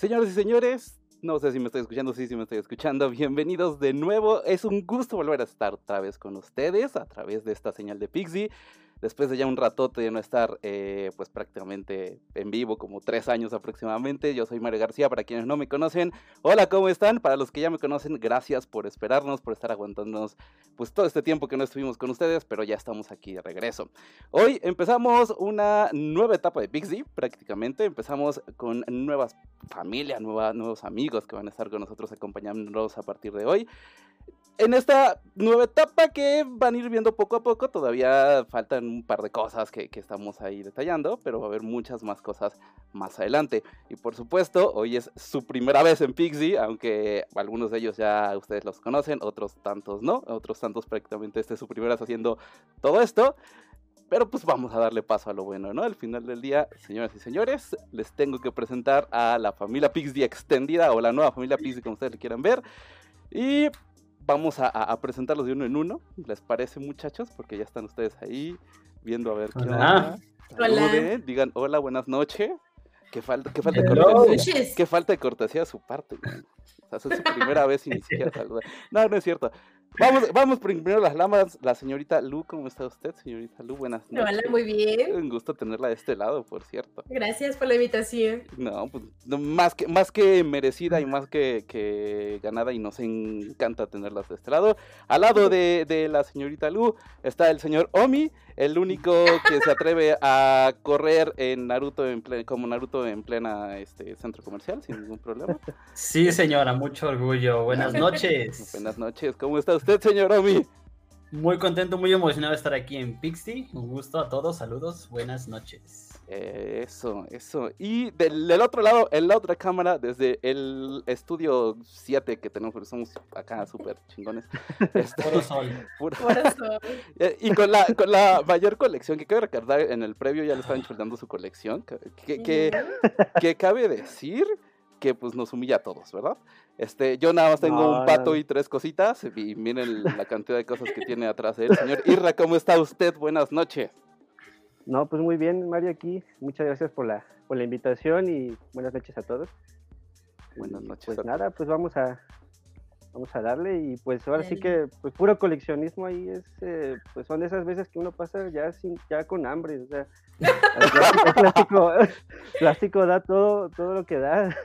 Señores y señores, no sé si me estoy escuchando, sí, sí me estoy escuchando. Bienvenidos de nuevo. Es un gusto volver a estar otra vez con ustedes a través de esta señal de Pixie después de ya un ratote de no estar eh, pues prácticamente en vivo, como tres años aproximadamente. Yo soy Mario García, para quienes no me conocen. Hola, ¿cómo están? Para los que ya me conocen, gracias por esperarnos, por estar aguantándonos pues todo este tiempo que no estuvimos con ustedes, pero ya estamos aquí de regreso. Hoy empezamos una nueva etapa de Pixie, prácticamente. Empezamos con nuevas familias, nuevos amigos que van a estar con nosotros acompañándonos a partir de hoy en esta nueva etapa que van a ir viendo poco a poco, todavía faltan un par de cosas que, estamos ahí detallando, pero va a haber muchas más cosas más adelante. Y por supuesto, hoy es su primera vez en Pixie, aunque algunos de ellos ya ustedes los conocen, otros tantos no, otros tantos prácticamente este es su primera vez haciendo todo esto. Pero pues vamos a darle paso a lo bueno, ¿no? Al final del día, señoras y señores, les tengo que presentar a la familia Pixie extendida o la nueva familia Pixie como ustedes le quieran ver. Y vamos a, presentarlos de uno en uno. ¿Les parece, muchachos? Porque ya están ustedes ahí viendo a ver qué onda. Hola. digan hola, buenas noches. Qué falta, qué falta de cortesía. Qué falta de cortesía de su parte. O sea, es su primera vez y ni siquiera saluda. No, no es cierto. Vamos, vamos primero las lamas. La señorita Lu, ¿cómo está usted, señorita Lu? Buenas noches. Hola, muy bien. Un gusto tenerla de este lado, por cierto. Gracias por la invitación. No, pues más que, más que merecida y más que, que ganada y nos encanta tenerlas de este lado. Al lado de, de la señorita Lu está el señor Omi, el único que se atreve a correr en Naruto en como Naruto en plena este, centro comercial sin ningún problema. Sí, señora, mucho orgullo. Buenas noches. Buenas noches. ¿Cómo está usted, señor Omi? Muy contento, muy emocionado de estar aquí en Pixie. Un gusto a todos. Saludos. Buenas noches. Eso, eso. Y del, otro lado, en la otra cámara, desde el estudio 7 que tenemos, porque somos acá súper chingones. Este, puro sol. Puro, sol. Eh, y con la, con la mayor colección, que cabe recordar, en el previo ya le estaban chuleando su colección, que, que, que, cabe decir que pues nos humilla a todos, ¿verdad? Este, yo nada más tengo un pato y tres cositas, y miren la cantidad de cosas que tiene atrás de él. Señor Irra, ¿cómo está usted? Buenas noches. No, pues muy bien, Mario, aquí. Muchas gracias por la, por la invitación y buenas noches a todos. Buenas noches. Pues nada, pues vamos a, vamos a darle y pues ahora sí que pues puro coleccionismo ahí es eh, pues son esas veces que uno pasa ya sin ya con hambre o sea el plástico, plástico da todo todo lo que da.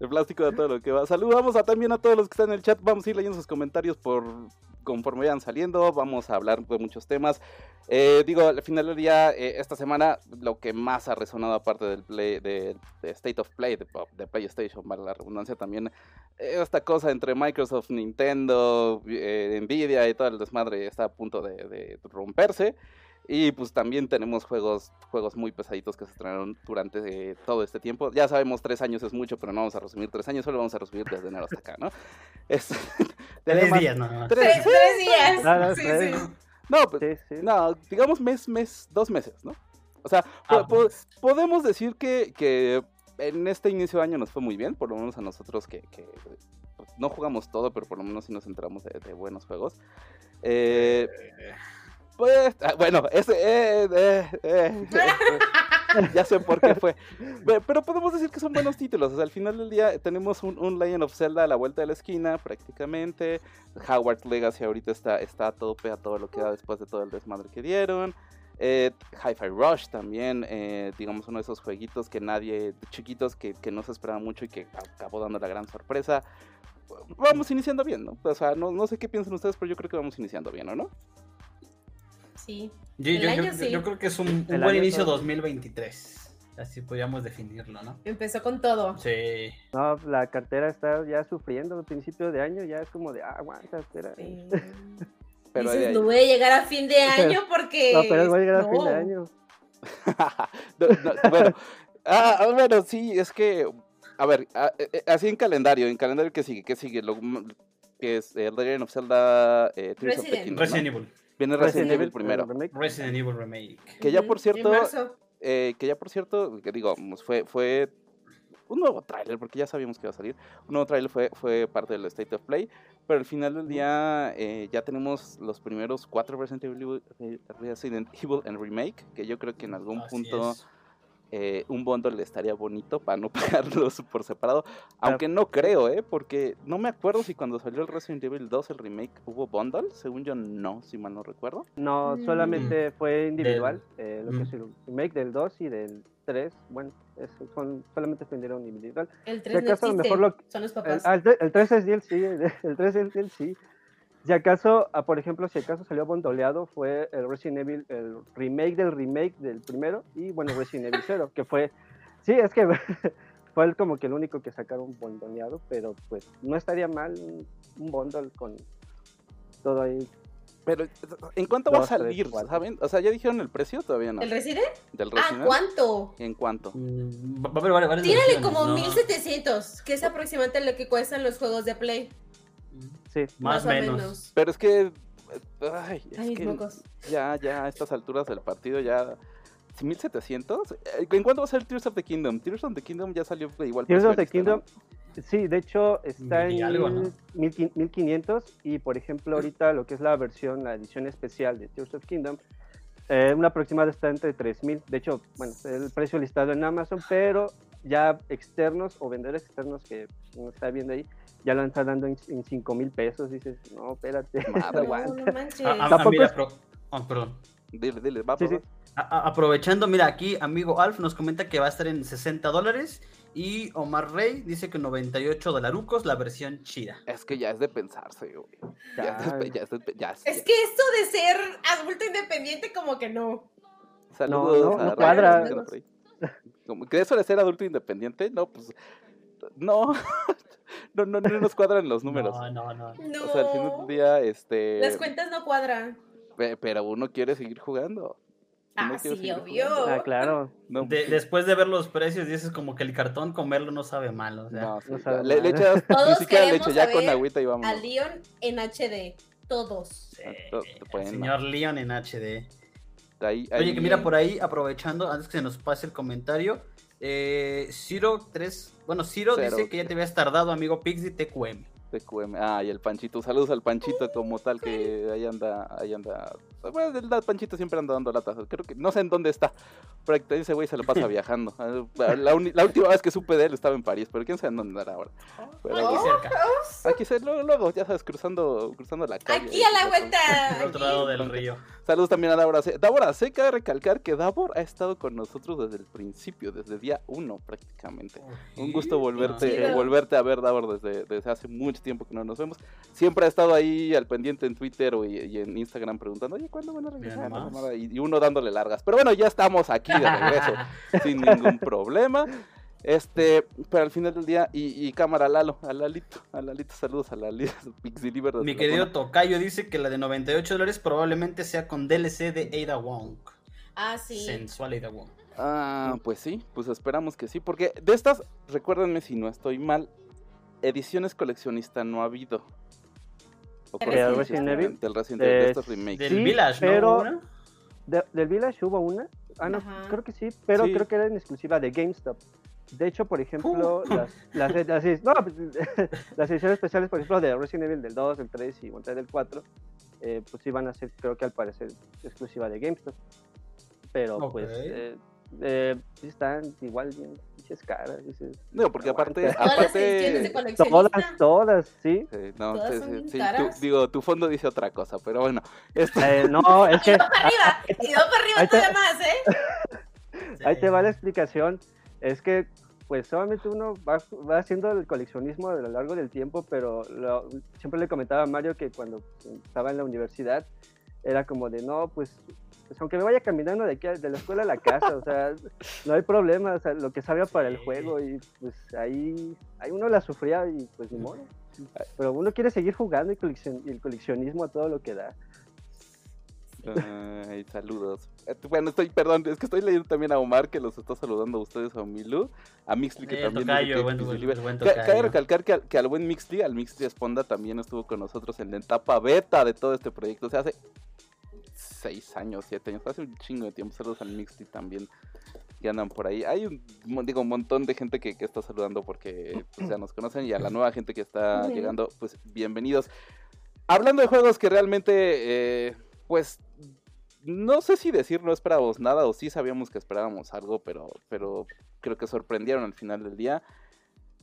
El plástico da todo lo que va. Saludamos a, también a todos los que están en el chat. Vamos a ir leyendo sus comentarios por conforme vayan saliendo, vamos a hablar de muchos temas. Eh, digo, al final del día, eh, esta semana, lo que más ha resonado, aparte del play, de, State of Play, de, PlayStation, para la redundancia también, esta cosa entre Microsoft, Nintendo, eh, Nvidia y todo el desmadre está a punto de, romperse. Y pues también tenemos juegos, juegos muy pesaditos que se estrenaron durante todo este tiempo. Ya sabemos, tres años es mucho, pero no vamos a resumir tres años, solo vamos a resumir desde enero hasta acá, ¿no? tres días, no, Tres, días. No, sí, sí. No, pues, no, digamos mes, mes, dos meses, ¿no? O sea, ah, pues. podemos decir que, que en este inicio de año nos fue muy bien, por lo menos a nosotros que, pues, no jugamos todo, pero por lo menos sí nos enteramos de, buenos juegos. Eh, pues, ah, bueno, ese... Eh, eh, ya sé por qué fue. Pero podemos decir que son buenos títulos. Al final del día tenemos un, un Legend of Zelda a la vuelta de la esquina, prácticamente. Howard Legacy ahorita está, está a tope a todo lo que da después de todo el desmadre que dieron. Eh, Hi-Fi Rush también, digamos uno de esos jueguitos que nadie, chiquitos que, no se esperaba mucho y que acabó dando la gran sorpresa. Vamos iniciando bien, ¿no? O sea, no, sé qué piensan ustedes, pero yo creo que vamos iniciando bien, ¿o no? Sí. Yo, creo que es un, buen inicio 2023. Así podríamos definirlo, ¿no? Empezó con todo. Sí. No, la cartera está ya sufriendo al principio de año, ya es como de, ah, aguanta, espera. Sí. Pero Dices, no voy a llegar a fin de año porque. No, pero voy a llegar a fin de año. bueno, ah, ah, bueno, sí, es que, a ver, ah, eh, eh, así en calendario, en calendario que sigue, ¿qué sigue? Lo, que es The Legend of Zelda eh, Resident, Resident Evil. Viene Resident, Evil primero. Resident Evil Remake. Que ya por cierto, eh, que ya por cierto, que digo, pues, fue, fue un nuevo tráiler, porque ya sabíamos que iba a salir. Un nuevo tráiler fue, fue parte del State of Play, pero al final del día eh, ya tenemos los primeros cuatro Resident Evil, eh, Resident Evil en Remake, que yo creo que en algún punto eh, un bundle estaría bonito para no pagarlos por separado. Aunque no creo, ¿eh? Porque no me acuerdo si cuando salió el Resident Evil 2, el remake, hubo bundle. Según yo, no, si mal no recuerdo. No, mm. solamente fue individual. Eh, lo que es mm. el remake del 2 y del 3. Bueno, son, solamente vendieron individual. El 3 no existe, son los papás. El, el, 3 es DLC, el 3 es DLC. Si acaso, ah, por ejemplo, si acaso salió bondoleado, fue el Resident Evil, el remake del remake del primero, y bueno, Resident Evil 0, que fue, sí, es que fue como que el único que sacaron bondoleado, pero pues no estaría mal un bundle con todo ahí. Pero, ¿en cuánto va a salir? ¿Saben? O sea, ¿ya dijeron el precio? Todavía no. ¿El Resident? ¿Del ah, Resident? Ah, ¿cuánto? ¿En cuánto? Mm, va, Tírale como 1700, que es aproximadamente lo que cuestan los juegos de Play. Sí. Más o menos. Pero es que. Ay, es que ya, ya a estas alturas del partido ya. 1700. Eh, ¿En cuánto va a ser Tears of the Kingdom? Tears of the Kingdom ya salió igual. Tears of the Kingdom, sí, de hecho está en 1500 y por ejemplo ahorita lo que es la versión, la edición especial de Tears of Kingdom, eh, una aproximada está entre 3000. De hecho, bueno, el precio listado en Amazon, pero ya externos o vendedores externos que uno está viendo ahí, ya lo están dando en, 5 mil pesos. Dices, no, espérate, Madre, aguanta. perdón. Dile, dile, va, aprovechando, mira, aquí amigo Alf nos comenta que va a estar en 60 dólares y Omar Rey dice que 98 dolarucos la versión chida. Es que ya es de pensarse, güey. Ya, es, es, que esto de ser adulto independiente como que no. Saludos no, no, cuadra. Como que eso de ser adulto independiente, no, pues no, no, no, no nos cuadran los números. No, no, no. O sea, al fin del día, este... Las cuentas no cuadran. Pero uno quiere seguir jugando. Ah, sí, obvio. Ah, claro. Pues después de ver los precios, dices como que el cartón comerlo no sabe mal. O sea, no, sabe le, le, echas Todos ni siquiera le ya con agüita y vamos. A Leon en HD. Todos. señor Leon en HD. Oye, que mira por ahí, aprovechando, antes que se nos pase el comentario, eh, Ciro 3, bueno, Ciro dice que ya te habías tardado, amigo Pixie TQM. TQM, ah, y el Panchito, saludos al Panchito como tal, que ahí anda, ahí anda bueno, el Panchito siempre anda dando latas. Creo que no sé en dónde está. Pero ese güey se lo pasa viajando. Ah, la, última vez que supe de él estaba en París, pero quién sabe en dónde andará ahora. aquí cerca. Aquí se, luego, ya sabes, cruzando, cruzando la calle. Aquí a la vuelta. Al otro lado del río. Saludos también a Dávora C. Dávora C. Cabe recalcar que Davor ha estado con nosotros desde el principio, desde día uno prácticamente. Un gusto volverte, volverte a ver, Davor, desde, desde hace mucho tiempo que no nos vemos. Siempre ha estado ahí al pendiente en Twitter y, y en Instagram preguntando, oye, ¿cuándo van a regresar? Y, uno dándole largas. Pero bueno, ya estamos aquí de regreso sin ningún problema. Este, pero al final del día, y, cámara Lalo, a Lalito, a Lalito, saludos a Lalito, Pixie Mi querido Tocayo dice que la de 98 dólares probablemente sea con DLC de Ada Wong. Ah, sí. Sensual Ada Wong. Ah, pues sí, pues esperamos que sí, porque de estas, recuérdenme si no estoy mal, ediciones coleccionista no ha habido. ¿Del Resident Evil? Del Resident Evil, de estos remakes. Del Village, pero... ¿no? del Village hubo una. Ah, no, creo que sí, pero creo que era en exclusiva de GameStop. De hecho, por ejemplo, uh. las, las, no, pues, las, ediciones especiales, por ejemplo, de Resident Evil del 2, del 3 y del 4, eh, pues iban a ser, creo que al parecer, exclusiva de GameStop. Pero pues eh, eh, están igual bien pinches caras. Dices, no, porque aparte. aparte todas, todas, sí. no, sí, digo, tu fondo dice otra cosa, pero bueno. Eh, no, es que. Y va para arriba, y va para arriba todavía más, ¿eh? Ahí te va la explicación. Es que pues solamente uno va, va, haciendo el coleccionismo a lo largo del tiempo, pero siempre le comentaba a Mario que cuando estaba en la universidad era como de, no, pues pues, aunque me vaya caminando de aquí de la escuela a la casa, o sea, no hay problema, o sea, lo que sabía para el juego y pues ahí, ahí uno la sufría y pues ni modo. Pero uno quiere seguir jugando y, el coleccionismo a todo lo que da. Ay, saludos. Eh, bueno, estoy, perdón, es que estoy leyendo también a Omar que los está saludando a ustedes, a Milu, a Mixly que también. Cabe recalcar que, que, al buen Mixly, al Mixly Esponda también estuvo con nosotros en la etapa beta de todo este proyecto. O sea, hace seis años, siete años, hace un chingo de tiempo. Saludos al Mixty también que andan por ahí. Hay un, digo, un montón de gente que, está saludando porque pues, ya nos conocen y a la nueva gente que está llegando, pues bienvenidos. Hablando de juegos que realmente, eh, pues no sé si decir no esperábamos nada o sí sabíamos que esperábamos algo, pero, pero creo que sorprendieron al final del día.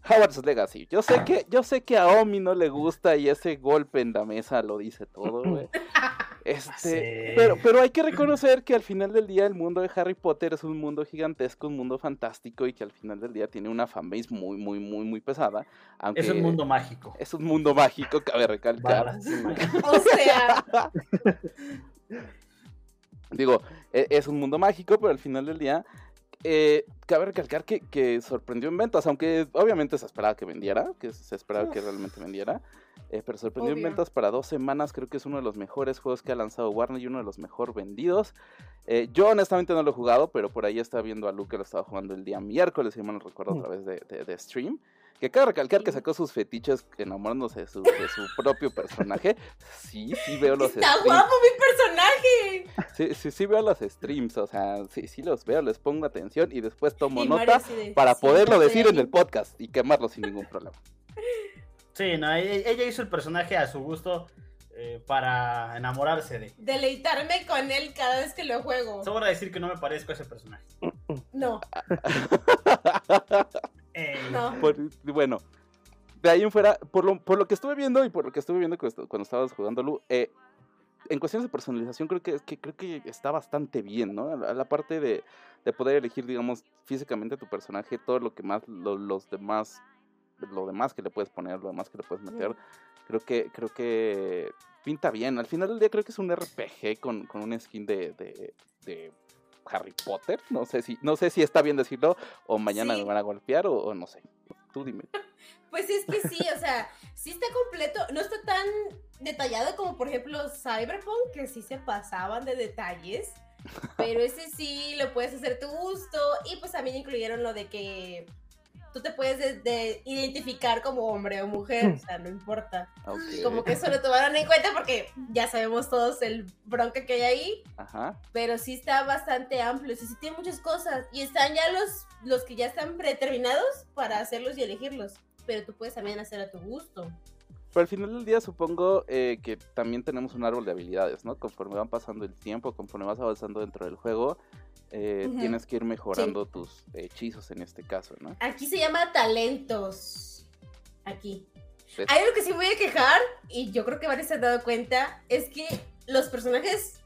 Howard's Legacy. Yo sé que, yo sé que a Omi no le gusta y ese golpe en la mesa lo dice todo, güey. Este, pero, pero hay que reconocer que al final del día el mundo de Harry Potter es un mundo gigantesco, un mundo fantástico y que al final del día tiene una fanbase muy, muy, muy, muy pesada. es un mundo mágico. Es un mundo mágico, cabe recalcar. o sea. Digo, e, es un mundo mágico, pero al final del día eh, cabe recalcar que, que, sorprendió en ventas, aunque obviamente se esperaba que vendiera, que se esperaba que realmente vendiera. Eh, pero sorprendió en ventas para dos semanas. Creo que es uno de los mejores juegos que ha lanzado Warner y uno de los mejor vendidos. Eh, yo honestamente no lo he jugado, pero por ahí está viendo a Luke que lo estaba jugando el día miércoles, si me lo recuerdo a través de, de, stream. Que cabe recalcar que sacó sus fetiches enamorándose de su, de su propio personaje. Sí, sí veo los Está guapo mi personaje. Sí, sí, sí veo los streams. O sea, sí, sí los veo, les pongo atención y después tomo nota para poderlo decir en el podcast y quemarlo sin ningún problema. Sí, no, e-, ella hizo el personaje a su gusto eh, para enamorarse de. Deleitarme con él cada vez que lo juego. Sobra decir que no me parezco a ese personaje. No. no. bueno, de ahí en fuera, por lo, por lo que estuve viendo y por lo que estuve viendo cuando estabas jugando Lu, eh, en cuestiones de personalización creo que, que, creo que está bastante bien, ¿no? A la parte de, de, poder elegir, digamos, físicamente tu personaje, todo lo que más los demás lo demás que le puedes poner, lo demás que le puedes meter, creo que, creo que pinta bien. Al final del día creo que es un RPG con, con un skin de, de, Harry Potter. No sé si, no sé si está bien decirlo, o mañana me van a golpear, o, no sé. Tú dime. Pues es que sí, o sea, sí está completo, no está tan detallado como por ejemplo Cyberpunk, que sí se pasaban de detalles, pero ese sí lo puedes hacer tu gusto y pues también incluyeron lo de que tú te puedes identificar como hombre o mujer, o sea, no importa. Como que eso lo tomaron en cuenta porque ya sabemos todos el bronca que hay ahí. Ajá. Pero sí está bastante amplio, sí, sí tiene muchas cosas. Y están ya los, los que ya están predeterminados para hacerlos y elegirlos. Pero tú puedes también hacer a tu gusto. Pero al final del día supongo eh, que también tenemos un árbol de habilidades, ¿no? Conforme van pasando el tiempo, conforme vas avanzando dentro del juego, eh, tienes que ir mejorando tus hechizos en este caso, ¿no? Aquí se llama talentos. Aquí. Hay algo que sí voy a quejar, y yo creo que varios se han dado cuenta, es que los personajes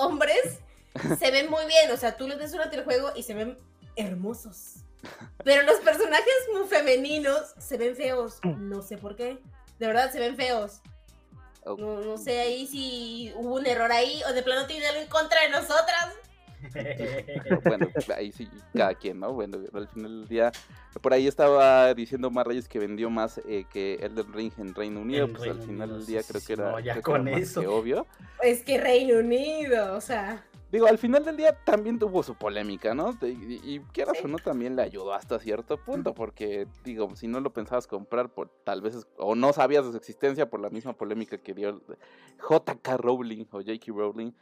hombres se ven muy bien. O sea, tú los ves durante el juego y se ven hermosos. Pero los personajes muy femeninos se ven feos. No sé por qué. De verdad, se ven feos. No, sé ahí si hubo un error ahí o de plano tiene algo en contra de nosotras. bueno, ahí sí, cada quien, ¿no? Bueno, al final del día, por ahí estaba diciendo más Reyes que vendió más eh, que Elden Ring en Reino Unido, pues al final del día creo que era, no, ya con eso. obvio. Es que Reino Unido, o sea. Digo, al final del día también tuvo su polémica, ¿no? Y, y quieras o no, también le ayudó hasta cierto punto, porque, digo, si no lo pensabas comprar, por tal vez, o no sabías de su existencia por la misma polémica que dio JK Rowling o J.K. Rowling,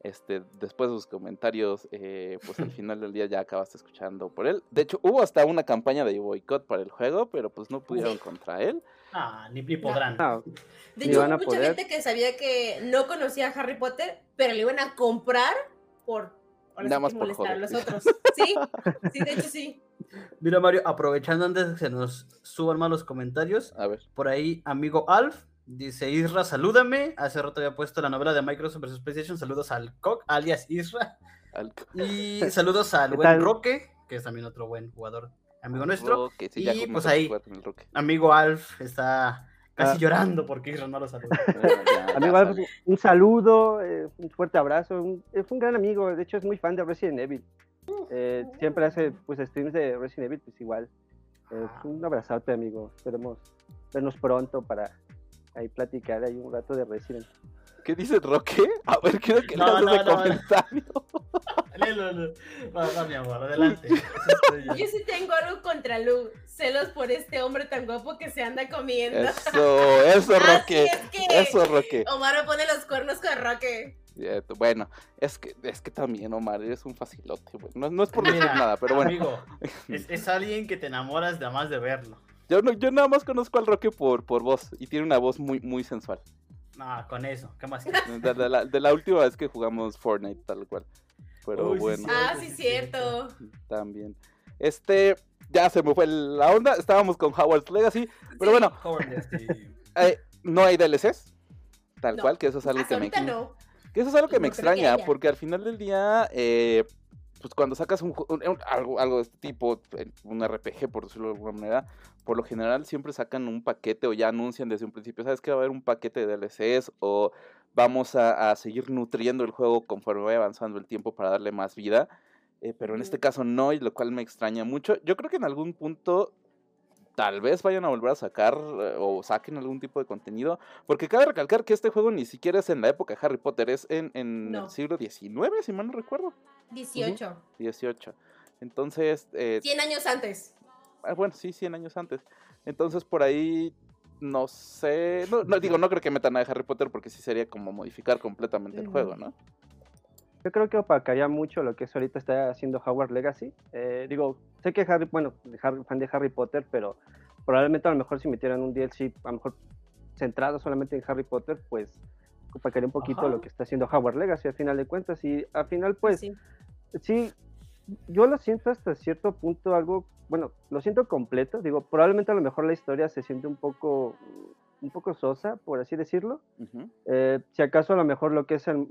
este, después de sus comentarios, eh, pues al final del día ya acabaste escuchando por él. De hecho, hubo hasta una campaña de boicot para el juego, pero pues no pudieron contra él. Ah, ni, podrán. de hecho, hubo mucha gente que sabía que no conocía a Harry Potter, pero le iban a comprar por Nada más por molestar a los otros. Sí, sí, de hecho sí. Mira, Mario, aprovechando antes de que se nos suban más los comentarios, a ver. Por ahí, amigo Alf dice: Isra, salúdame. Hace rato había puesto la novela de Microsoft vs PlayStation. Saludos al Coq, alias Isra. Y saludos al buen Roque, que es también otro buen jugador, amigo nuestro. y pues ahí, amigo Alf está Casi ah. llorando porque Isra no lo saludó. amigo, un saludo, eh, un fuerte abrazo. es un gran amigo, de hecho es muy fan de Resident Evil. Eh, siempre hace pues streams de Resident Evil, pues igual. un abrazote, amigo. Esperemos vernos pronto para ahí platicar ahí un rato de Resident. ¿Qué dice Roque? A ver, quiero que no, no, no, comentario. Va, mi amor, adelante. Yo sí tengo algo contra Lu. Celos por este hombre tan guapo que se anda comiendo. Eso, eso, Roque. eso, Roque. Omar me pone los cuernos con Roque. Bueno, es que, es que también, Omar, eres un facilote. No, no, es por decir nada, pero bueno. Amigo, es, es, alguien que te enamoras de más de verlo. Yo, no, yo nada más conozco al Roque por, por voz y tiene una voz muy, muy sensual. No, con eso, ¿qué más? De, la, de la última vez que jugamos Fortnite, tal cual. Pero bueno. ah, sí, cierto. También. Este, ya se me fue la onda. Estábamos con Howard's Legacy. Pero bueno, eh, no hay DLCs. Tal cual, que eso es algo que me. Que eso es algo que me extraña, porque al final del día, eh, pues cuando sacas un, algo, algo de este tipo, un RPG por decirlo de alguna manera, por lo general siempre sacan un paquete o ya anuncian desde un principio, sabes que va a haber un paquete de DLCs o vamos a, seguir nutriendo el juego conforme vaya avanzando el tiempo para darle más vida. Eh, pero en este caso no, y lo cual me extraña mucho. Yo creo que en algún punto tal vez vayan a volver a sacar eh, o saquen algún tipo de contenido. Porque cabe recalcar que este juego ni siquiera es en la época de Harry Potter, es en, el siglo XIX, si mal no recuerdo. 18. 18. Entonces... Eh, 100 años antes. Ah, bueno, sí, 100 años antes. Entonces por ahí no sé, no, digo, no creo que metan a Harry Potter porque sí sería como modificar completamente el juego, ¿no? Yo creo que opacaría mucho lo que es ahorita está haciendo Howard Legacy. Eh, digo, sé que Harry, bueno, fan de Harry Potter, pero probablemente a lo mejor si metieran un DLC, a lo mejor centrado solamente en Harry Potter, pues opacaría un poquito lo que está haciendo Howard Legacy al final de cuentas. Y al final, pues, sí. yo lo siento hasta cierto punto algo, bueno, lo siento completo. Digo, probablemente a lo mejor la historia se siente un poco un poco sosa, por así decirlo. Eh, si acaso a lo mejor lo que es el,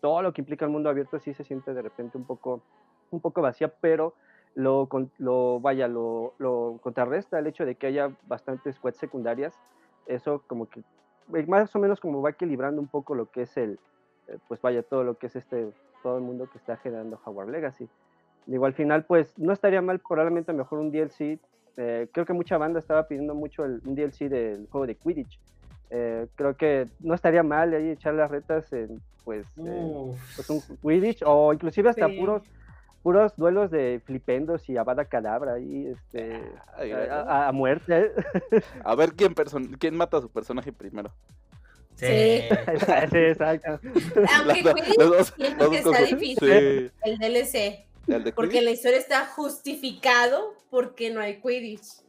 todo lo que implica el mundo abierto sí se siente de repente un poco, un poco vacía, pero lo, lo vaya, lo, lo contrarresta el hecho de que haya bastantes quests secundarias. Eso como que eh, más o menos como va equilibrando un poco lo que es el, eh, pues vaya, todo lo que es este, todo el mundo que está generando Howard Legacy. Digo, al final, pues no estaría mal probablemente mejor un DLC eh, creo que mucha banda estaba pidiendo mucho el, un DLC del juego de Quidditch. Eh, creo que no estaría mal ahí echar las retas en pues, eh, pues un Quidditch o inclusive hasta puros puros duelos de flipendos y abada cadabra ahí este a, muerte. A ver quién quién mata a su personaje primero. Sí, sí exacto. Aunque Quidditch que está difícil el DLC. Porque la historia está justificado porque no hay Quidditch.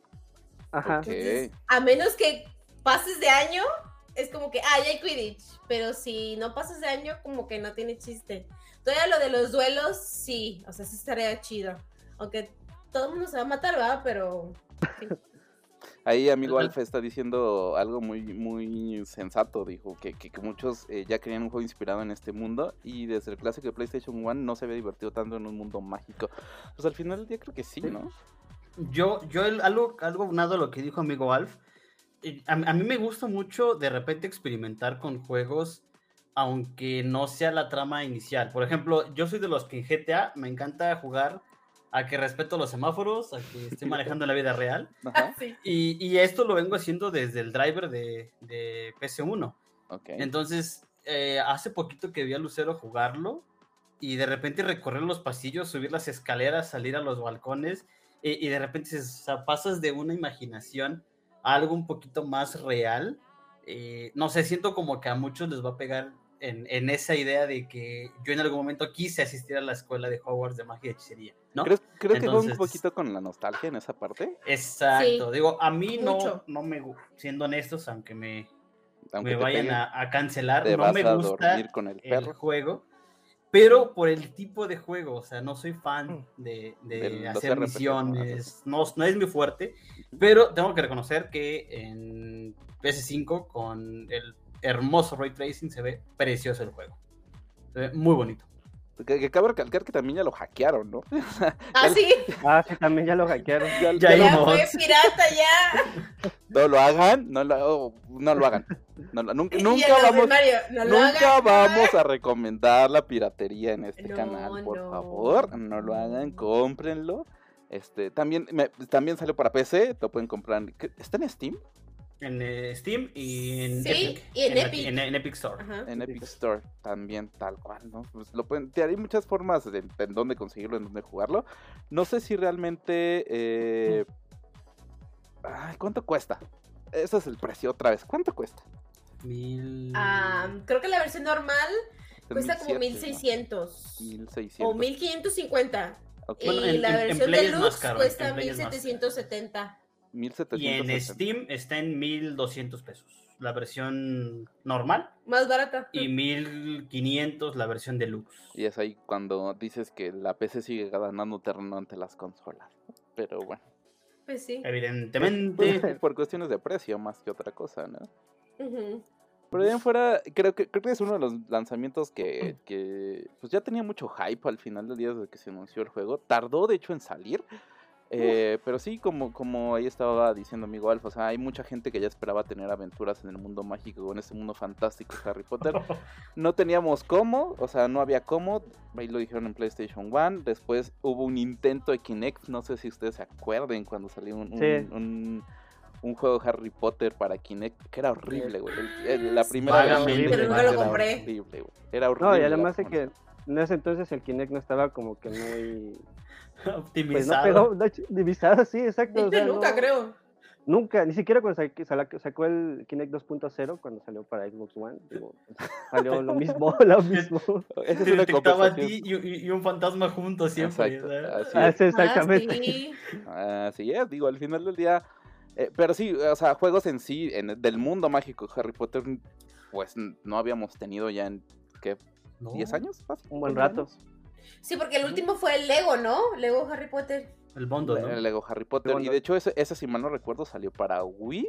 Ajá. a menos que pases de año, es como que, ah, ya hay Quidditch. Pero si no pasas de año, como que no tiene chiste. Todavía lo de los duelos, sí. O sea, sí estaría chido. Aunque todo el mundo se va a matar, ¿verdad? Pero. Ahí amigo Alfa está diciendo algo muy muy sensato, dijo que, que, muchos eh, ya querían un juego inspirado en este mundo y desde el clásico de PlayStation 1 no se había divertido tanto en un mundo mágico. Pues al final del día creo que sí, ¿no? Yo, yo algo, algo unado a lo que dijo amigo Alf, eh, a, a mí me gusta mucho de repente experimentar con juegos aunque no sea la trama inicial. Por ejemplo, yo soy de los que en GTA me encanta jugar a que respeto los semáforos, a que estoy manejando la vida real. Y, esto lo vengo haciendo desde el driver de, de PC1. Entonces, eh, hace poquito que vi a Lucero jugarlo y de repente recorrer los pasillos, subir las escaleras, salir a los balcones y, de repente pasas de una imaginación a algo un poquito más real. Eh, no sé, siento como que a muchos les va a pegar en, esa idea de que yo en algún momento quise asistir a la escuela de Hogwarts de magia y hechicería, ¿no? Creo, que va un poquito con la nostalgia en esa parte. Exacto, digo, a mí no, no me, siendo honestos, aunque me, me vayan a, cancelar, no me gusta con el, juego, pero por el tipo de juego, o sea, no soy fan mm. de, hacer misiones, no, no es muy fuerte, pero tengo que reconocer que en PS5 con el hermoso ray tracing, se ve precioso el juego. Se ve muy bonito. Que, cabe recalcar que también ya lo hackearon, ¿no? ah, sí. Ah, sí, también ya lo hackearon. Ya, ya, fue pirata, ya. No lo hagan, no lo, no lo hagan. nunca nunca vamos, nunca vamos a recomendar la piratería en este canal, por favor. No lo hagan, cómprenlo. Este, también, también salió para PC, lo pueden comprar. ¿Está en Steam? En eh, Steam y en Epic. Y en, Epic. En, Epic Store. En Epic Store también, tal cual, ¿no? Pues lo pueden, hay muchas formas de en dónde conseguirlo, en dónde jugarlo. No sé si realmente... Eh, ¿Cuánto cuesta? Ese es el precio otra vez. ¿Cuánto cuesta? Mil... creo que la versión normal cuesta como 1600. 1600. O 1550. Y la versión deluxe cuesta 1770. Y en Steam está en 1200 pesos. la versión normal. Más barata. Y 1500 la versión deluxe. Y es ahí cuando dices que la PC sigue ganando terreno ante las consolas. Pero bueno. Pues sí. Evidentemente. Por cuestiones de precio más que otra cosa, ¿no? Pero bien fuera, creo que, creo que es uno de los lanzamientos que, que pues ya tenía mucho hype al final del día desde que se anunció el juego. Tardó, de hecho, en salir. Eh, pero sí, como, como ahí estaba diciendo amigo Alfa, o sea, hay mucha gente que ya esperaba tener aventuras en el mundo mágico, en este mundo fantástico de Harry Potter. No teníamos cómo, o sea, no había cómo, ahí lo dijeron en PlayStation 1. Después hubo un intento de Kinect, no sé si ustedes se acuerden cuando salió un, un, juego de Harry Potter para Kinect, que era horrible, güey. la primera vez era horrible, güey. Era horrible. No, y además de que en ese entonces el Kinect no estaba como que muy Optimizado. Pues no optimizado, sí, exacto. nunca, creo. Nunca, ni siquiera cuando sacó el Kinect 2.0, cuando salió para Xbox One, salió lo mismo, lo mismo. Esa es detectaba a ti y, un fantasma juntos siempre. así ah, es. exactamente. Así es, digo, al final del día... Eh, pero sí, o sea, juegos en sí, en, del mundo mágico Harry Potter, pues no habíamos tenido ya en, ¿qué? ¿10 años? Un buen rato. Sí, porque el último fue el Lego, ¿no? Lego Harry Potter. El Bondo, ¿no? El Lego Harry Potter. Y de hecho, ese, ese, si mal no recuerdo, salió para Wii,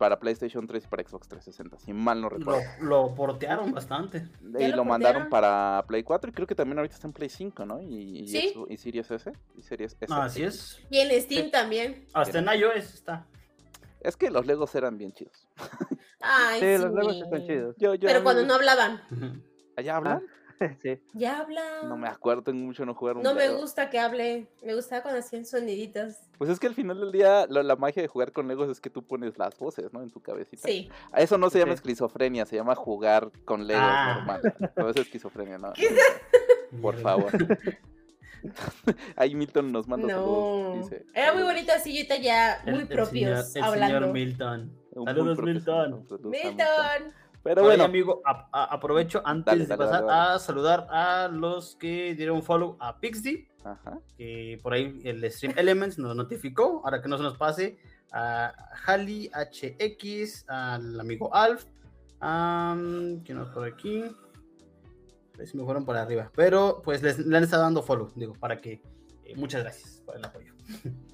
para PlayStation 3 y para Xbox 360. Si mal no recuerdo. Lo, portearon bastante. Y lo, mandaron para Play 4 y creo que también ahorita está en Play 5, ¿no? Y, ¿Sí? y, Series S. Y Series S. Ah, así es. Y en Steam también. Hasta en iOS está. Es que los Legos eran bien chidos. Ay, sí, los Legos están chidos. Pero cuando no hablaban. ¿Allá hablan? Ya habla. No me acuerdo, tengo mucho no jugar un No me gusta que hable. Me gustaba cuando hacían soniditos. Pues es que al final del día la magia de jugar con Legos es que tú pones las voces, ¿no? En tu cabecita. Sí. A eso no se llama esquizofrenia, se llama jugar con Legos ah. normal. No es esquizofrenia, ¿no? Por favor. Ahí Milton nos manda no. Dice, Era muy bonito así, ahorita ya muy propios el hablando. Señor Milton. Saludos, Milton. Milton. Pero bueno. amigo, aprovecho antes de pasar a saludar a los que dieron follow a Pixdy. Que por ahí el Stream Elements nos notificó. Ahora que no se nos pase. A Hali HX, al amigo Alf. Um, ¿Quién nos por aquí? Si me fueron por arriba. Pero pues les, le han estado dando follow. Digo, para que. Eh, muchas gracias por el apoyo.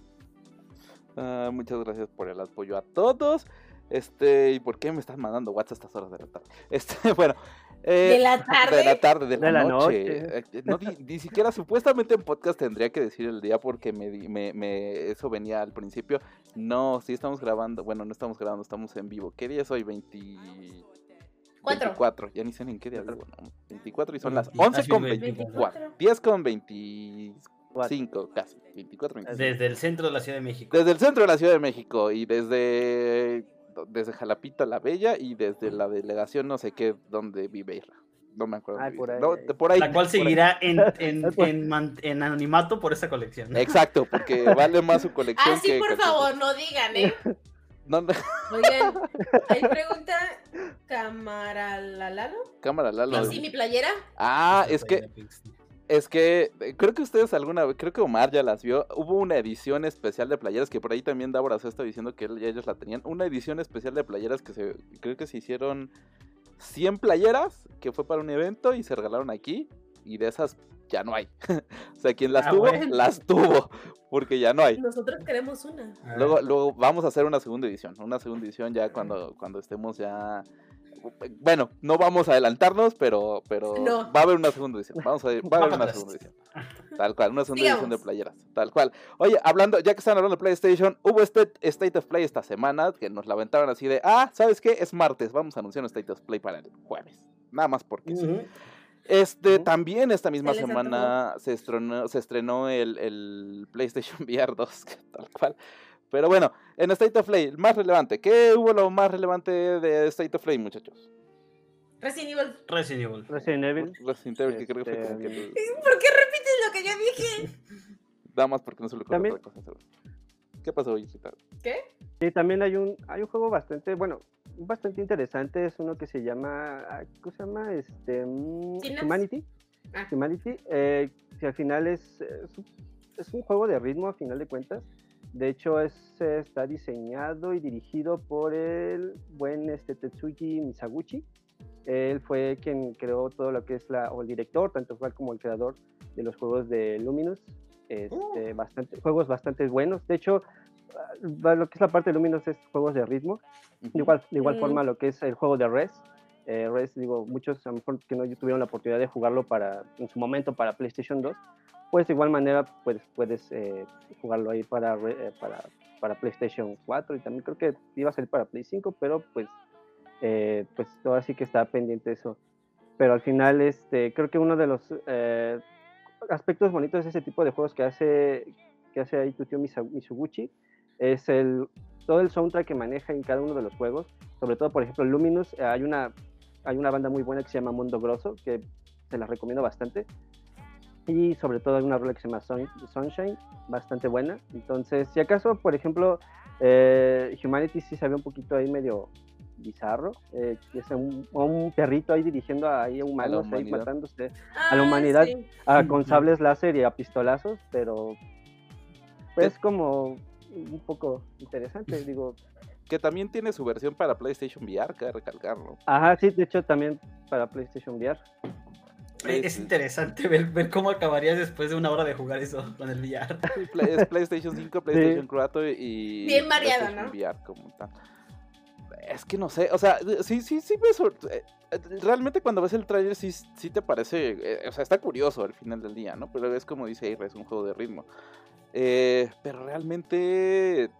Ah, muchas gracias por el apoyo a todos. Este, ¿y por qué me estás mandando WhatsApp a estas horas de la tarde? Este, bueno. Eh, de la tarde. De la tarde, de, la, noche. Eh, no, ni, siquiera supuestamente en podcast tendría que decir el día porque me, me, me, eso venía al principio. No, sí estamos grabando. Bueno, no estamos grabando, estamos en vivo. ¿Qué día es hoy? 24. Ya ni sé en qué día vivo. 24 y son las 11 con 24. 10 con 25 casi. 24, Desde el centro de la Ciudad de México. Desde el centro de la Ciudad de México y desde desde Jalapita la Bella y desde la delegación no sé qué donde vive Irra. No me acuerdo. por, ahí. la cual seguirá en, en, en, anonimato por esa colección. Exacto, porque vale más su colección. Ah, sí, por favor, no digan, ¿eh? Oigan, ahí pregunta Cámara Lalo. Cámara Lalo. ¿Sí, mi playera? Ah, es que es que eh, creo que ustedes alguna vez, creo que Omar ya las vio. Hubo una edición especial de playeras que por ahí también Débora se está diciendo que ellos la tenían. Una edición especial de playeras que se creo que se hicieron 100 playeras que fue para un evento y se regalaron aquí. Y de esas ya no hay. o sea, quien las ah, tuvo, las tuvo. Porque ya no hay. Nosotros queremos una. Luego, luego vamos a hacer una segunda edición. Una segunda edición ya cuando, cuando estemos ya bueno, no vamos a adelantarnos, pero, pero va a haber una segunda edición. Vamos a, va a haber una segunda edición. Tal cual, una segunda edición de playeras. Tal cual. Oye, hablando, ya que están hablando de PlayStation, hubo este State of Play esta semana que nos la aventaron así de, ah, ¿sabes qué? Es martes, vamos a anunciar un State of Play para el jueves. Nada más porque sí. Este, también esta misma semana se estrenó, se estrenó el, el PlayStation VR 2, tal cual. Pero bueno, en State of Play, más relevante. ¿Qué hubo lo más relevante de State of Play, muchachos? Resident Evil. Resident Evil. Resident Evil. Resident Evil, que creo que fue como que... Este, ¿Por qué repites lo que yo dije? Nada más porque no se lo ocurre otra cosa. ¿Qué pasó, Yusita? ¿Qué? Sí, también hay un, hay un juego bastante, bueno, bastante interesante. Es uno que se llama, ¿cómo se llama? Este, mm, Humanity. Ah. Humanity. Eh, que al final es, es, es un juego de ritmo, a final de cuentas De hecho, es, está diseñado y dirigido por el buen este, Tetsuji Misaguchi. Él fue quien creó todo lo que es la, o el director, tanto fue como el creador de los juegos de Luminous. Este, uh. bastante, juegos bastante buenos. De hecho, ah, lo que es la parte de Luminous es juegos de ritmo. de igual, de igual forma, lo que es el juego de Res. Eh, Res, digo, muchos a lo mejor que no tuvieron la oportunidad de jugarlo para, en su momento para PlayStation 2, pues de igual manera pues, puedes eh, jugarlo ahí para, eh, para, para, PlayStation 4 y también creo que iba a salir para Play 5, pero pues, pues todo así que está pendiente eso. Pero al final, este, creo que uno de los aspectos bonitos de ese tipo de juegos que hace, que hace ahí tu tío Mizuguchi es el, todo el soundtrack que maneja en cada uno de los juegos. Sobre todo, por ejemplo, Luminous, eh, hay una, hay una banda muy buena que se llama Mundo Grosso, que se la recomiendo bastante. Y sobre todo hay una rola que se llama Sunshine, bastante buena. Entonces, si acaso, por ejemplo, eh, Humanity sí se ve un poquito ahí medio bizarro, eh, es un, perrito ahí dirigiendo a, ahí humanos, ahí matándose a la ah, humanidad con sables láser y a pistolazos, pero es como un poco interesante, digo. Que también tiene su versión para PlayStation VR, que recalcarlo. Ajá, sí, de hecho también para PlayStation VR. Es interesante ver, ver cómo acabarías después de una hora de jugar eso con el VR. Es PlayStation 5, PlayStation 4 y. Bien variado, ¿no? VR como tal. Es que no sé, o sea, sí, sí, sí eh, eh, Realmente cuando ves el trailer sí, sí te parece, eh, o sea, está curioso al final del día, ¿no? Pero es como dice Aira, es un juego de ritmo. pero realmente...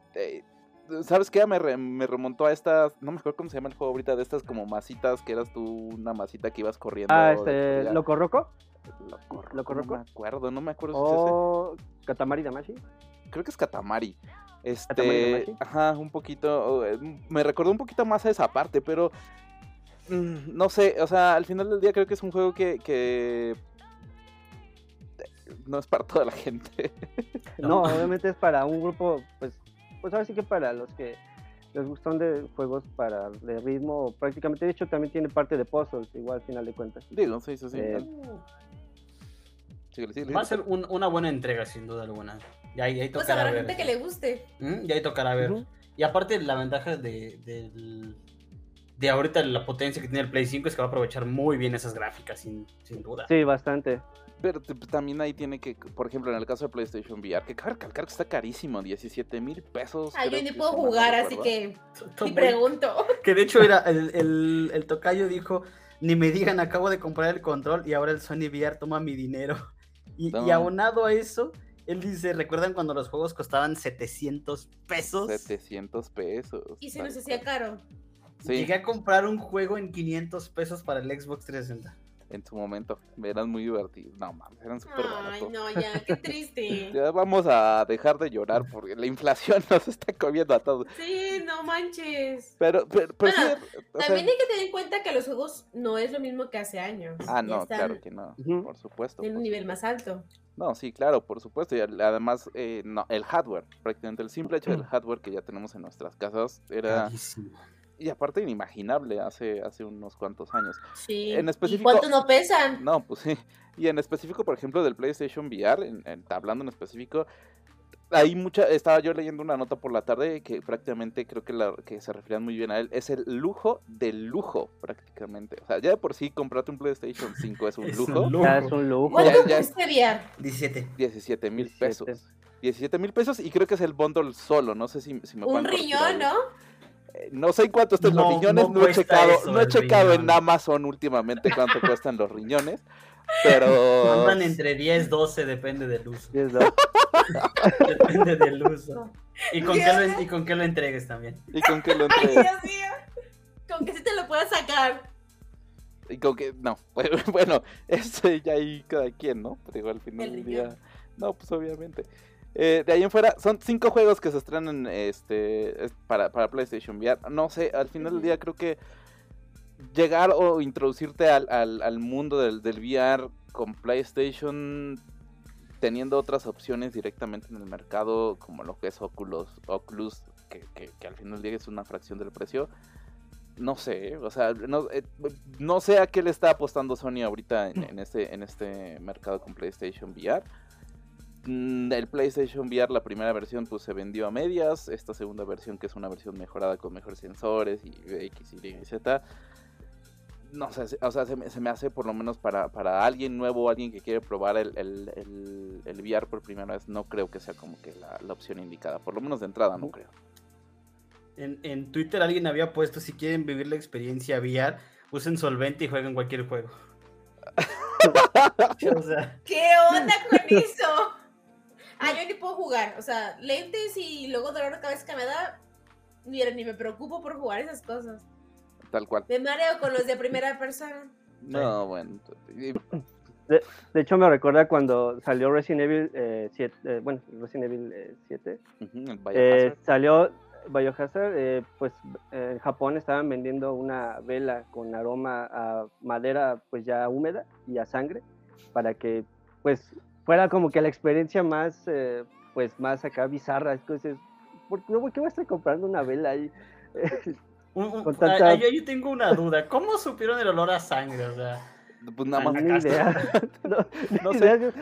¿Sabes qué? Me, me, remontó a estas, no me acuerdo cómo se llama el juego ahorita, de estas como masitas, que eras tú una masita que ibas corriendo. Ah, este, ¿Loco Roco? ¿Loco Roco? No me acuerdo, no me acuerdo si es ese. ¿Katamari Damashi? Creo que es Katamari. Este, ajá, un poquito, eh, me recordó un poquito más a esa parte, pero mm, no sé, o sea, al final del día creo que es un juego que, que no es para toda la gente. no, obviamente es para un grupo, pues, pues ahora sí que para los que les gustan de juegos para de ritmo, prácticamente, de hecho también tiene parte de puzzles, igual al final de cuentas. Digo, sí, sí, sí. Eh, Va a ser una buena entrega, sin duda alguna. Y ahí, ahí pues a la gente que le guste. Y ahí tocará ver. Y aparte, la ventaja de, de, de, ahorita la potencia que tiene el Play 5 es que va a aprovechar muy bien esas gráficas, sin, sin duda. Sí, bastante. Pero también ahí tiene que, por ejemplo, en el caso de PlayStation VR, que cabe recalcar que está carísimo, 17 mil pesos. Ay, yo ni puedo jugar, así que ni pregunto. Que de hecho era, el, el, el tocayo dijo, ni me digan, acabo de comprar el control y ahora el Sony VR toma mi dinero. Y, y aunado a eso, él dice, ¿recuerdan cuando los juegos costaban 700 pesos? 700 pesos. Y se nos hacía caro. Llegué a comprar un juego en 500 pesos para el Xbox 360 en su momento. Eran muy divertidos. No mames, eran súper Ay, no, ya, qué triste. ya vamos a dejar de llorar porque la inflación nos está comiendo a todos. Sí, no manches. Pero, pero, también hay que tener en cuenta que los juegos no es lo mismo que hace años. Ah, no, claro que no, por supuesto. En un nivel más alto. No, sí, claro, por supuesto. Y además, eh, no, el hardware, prácticamente el simple hecho del hardware que ya tenemos en nuestras casas era y aparte inimaginable hace, hace unos cuantos años. Sí. En específico, ¿Y cuánto no pesan? No, pues sí. Y en específico, por ejemplo, del PlayStation VR, en, hablando en específico, hay mucha, estaba yo leyendo una nota por la tarde que prácticamente creo que, la, que se referían muy bien a él, es el lujo del lujo prácticamente. O sea, ya de por sí comprarte un PlayStation 5 es un lujo. Un lujo. es un lujo. ¿Cuánto cuesta VR? 17. 17 mil pesos. 17 mil pesos y creo que es el bundle solo, no sé si, si me Un riñón, ¿no? No sé cuánto están los riñones, no, he checado, no he checado en Amazon últimamente cuánto cuestan los riñones, pero... Andan entre 10, 12, depende del uso. depende del uso. ¿Y con, qué lo, ¿Y con qué lo entregues también? ¿Y con qué lo entregues? Ay, Dios mío. Con que sí te lo puedas sacar. Y con que, no, bueno, eso ya ahí cada quien, ¿no? Pero al final del día, no, pues obviamente. Eh, de ahí en fuera, son cinco juegos que se estrenan este, para, para PlayStation VR. No sé, al final del día creo que llegar o introducirte al, al, mundo del, del, VR con PlayStation teniendo otras opciones directamente en el mercado, como lo que es Oculus, Oculus que, que, al final del día es una fracción del precio. No sé, o sea, no, eh, no sé a qué le está apostando Sony ahorita en, en, este, en este mercado con PlayStation VR el PlayStation VR, la primera versión, pues se vendió a medias. Esta segunda versión, que es una versión mejorada con mejores sensores y X, Y, Z. No sé, o sea, se me, hace por lo menos para, para alguien nuevo, alguien que quiere probar el, el, el, VR por primera vez, no creo que sea como que la, la opción indicada. Por lo menos de entrada, no creo. En, en Twitter alguien había puesto, si quieren vivir la experiencia VR, usen solvente y jueguen cualquier juego. ¿Qué onda con eso? Ah, yo ni puedo jugar. O sea, lentes y luego dolor de cabeza que me da. Mira, ni me preocupo por jugar esas cosas. Tal cual. Me mareo con los de primera persona. No, bueno. De, hecho, me recuerda cuando salió Resident Evil 7. Eh, eh, bueno, Resident Evil 7. Eh, salió Biohazard, eh, pues en Japón estaban vendiendo una vela con aroma a madera pues ya húmeda y a sangre para que pues fuera como que la experiencia más eh, pues más acá bizarra. Entonces, ¿por qué, voy a estar comprando una vela ahí? yo tengo una duda. ¿Cómo supieron el olor a sangre? O sea, pues nada más. Ni idea. no, sé,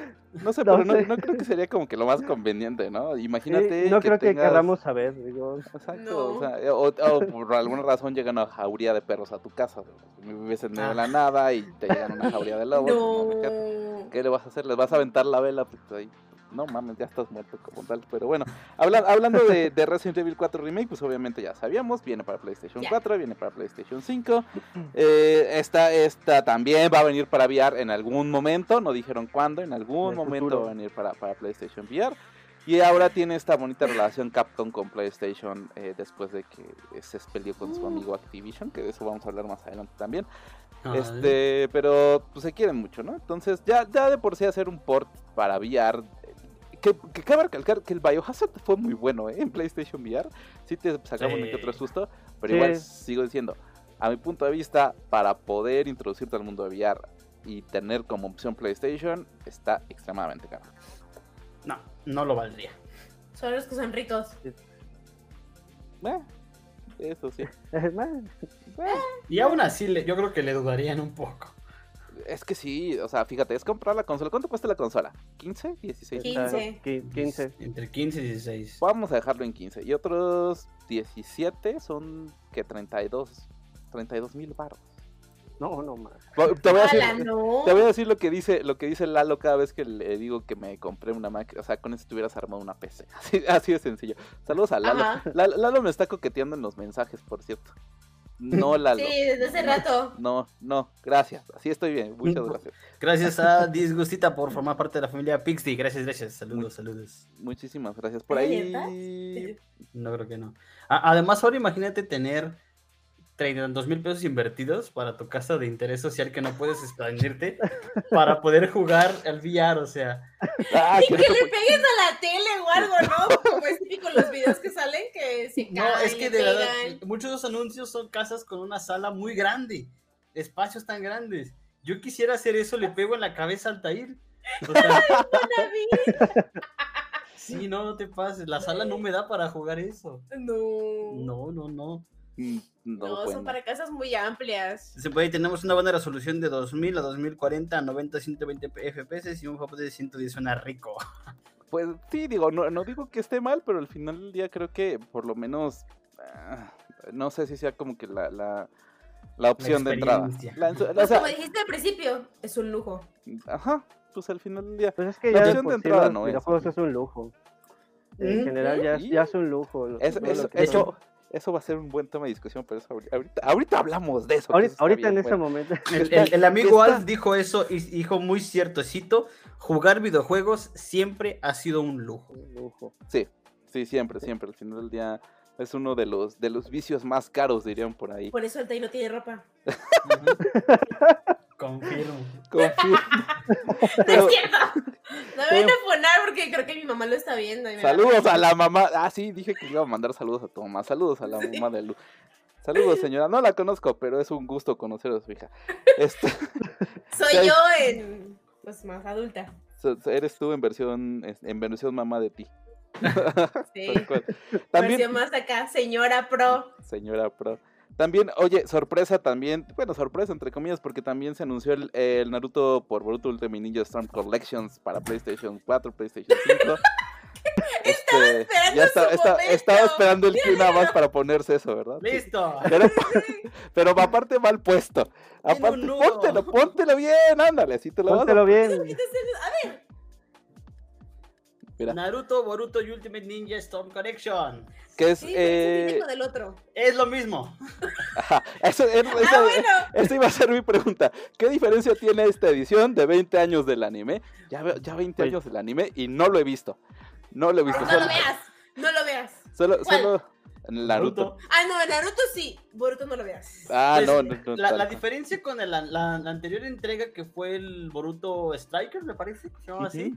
no sé, pero no, creo que sería como que lo más conveniente, ¿no? Imagínate. no creo que queramos saber, digo. Exacto. O, sea, o, por alguna razón llegan una jauría de perros a tu casa. Vives en medio de la ah. nada y te llegan una jauría de lobos. ¿Qué le vas a hacer? ¿Les vas a aventar la vela? Pues ahí no mames, ya estás muerto como tal. Pero bueno, hablando de, Resident Evil 4 Remake, pues obviamente ya sabíamos, viene para PlayStation 4, viene para PlayStation 5. Eh, esta, esta también va a venir para VR en algún momento, no dijeron cuándo, en algún momento va a venir para, para PlayStation VR. Y ahora tiene esta bonita relación Capcom con PlayStation eh, después de que se peleó con su amigo Activision, que de eso vamos a hablar más adelante también. este, pero pues se quieren mucho, ¿no? Entonces ya, ya de por sí hacer un port para VR que, que cabe recalcar que el Biohazard fue muy bueno ¿eh? en PlayStation VR. Sí te sacamos un que otro susto, pero igual sigo diciendo, a mi punto de vista, para poder introducirte al mundo de VR y tener como opción PlayStation, está extremadamente caro. No, no lo valdría. Son los que son ricos. Eh, eso sí. y aún así, yo creo que le dudarían un poco. Es que sí, o sea, fíjate, es comprar la consola. ¿Cuánto cuesta la consola? ¿15? ¿16? 15. 15. Entre 15 y 16. Vamos a dejarlo en 15. Y otros 17 son que 32. 32 mil baros. No, no más. Te voy, a decir, te voy a decir lo que dice lo que dice Lalo cada vez que le digo que me compré una máquina. O sea, con eso tuvieras armado una PC. Así, de sencillo. Saludos a Lalo. Lalo. Lalo me está coqueteando en los mensajes, por cierto. No, Lalo. Sí, desde hace rato. No, no, gracias. Así estoy bien. Muchas gracias. Gracias a Disgustita por formar parte de la familia Pixie. Gracias, gracias. Saludos, saludos. Muchísimas gracias por ahí. No creo que no. Además, ahora imagínate tener 32 mil pesos invertidos para tu casa de interés social que no puedes expandirte para poder jugar al VR, o sea. Ah, y que, le pegues a la tele o algo, ¿no? Como es típico los videos que salen que se caen. No, es que de verdad, muchos de los anuncios son casas con una sala muy grande, espacios tan grandes. Yo quisiera hacer eso, le pego en la cabeza al Tair. O sea, sí, no, no te pases. La sala no me da para jugar eso. No. No, no, no. Mm, no, son para casas muy amplias. Se puede, tenemos una buena resolución de 2000 a 2040 a 90 120 FPS y un juego de 110 suena rico. Pues sí, digo, no, digo que esté mal, pero al final del día creo que por lo menos ah, no sé si sea como que la, la, opción de entrada. Pues como dijiste al principio, es un lujo. Ajá, pues al final del día. Pues es que la opción de entrada no es. juegos es un lujo. En general ya, ya, es un lujo. Es, eso, eso va a ser un buen tema de discusión, pero ahorita, ahorita, hablamos de eso. Ahorita, en ese momento. El, amigo Alf dijo eso y dijo muy cierto, cito, jugar videojuegos siempre ha sido un lujo. lujo. Sí, sí, siempre, siempre. Al final del ddía es uno de los, de los vicios más caros, dirían por ahí. Por eso el Tay no tiene ropa. Confirmo. Confirmo. no es cierto. No me voy a poner porque creo que mi mamá lo está viendo. saludos a la mamá. Ah, sí, dije que iba a mandar saludos a tu mamá. Saludos a la mamá de Lu. Saludos, señora. No la conozco, pero es un gusto conocer a su hija. Este... Soy yo en. Pues más adulta. Eres tú en versión, en versión mamá de ti. Sí. También... Versión más acá, señora pro. Señora pro. También, oye, sorpresa también, bueno, sorpresa entre comillas, porque también se anunció el, Naruto por Boruto Ultimate Ninja Storm Collections para PlayStation 4, PlayStation 5. este, ya estaba esperando el que nada más para ponerse eso, ¿verdad? Listo. Pero, aparte mal puesto. Aparte, póntelo, póntelo bien, ándale, así te lo Póntelo bien. A ver, Naruto, Boruto y Ultimate Ninja Storm Connection. Que es. eh... del otro. Es lo mismo. Eso, ah, eso, iba a ser mi pregunta. ¿Qué diferencia tiene esta edición de 20 años del anime? Ya, ya 20 años del anime y no lo he visto. No lo he visto. No lo veas. No lo veas. Solo, solo, Naruto. Ah, no, Naruto sí. Boruto no lo veas. Ah, pues, no, no, la, la, diferencia con el, la, la, anterior entrega que fue el Boruto Striker, me parece, se llama así,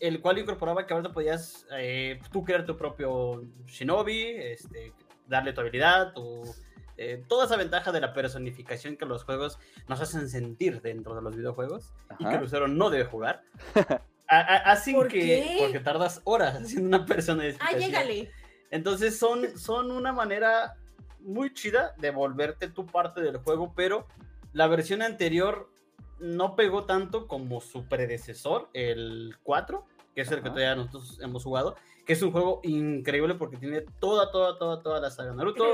el cual incorporaba que ahora podías eh, tú crear tu propio Shinobi, este, darle tu habilidad, tu, eh, toda esa ventaja de la personificación que los juegos nos hacen sentir dentro de los videojuegos y que el usuario no debe jugar. Así que, porque tardas horas haciendo una persona Ah, llégale. Entonces son, son una manera muy chida de volverte tu parte del juego, pero la versión anterior no pegó tanto como su predecesor, el 4, que es el que todavía nosotros hemos jugado, que es un juego increíble porque tiene toda, toda, toda, toda la saga Naruto.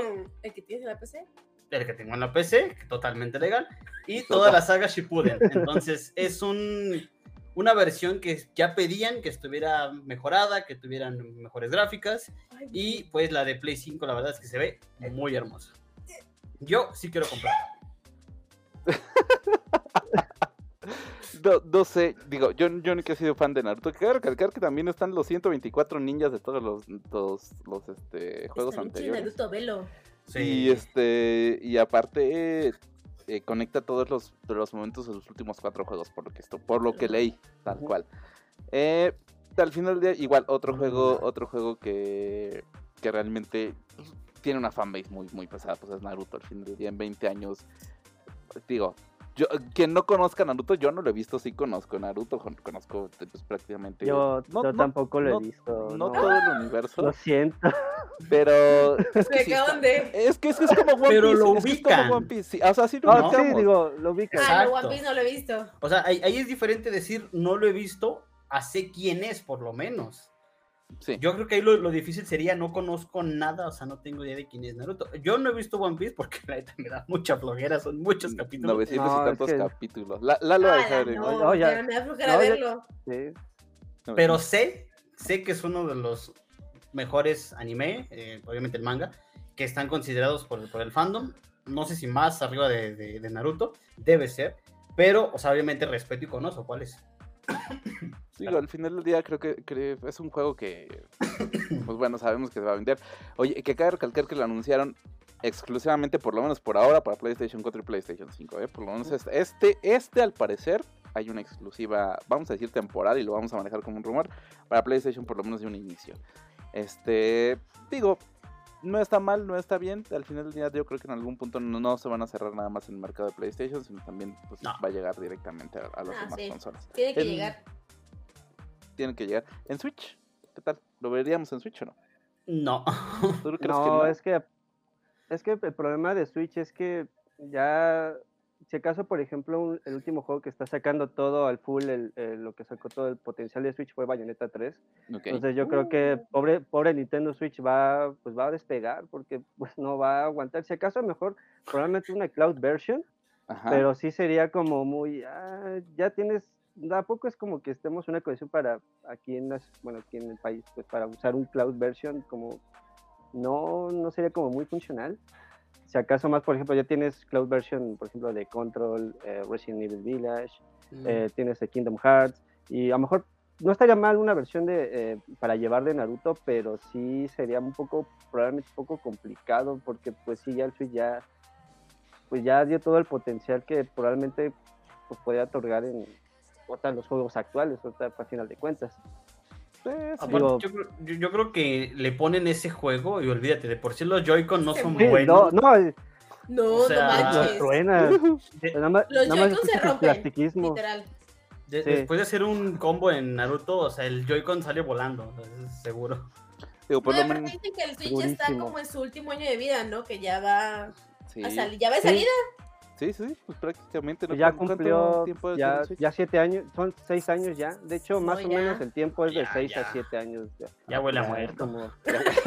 ¿El que tienes en la PC? El que tengo en la PC, totalmente legal, y toda la saga Shippuden. Entonces es un una versión que ya pedían que estuviera mejorada, que tuvieran mejores gráficas. y pues la de Play 5, la verdad es que se ve muy hermosa. Yo sí quiero comprar. No, sé, digo, yo, yo nunca he sido fan de Naruto. Quiero recalcar que también están los 124 ninjas de todos los, los, este, juegos anteriores. Naruto Velo. Sí. Y este, y aparte, eh, conecta todos los, los momentos de los últimos cuatro juegos, por lo que, esto, por lo que leí, tal cual. Eh, al final del día, igual, otro juego, otro juego que, que realmente pues, tiene una fanbase muy, muy pesada, pues es Naruto. Al final del día, en 20 años, digo, yo, quien no conozca Naruto, yo no lo he visto, sí conozco Naruto, conozco pues, prácticamente. Yo, tampoco lo he visto. No, todo el universo. Lo siento. Pero. Es que, sí es, que, es, que es como One Pero Piece. lo ubican. One Piece. Sí, o sea, sí lo no, sí, digo, lo ubican. Ah, One Piece no lo he visto. O sea, ahí, ahí es diferente decir no lo he visto a sé quién es, por lo menos. Yo creo que ahí lo, difícil sería no conozco nada, o sea, no tengo idea de quién es Naruto. Yo no he visto One Piece porque la neta me da mucha flojera, son muchos capítulos. 900 y tantos capítulos. La, la lo va a dejar no, ya, me da flojera verlo. Sí. Pero sé, sé que es uno de los mejores anime, eh, obviamente el manga, que están considerados por, por el fandom. No sé si más arriba de, de, de Naruto, debe ser. Pero, o sea, obviamente respeto y conozco cuál es. Digo, al final del día creo que, es un juego que, pues bueno, sabemos que se va a vender. Oye, que cabe recalcar que lo anunciaron exclusivamente, por lo menos por ahora, para PlayStation 4 y PlayStation 5. ¿eh? Por lo menos este, este, este, al parecer, hay una exclusiva, vamos a decir temporal y lo vamos a manejar como un rumor, para PlayStation por lo menos de un inicio. Este, digo, no está mal, no está bien. Al final del día yo creo que en algún punto no, se van a cerrar nada más en el mercado de PlayStation, sino también pues, va a llegar directamente a, las ah, demás consolas. Tiene que llegar tienen que llegar. ¿En Switch? ¿Qué tal? ¿Lo veríamos en Switch o no? No. ¿Tú crees no, que no, es que es que el problema de Switch es que ya si acaso, por ejemplo, el último juego que está sacando todo al full, el, lo que sacó todo el potencial de Switch fue Bayonetta 3. Entonces yo creo que uh. pobre, pobre Nintendo Switch va, pues va a despegar porque pues no va a aguantar. Si acaso mejor, probablemente una cloud version, pero sí sería como muy, ah, ya tienes poco es como que estemos una condición para aquí en las, bueno, aquí en el país, pues para usar un cloud version como no, no sería como muy funcional. Si acaso más, por ejemplo, ya tienes cloud version, por ejemplo, de Control, eh, Resident Evil Village, mm. eh, tienes de Kingdom Hearts, y a lo mejor no estaría mal una versión de, eh, para llevar de Naruto, pero sí sería un poco, probablemente un poco complicado, porque pues sí, ya el Switch ya, pues ya dio todo el potencial que probablemente pues, podía otorgar en, los juegos actuales, para final de cuentas. yo, creo, que le ponen ese juego y olvídate, de por sí los Joy-Con no son buenos. No, no, no, manches. los Joy-Con se rompen, literal. Después de hacer un combo en Naruto, o sea, el Joy-Con sale volando, seguro. Digo, por lo menos... dicen que el Switch está como en su último año de vida, ¿no? Que ya va Sí. ¿Ya va de salida? Sí, sí, pues prácticamente. Pues ya cumplió ya, ya siete años, son seis años ya. De hecho, más o menos el tiempo es de seis a siete años. Ya, huele a muerto.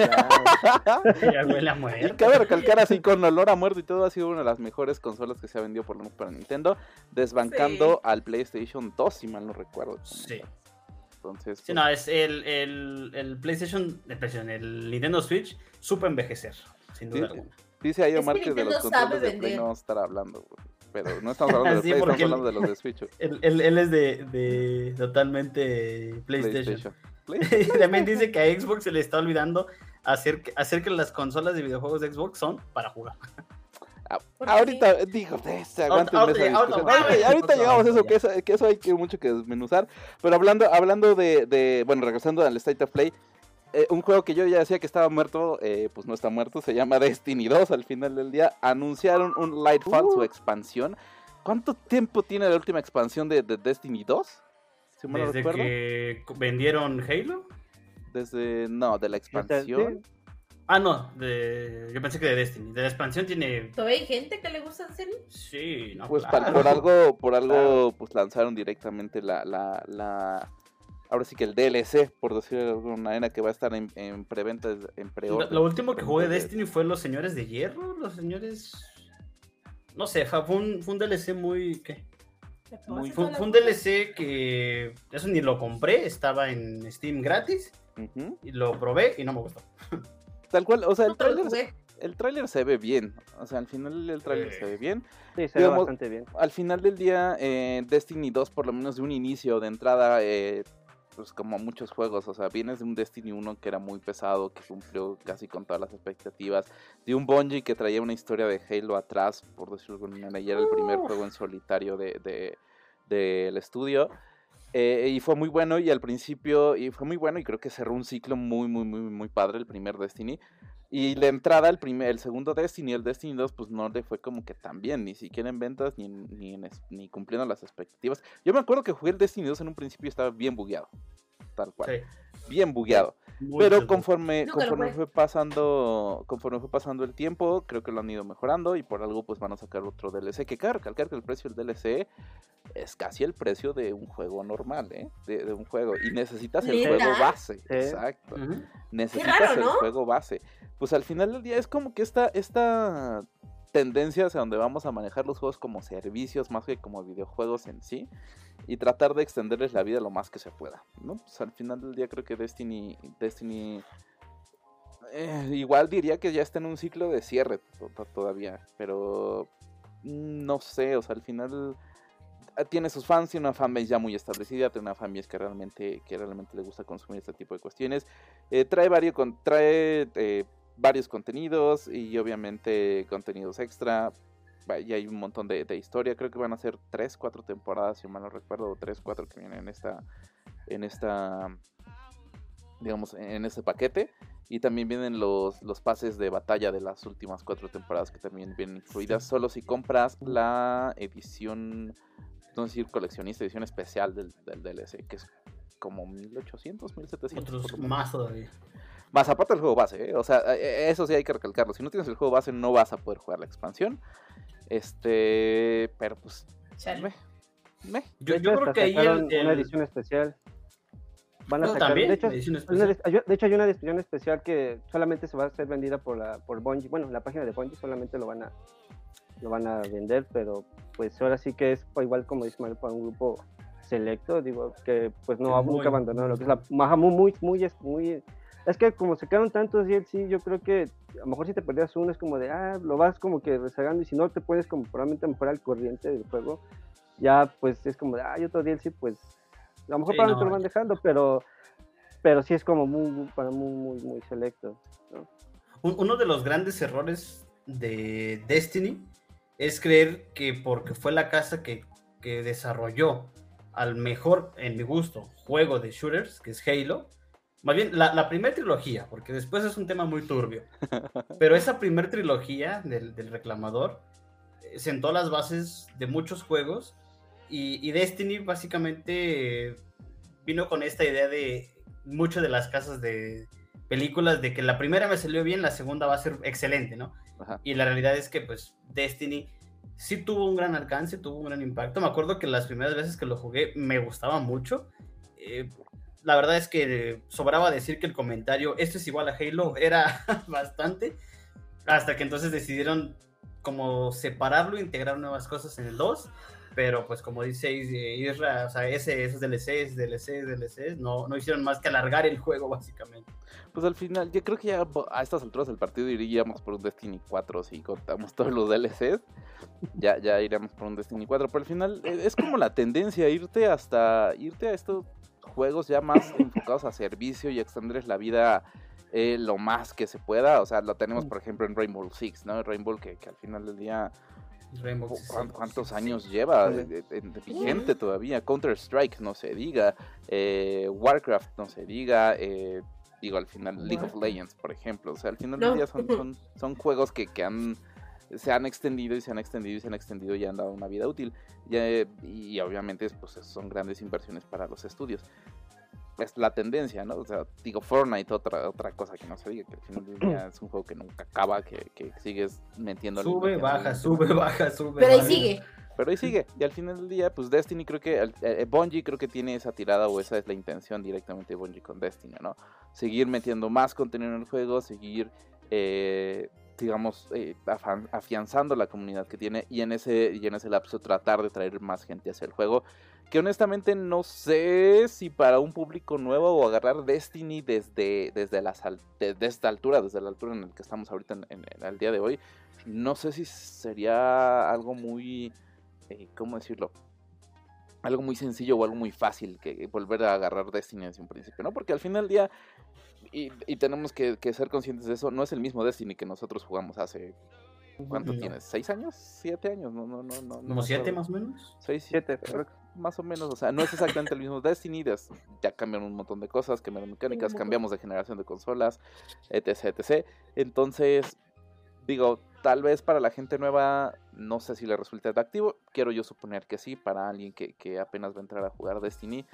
ya, huele a muerto. Y cabe recalcar así con olor a muerto y todo, ha sido una de las mejores consolas que se ha vendido por lo menos para Nintendo, desbancando al PlayStation 2, si mal no recuerdo. Sí. Entonces, sí, pues no, es el, el, el PlayStation, el Nintendo Switch, supo envejecer, sin duda alguna. Dice ahí Omar que, de los controles de Play no estar hablando, pero no estamos hablando de Play, estamos hablando de los de Switch. Él, él, es de, de, totalmente PlayStation. PlayStation. También dice que a Xbox se le está olvidando hacer, hacer que las consolas de videojuegos de Xbox son para jugar. Ah, ahorita, digo, se aguanten ahorita, llegamos a eso, que eso, que eso hay que mucho que desmenuzar. Pero hablando, hablando de, de, bueno, regresando al State of Play, eh, un juego que yo ya decía que estaba muerto, eh, pues no está muerto, se llama Destiny 2 al final del día. Anunciaron un Lightfall, su uh. expansión. ¿Cuánto tiempo tiene la última expansión de, Destiny 2? Desde que vendieron Halo. Desde, no, de la expansión. Ah, no, de... yo pensé que de Destiny. De la expansión tiene. ¿Todavía hay gente que le gusta Destiny? Sí, no. Pues por algo, por algo, pues lanzaron directamente la, la, la, ahora sí que el DLC, por decirlo de alguna manera, que va a estar en, preventa, en pre lo, lo, último que jugué de Destiny fue Los Señores de Hierro, Los Señores... No sé, fue un, fue un DLC muy... ¿qué? Muy, fue, un DLC que eso ni lo compré, estaba en Steam gratis y lo probé y no me gustó. Tal cual, o sea, el trailer, el tráiler se ve bien, o sea, al final el tráiler se ve bien. Sí, se ve bastante bien. Al final del día, eh, Destiny 2, por lo menos de un inicio, de entrada, eh, pues como muchos juegos, o sea, vienes de un Destiny 1 que era muy pesado, que cumplió casi con todas las expectativas, de un Bungie que traía una historia de Halo atrás, por decirlo de alguna manera, y era el primer juego en solitario del de, de, estudio. Eh, y fue muy bueno y al principio, y fue muy bueno y creo que cerró un ciclo muy, muy, muy, muy padre el primer Destiny. Y la entrada, el, primer, el segundo Destiny, el Destiny 2, pues no le fue como que tan bien, ni siquiera en ventas, ni, ni, ni cumpliendo las expectativas. Yo me acuerdo que jugué el Destiny 2 en un principio y estaba bien bugueado, tal cual. Bien bugueado. Pero conforme, conforme fue pasando, conforme fue pasando el tiempo, creo que lo han ido mejorando y por algo pues van a sacar otro DLC. Que cabe recalcar que el precio del DLC es casi el precio de un juego normal, ¿eh? De, un juego. Y necesitas el juego base. Exacto. Necesitas el juego base. Pues al final del día es como que esta, esta tendencia hacia donde vamos a manejar los juegos como servicios más que como videojuegos en sí y tratar de extenderles la vida lo más que se pueda, ¿no? Pues al final del día creo que Destiny, Destiny eh, igual diría que ya está en un ciclo de cierre todavía, pero no sé, o sea, al final ah, tiene sus fans, tiene una fanbase ya muy establecida, tiene una fanbase que realmente, que realmente le gusta consumir este tipo de cuestiones. Eh, trae varios, trae eh, varios contenidos y obviamente contenidos extra y hay un montón de, historia. Creo que van a ser 3, 4 temporadas, si mal no recuerdo, o 3, 4 que vienen en esta, en esta, digamos, en este paquete. Y también vienen los, los pases de batalla de las últimas 4 temporadas que también vienen incluidas. Solo si compras la edición, no decir coleccionista, edición especial del, del DLC, que es como 1800, 1700. Otros más todavía. Más aparte del juego base, ¿eh? o sea, e, e, eso sí hay que recalcarlo. Si no tienes el juego base, no vas a poder jugar la expansión. Este, pero pues. Me, Yo, creo que ahí una edición especial. Van a sacar. de, hecho, de hecho, hay una edición especial que solamente se va a ser vendida por la por Bungie. Bueno, la página de Bungie solamente lo van a lo van a vender, pero pues ahora sí que es igual como dice Manuel, para un grupo selecto, digo que pues no nunca abandonado lo que es la muy muy muy, muy es que como se quedaron tantos DLC, yo creo que a lo mejor si te perdías uno es como de, ah, lo vas como que rezagando y si no te puedes como probablemente mejorar el corriente del juego, ya pues es como de, ah, hay otro DLC, pues a lo mejor para no, te lo van dejando, pero, pero sí es como muy, para muy, muy, muy selecto. Uno de los grandes errores de Destiny es creer que porque fue la casa que, que desarrolló al mejor, en mi gusto, juego de shooters, que es Halo, más bien, la, primera trilogía, porque después es un tema muy turbio. Pero esa primera trilogía del, reclamador eh, sentó las bases de muchos juegos. Y, Destiny básicamente vino con esta idea de muchas de las casas de películas de que la primera me salió bien, la segunda va a ser excelente, ¿no? Y la realidad es que, pues, Destiny sí tuvo un gran alcance, tuvo un gran impacto. Me acuerdo que las primeras veces que lo jugué me gustaba mucho. Eh, la verdad es que sobraba decir que el comentario, esto es igual a Halo, era bastante. Hasta que entonces decidieron como separarlo, integrar nuevas cosas en el 2 pero pues como dice Isra, o sea, ese, esos DLCs, DLCs, DLCs, no, no hicieron más que alargar el juego básicamente. Pues al final, yo creo que ya a estas alturas del partido iríamos por un Destiny 4 si contamos todos los DLCs. Ya, ya iríamos por un Destiny 4, pero al final eh, es como la tendencia, irte hasta, irte a estos juegos ya más enfocados a servicio y extender la vida eh, lo más que se pueda. O sea, lo tenemos por ejemplo en Rainbow Six, ¿no? Rainbow que, que al final del día ¿Cuántos años lleva vigente todavía? Counter Strike, no se diga. Eh, Warcraft, no se diga. Eh, digo, al final, League of Legends, por ejemplo. O sea, al final del día son, son, juegos que, han se han extendido y se han extendido y se han extendido y han dado una vida útil. Y, y obviamente pues, son grandes inversiones para los estudios es la tendencia, ¿no? O sea, digo, Fortnite, otra, otra cosa que no se diga, que al final del día es un juego que nunca acaba, que, que sigues metiendo. Sube, baja, sube, baja, sube. Pero ahí sigue. Pero ahí sigue. Y al final del día, pues Destiny creo que, eh, Bungie creo que tiene esa tirada o esa es la intención directamente de Bungie con Destiny, ¿no? Seguir metiendo más contenido en el juego, seguir, eh, digamos, eh, afianzando la comunidad que tiene y en, ese, y en ese lapso tratar de traer más gente hacia el juego que honestamente no sé si para un público nuevo o agarrar Destiny desde, desde, la, esta altura, desde la altura en la que estamos ahorita en, el día de hoy, no sé si sería algo muy, eh, ¿cómo decirlo? Algo muy sencillo o algo muy fácil que volver a agarrar Destiny desde un principio, ¿no? Porque al final del día, y, tenemos que, que, ser conscientes de eso, no es el mismo Destiny que nosotros jugamos hace ¿Cuánto tienes? ¿Seis años? ¿Siete años? No, no, no, no. ¿Como siete más o menos? Seis, siete, más o menos. O sea, no es exactamente el mismo Destiny. Ya cambiaron un montón de cosas, cambiaron mecánicas, cambiamos de generación de consolas, etc, etc. Entonces, digo, tal vez para la gente nueva, no sé si le resulte atractivo. Quiero yo suponer que sí, para alguien que, que apenas va a entrar a jugar Destiny.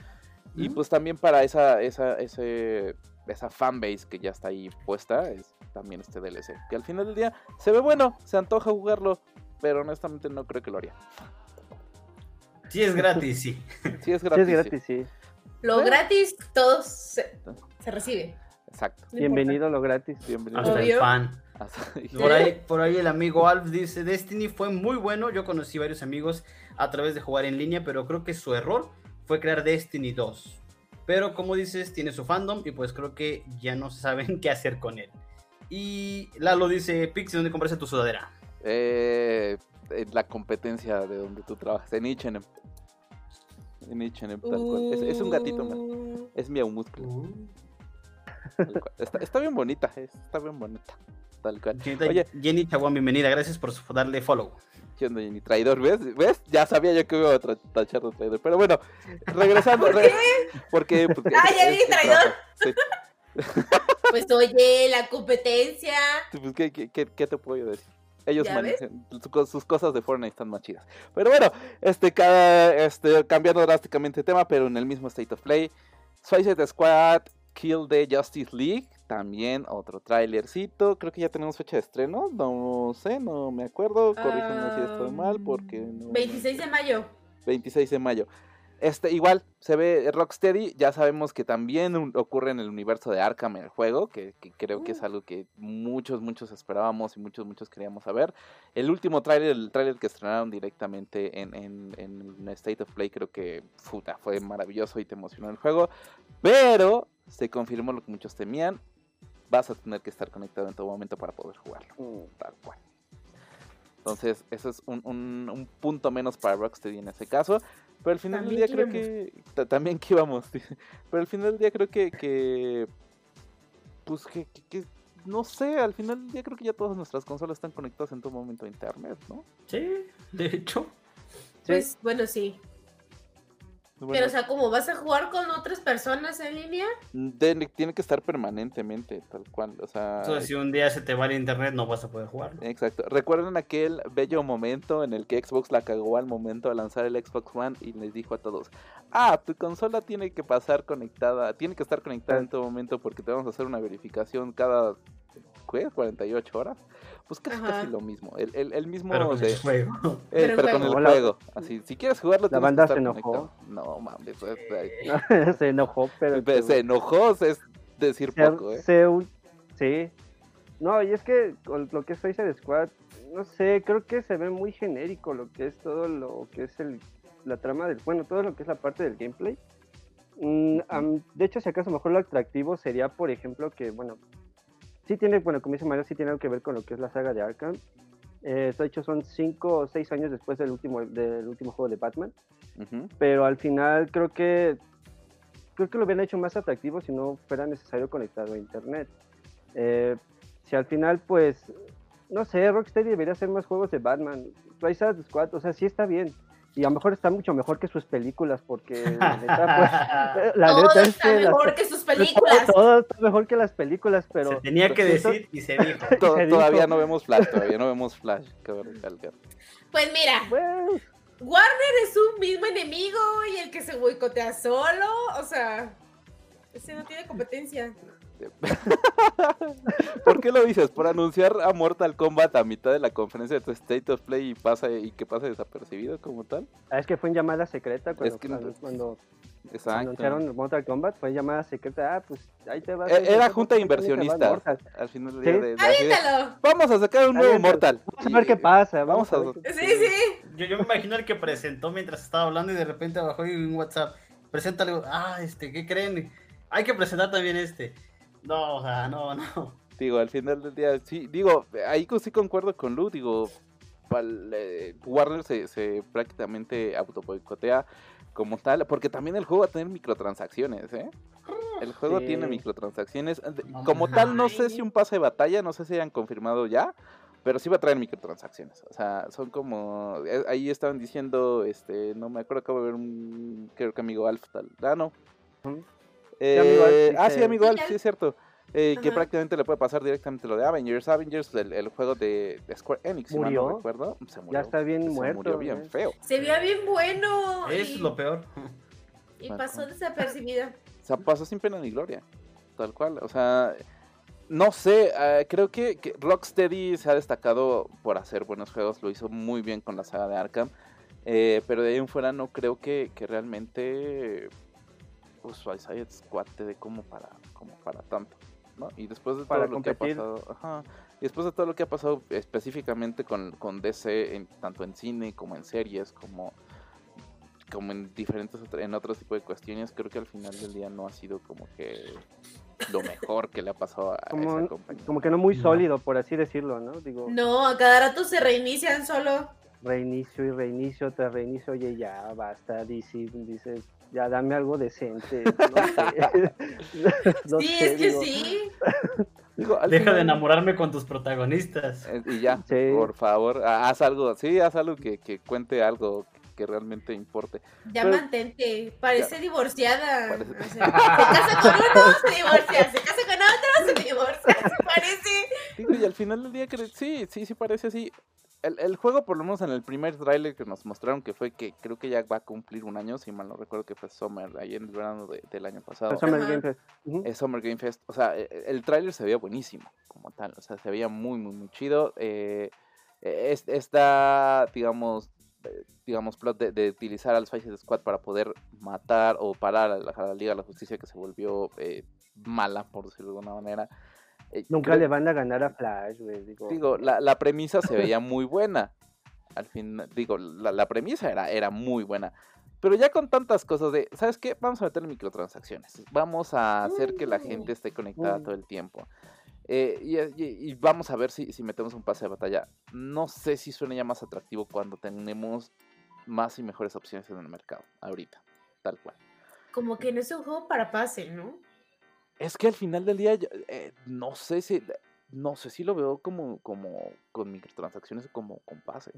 Y pues también para esa, esa, ese, esa fanbase que ya está ahí puesta, es también este DLC. Que al final del día se ve bueno, se antoja jugarlo, pero honestamente no creo que lo haría. Si es gratis, sí. Si es gratis, sí. Es gratis, sí. Lo gratis, todos se, recibe. Exacto. Bienvenido a lo gratis. Bienvenido. Hasta el fan. Por ahí, por ahí el amigo Alf dice, Destiny fue muy bueno, yo conocí varios amigos a través de jugar en línea, pero creo que su error fue crear Destiny 2. Pero como dices, tiene su fandom y pues creo que ya no saben qué hacer con él. Y Lalo dice, Pixie, ¿dónde compraste tu sudadera? Eh, en la competencia de donde tú trabajas, en H&M. En H&M, tal cual. Es, un gatito, man. Es mi músculo. Uh. Está, bien bonita, está bien bonita. Tal cual. Oye, Jenny Chaguán, bienvenida. Gracias por darle follow ni traidor, ¿ves? ¿Ves? Ya sabía yo que iba a tachar de traidor. Pero bueno, regresando. ¿Por qué? Porque, ah, ya vi traidor. Pues oye, la competencia. Pues, ¿qué, qué, qué, te puedo decir? Ellos manejan, sus cosas de Fortnite están más chidas. Pero bueno, este, cada, este, cambiando drásticamente de tema, pero en el mismo State of Play. Suicide Squad, Kill the Justice League también otro tráilercito. Creo que ya tenemos fecha de estreno. No sé, no me acuerdo. Corríjanme si estoy mal porque no... 26 de mayo. 26 de mayo. Este, igual, se ve Rocksteady, ya sabemos que también ocurre en el universo de Arkham el juego, que, creo que es algo que muchos, muchos esperábamos y muchos, muchos queríamos saber. El último tráiler, el tráiler que estrenaron directamente en, en, en, State of Play, creo que puta, fue maravilloso y te emocionó el juego. Pero se confirmó lo que muchos temían, vas a tener que estar conectado en todo momento para poder jugarlo. Mm. Tal cual. Entonces, eso es un, un, punto menos para Rocksteady en ese caso. Pero al final del día creo que. También que íbamos. Pero al final del día creo que. que pues que, que, No sé, al final del día creo que ya todas nuestras consolas están conectadas en todo momento a internet, ¿no? Sí, de hecho. Pues bueno, sí. Pero, o sea, como vas a jugar con otras personas en línea. tiene que estar permanentemente, tal cual. O sea, si un día se te va el internet, no vas a poder jugar. Exacto. Recuerden aquel bello momento en el que Xbox la cagó al momento de lanzar el Xbox One y les dijo a todos: Ah, tu consola tiene que pasar conectada, tiene que estar conectada en todo momento porque te vamos a hacer una verificación cada ¿qué? 48 horas. Pues casi, casi lo mismo. El, el, el mismo. Pero con el juego. pero, con el juego. Así, si quieres jugarlo, la banda se enojó. No mames. se enojó, pero. Se enojó, es decir poco, ¿eh? sí. No, y es que con lo que es Suicide Squad, no sé, creo que se ve muy genérico lo que es todo lo que es el, la trama del. Bueno, todo lo que es la parte del gameplay. Mm, de hecho, si acaso mejor lo atractivo sería, por ejemplo, que, bueno, sí tiene, bueno, como dice Mario, sí tiene algo que ver con lo que es la saga de Arkham. Eh, de hecho, son cinco o seis años después del último, del último juego de Batman. Pero al final creo que creo que lo hubieran hecho más atractivo si no fuera necesario conectarlo a internet. Eh, si al final, pues, no sé, Rocksteady debería hacer más juegos de Batman. Rise Squad, o sea, sí está bien. Y a lo mejor está mucho mejor que sus películas, porque la neta, pues, la todo neta es está mejor que sus películas. Todo, está mejor que las películas, pero... Se tenía que decir y se dijo. todavía no vemos Flash, todavía no vemos Flash. Pues mira, pues... Warner es un mismo enemigo y el que se boicotea solo, o sea, ese no tiene competencia. ¿Por qué lo dices? ¿Por anunciar a Mortal Kombat a mitad de la conferencia de tu State of Play y pasa y que pase desapercibido como tal? Ah, es que fue en llamada secreta cuando, cuando, anunciaron Mortal Kombat, fue en llamada secreta, ah, pues ahí te vas. E-, era junta de inversionistas al final del día de, Vamos a sacar un nuevo Mortal. Vamos a ver qué pasa. Vamos, a, Sí, sí. Yo, yo me imagino el que presentó mientras estaba hablando y de repente bajó en WhatsApp. Preséntale, ah, este, ¿qué creen? Hay que presentar también este. No, o sea, no, no. Digo, al final del día, sí, digo, ahí sí concuerdo con Lu, digo, Warner se, se prácticamente autoboicotea como tal, porque también el juego va a tener microtransacciones, ¿eh? El juego tiene microtransacciones. Como tal, no sé si un pase de batalla, no sé si hayan confirmado ya, pero sí va a traer microtransacciones. O sea, son como. Eh, ahí estaban diciendo, este, no me acuerdo, acabo de ver un. Creo que amigo Alf tal. Ah, no. Eh, ah, sí, amigo Alf, sí es cierto. Eh, que prácticamente le puede pasar directamente lo de Avengers. Avengers, el, juego de, Square Enix, ¿Murió? no recuerdo. Se murió. Ya está bien se muerto. murió bien feo. Se veía bien bueno. Es lo peor. Y pasó desapercibido. O sea, pasó sin pena ni gloria. Tal cual. O sea, no sé. Eh, creo que, que, Rocksteady se ha destacado por hacer buenos juegos. Lo hizo muy bien con la saga de Arkham. Eh, pero de ahí en fuera no creo que, que realmente pues Suicide Squad te dé como para, como para tanto. Y después de todo lo que ha pasado, y después de todo lo que ha pasado específicamente con, con DC, en, tanto en cine como en series, como, como en diferentes, en otro tipo de cuestiones, creo que al final del día no ha sido como que lo mejor que le ha pasado a como, esa compañía. Como que no muy sólido, por así decirlo, ¿no? Digo, no, a cada rato se reinician solo. Reinicio y reinicio tras reinicio, oye, ya basta, DC, dices, ya dame algo decente. sí, es que sí. Deja de enamorarme con tus protagonistas. Eh, y ya, por favor, haz algo, sí, haz algo que, que cuente algo que realmente importe. Ya mantente, parece divorciada. se casa con uno, se divorcia, se casa con otro, se divorcia, parece. y al final del día, sí, sí, sí parece así el, el, juego, por lo menos en el primer trailer que nos mostraron, que fue que creo que ya va a cumplir un año, si mal no recuerdo que fue Summer, ahí en el verano del año pasado. Summer Game Fest. Es Summer Game Fest. O sea, e, e, el, trailer se veía buenísimo, como tal. O sea, se veía muy, muy, muy chido. Eh, e, esta, digamos, eh, digamos, plot de, utilizar al Suicide Squad para poder matar o parar a la, Liga de la Justicia que se volvió eh, mala, por decirlo de alguna manera. Eh, Nunca le van a ganar a Flash, güey. Digo, la, la, premisa se veía muy buena. Al fin, digo, la, la, premisa era, era muy buena. Pero ya con tantas cosas de, ¿sabes qué? Vamos a meter microtransacciones. Vamos a hacer que la mm, gente esté conectada mm. todo el tiempo. Eh, y, y, vamos a ver si, si metemos un pase de batalla. No sé si suena ya más atractivo cuando tenemos más y mejores opciones en el mercado. Ahorita, tal cual. Como que no es un juego para pase, ¿no? Es que al final del día, eh, no sé si, no sé si lo veo como, como con microtransacciones o como con pase.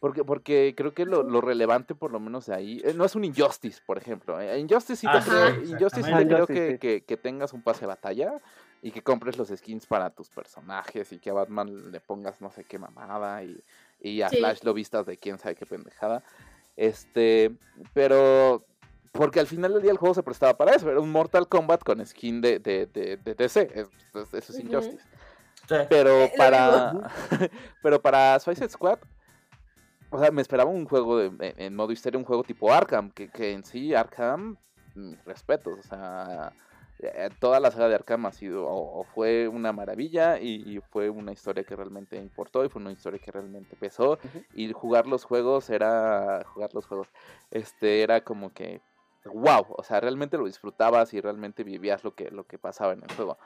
Porque, porque creo que lo, lo, relevante, por lo menos de ahí, eh, no es un Injustice, por ejemplo. Eh, Injustice sí te creo, Injustice sí creo que, que, que, tengas un pase de batalla y que compres los skins para tus personajes y que a Batman le pongas no sé qué mamada y, y a Flash lo vistas de quién sabe qué pendejada. Este, pero porque al final del día el juego se prestaba para eso. Era un Mortal Kombat con skin de, de, de, DC. Eso es Injustice. Pero eh, para, pero para Suicide Squad, o sea, me esperaba un juego en modo historia, un juego tipo Arkham, que, que en sí Arkham, mis respetos, o sea, eh, toda la saga de Arkham ha sido o, fue una maravilla y, fue una historia que realmente importó y fue una historia que realmente pesó y jugar los juegos era jugar los juegos este era como que wow o sea realmente lo disfrutabas y realmente vivías lo que lo que pasaba en el juego.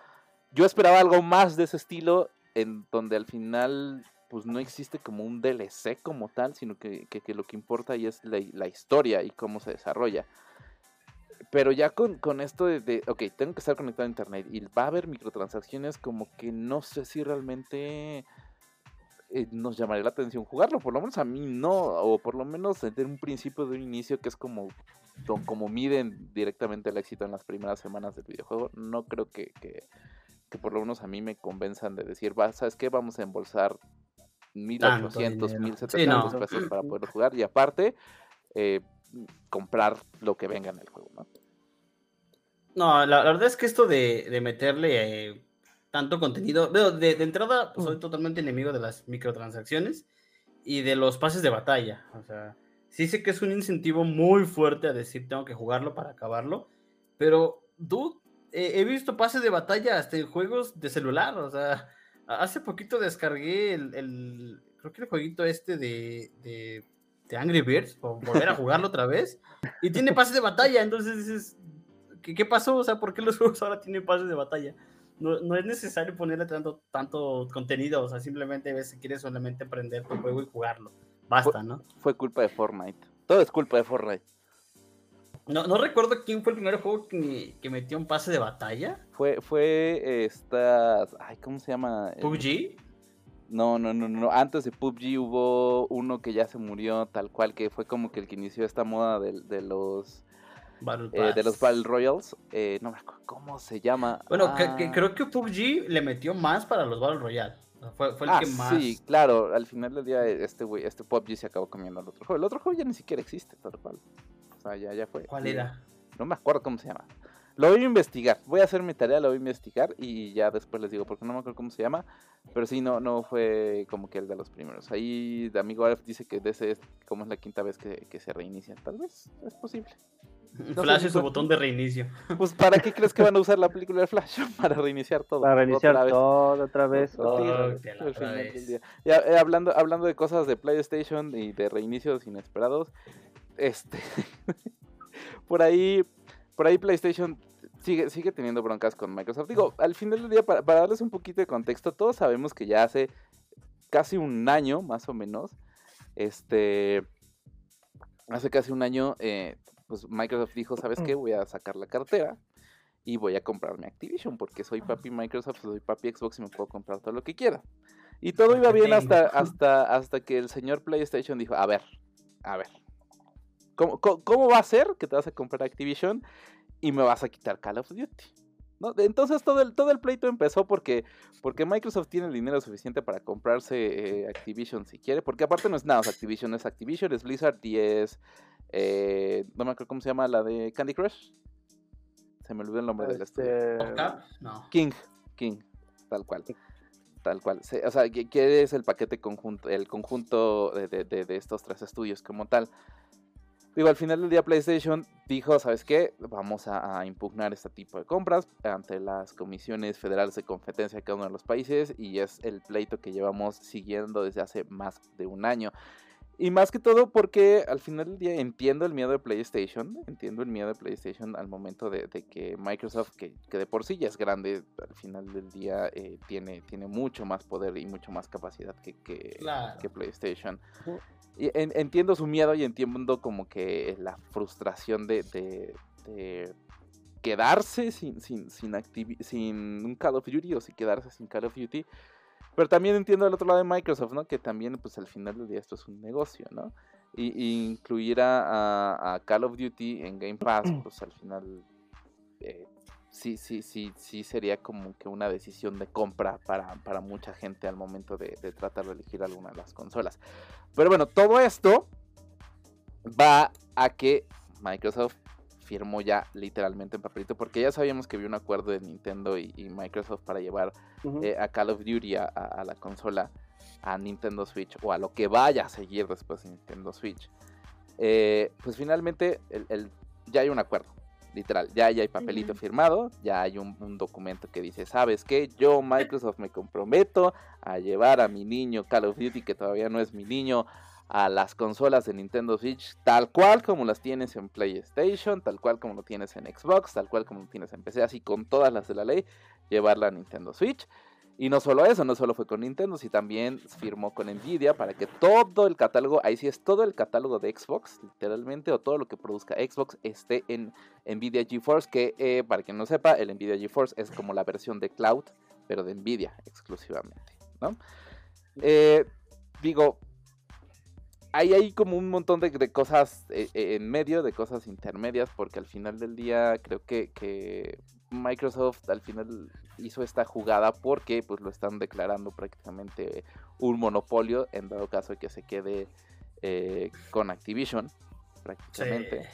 Yo esperaba algo más de ese estilo en donde al final pues no existe como un DLC como tal sino que, lo que importa ahí es la historia y cómo se desarrolla. Pero ya con, con esto de, ok, tengo que estar conectado a internet y va a haber microtransacciones como que no sé si realmente eh, nos llamaría la atención jugarlo, por lo menos a mí no, o por lo menos desde un principio de un inicio que es como, como miden directamente el éxito en las primeras semanas del videojuego, no creo que, que, por lo menos a mí me convenzan de decir, va, ¿sabes qué? Vamos a embolsar 1800, 1700 pesos para poder jugar y aparte... Eh, comprar lo que venga en el juego, ¿no? No, la, verdad es que esto de, meterle eh, tanto contenido, de, de, entrada pues, soy totalmente enemigo de las microtransacciones y de los pases de batalla. O sea, sí sé que es un incentivo muy fuerte a decir tengo que jugarlo para acabarlo, pero dude, he visto pases de batalla hasta en juegos de celular. O sea, hace poquito descargué el, creo que el jueguito este de, de, de Angry Birds, o volver a jugarlo otra vez, y tiene pases de batalla. Entonces dices, ¿qué, pasó? O sea, ¿por qué los juegos ahora tienen pases de batalla? No, no, es necesario ponerle tanto, tanto contenido, o sea, simplemente ves si quieres solamente aprender tu juego y jugarlo. Basta, ¿no? Fue culpa de Fortnite. Todo es culpa de Fortnite. No, no recuerdo quién fue el primer juego que, que metió un pase de batalla. Fue, fue estas. Ay, ¿cómo se llama? ¿PUBG? No, no, no, no. Antes de PUBG hubo uno que ya se murió, tal cual, que fue como que el que inició esta moda de, de los eh, de los Battle Royals. Eh, no me acuerdo cómo se llama. Bueno, que, ah. creo que PUBG le metió más para los Battle Royale. Fue, fue el ah, que más. Sí, claro. Al final del día, este güey, este PUBG se acabó comiendo al otro juego. El otro juego ya ni siquiera existe, tal cual. O sea, ya, ya fue. ¿Cuál era? No me acuerdo cómo se llama. Lo voy a investigar. Voy a hacer mi tarea, lo voy a investigar y ya después les digo, porque no me acuerdo cómo se llama. Pero sí, no, no fue como que el de los primeros. Ahí, de amigo Alf dice que de ese es como es la quinta vez que, que se reinicia. Tal vez es posible. Flash es su botón de reinicio. Pues, ¿para qué crees que van a usar la película de Flash? Para reiniciar todo. Para reiniciar todo otra vez. Ya, hablando, hablando de cosas de PlayStation y de reinicios inesperados, este. por ahí. Por ahí PlayStation sigue, sigue teniendo broncas con Microsoft. Digo, al final del día, para, para darles un poquito de contexto, todos sabemos que ya hace casi un año, más o menos, este hace casi un año eh, pues Microsoft dijo, ¿sabes qué? Voy a sacar la cartera y voy a comprarme Activision porque soy papi Microsoft, soy papi Xbox y me puedo comprar todo lo que quiera. Y todo iba bien hasta, hasta, hasta que el señor PlayStation dijo, a ver, a ver, ¿cómo, cómo, va a ser que te vas a comprar Activision y me vas a quitar Call of Duty? ¿No? Entonces todo el, todo el pleito empezó porque, porque Microsoft tiene el dinero suficiente para comprarse eh, Activision si quiere, porque aparte no es nada, Activision es Activision, es Blizzard y es eh, no me acuerdo cómo se llama la de Candy Crush. Se me olvidó el nombre del estudio. No. King, King, tal cual. Tal cual. o sea, ¿qué es el paquete conjunto, el conjunto de, estos tres estudios como tal? Digo, al final del día PlayStation dijo, ¿sabes qué? Vamos a, impugnar este tipo de compras ante las comisiones federales de competencia de cada uno de los países y es el pleito que llevamos siguiendo desde hace más de un año. Y más que todo porque al final del día entiendo el miedo de PlayStation, entiendo el miedo de PlayStation al momento de, que Microsoft, que, de por sí ya es grande, al final del día eh, tiene, tiene mucho más poder y mucho más capacidad que, que, PlayStation. Y entiendo su miedo y entiendo como que la frustración de, de, quedarse sin, sin, sin, sin un Call of Duty o si quedarse sin Call of Duty pero también entiendo el otro lado de Microsoft, ¿no? Que también, pues al final del día esto es un negocio, ¿no? Y, incluir a, Call of Duty en Game Pass, pues al final eh, sí, sí, sí, sí sería como que una decisión de compra para, para mucha gente al momento de, de, tratar de elegir alguna de las consolas. Pero bueno, todo esto va a que Microsoft firmó ya literalmente en papelito, porque ya sabíamos que había un acuerdo de Nintendo y, Microsoft para llevar eh, a Call of Duty a, la consola, a Nintendo Switch, o a lo que vaya a seguir después de Nintendo Switch. Eh, pues finalmente el, ya hay un acuerdo, literal, ya, ya hay papelito firmado, ya hay un, un, documento que dice, ¿sabes qué? Yo, Microsoft, me comprometo a llevar a mi niño Call of Duty, que todavía no es mi niño, a las consolas de Nintendo Switch tal cual como las tienes en PlayStation, tal cual como lo tienes en Xbox, tal cual como lo tienes en PC, así con todas las de la ley, llevarla a Nintendo Switch. Y no solo eso, no solo fue con Nintendo, sino también firmó con Nvidia para que todo el catálogo, ahí sí es todo el catálogo de Xbox, literalmente, o todo lo que produzca Xbox esté en Nvidia GeForce, que eh, para quien no sepa, el Nvidia GeForce es como la versión de cloud, pero de Nvidia exclusivamente, ¿no? Eh, digo, hay ahí como un montón de, cosas eh, eh, en medio, de cosas intermedias, porque al final del día creo que, Microsoft al final hizo esta jugada porque pues lo están declarando prácticamente un monopolio en dado caso de que se quede eh, con Activision prácticamente.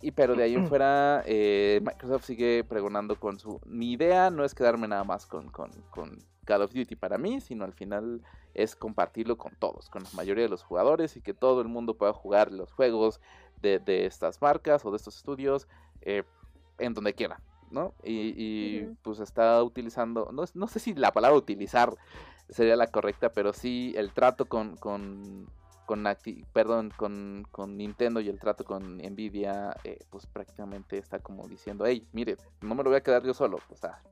Y, pero de ahí en fuera, Microsoft sigue pregonando con su... Mi idea no es quedarme nada más con, con, con Call of Duty para mí, sino al final es compartirlo con todos, con la mayoría de los jugadores y que todo el mundo pueda jugar los juegos de, estas marcas o de estos estudios eh, en donde quiera, ¿no? Y, pues está utilizando, no, no, sé si la palabra utilizar sería la correcta, pero sí el trato con, con, con perdón, con, con, Nintendo y el trato con Nvidia, eh, pues prácticamente está como diciendo, hey, mire, no me lo voy a quedar yo solo, o sea,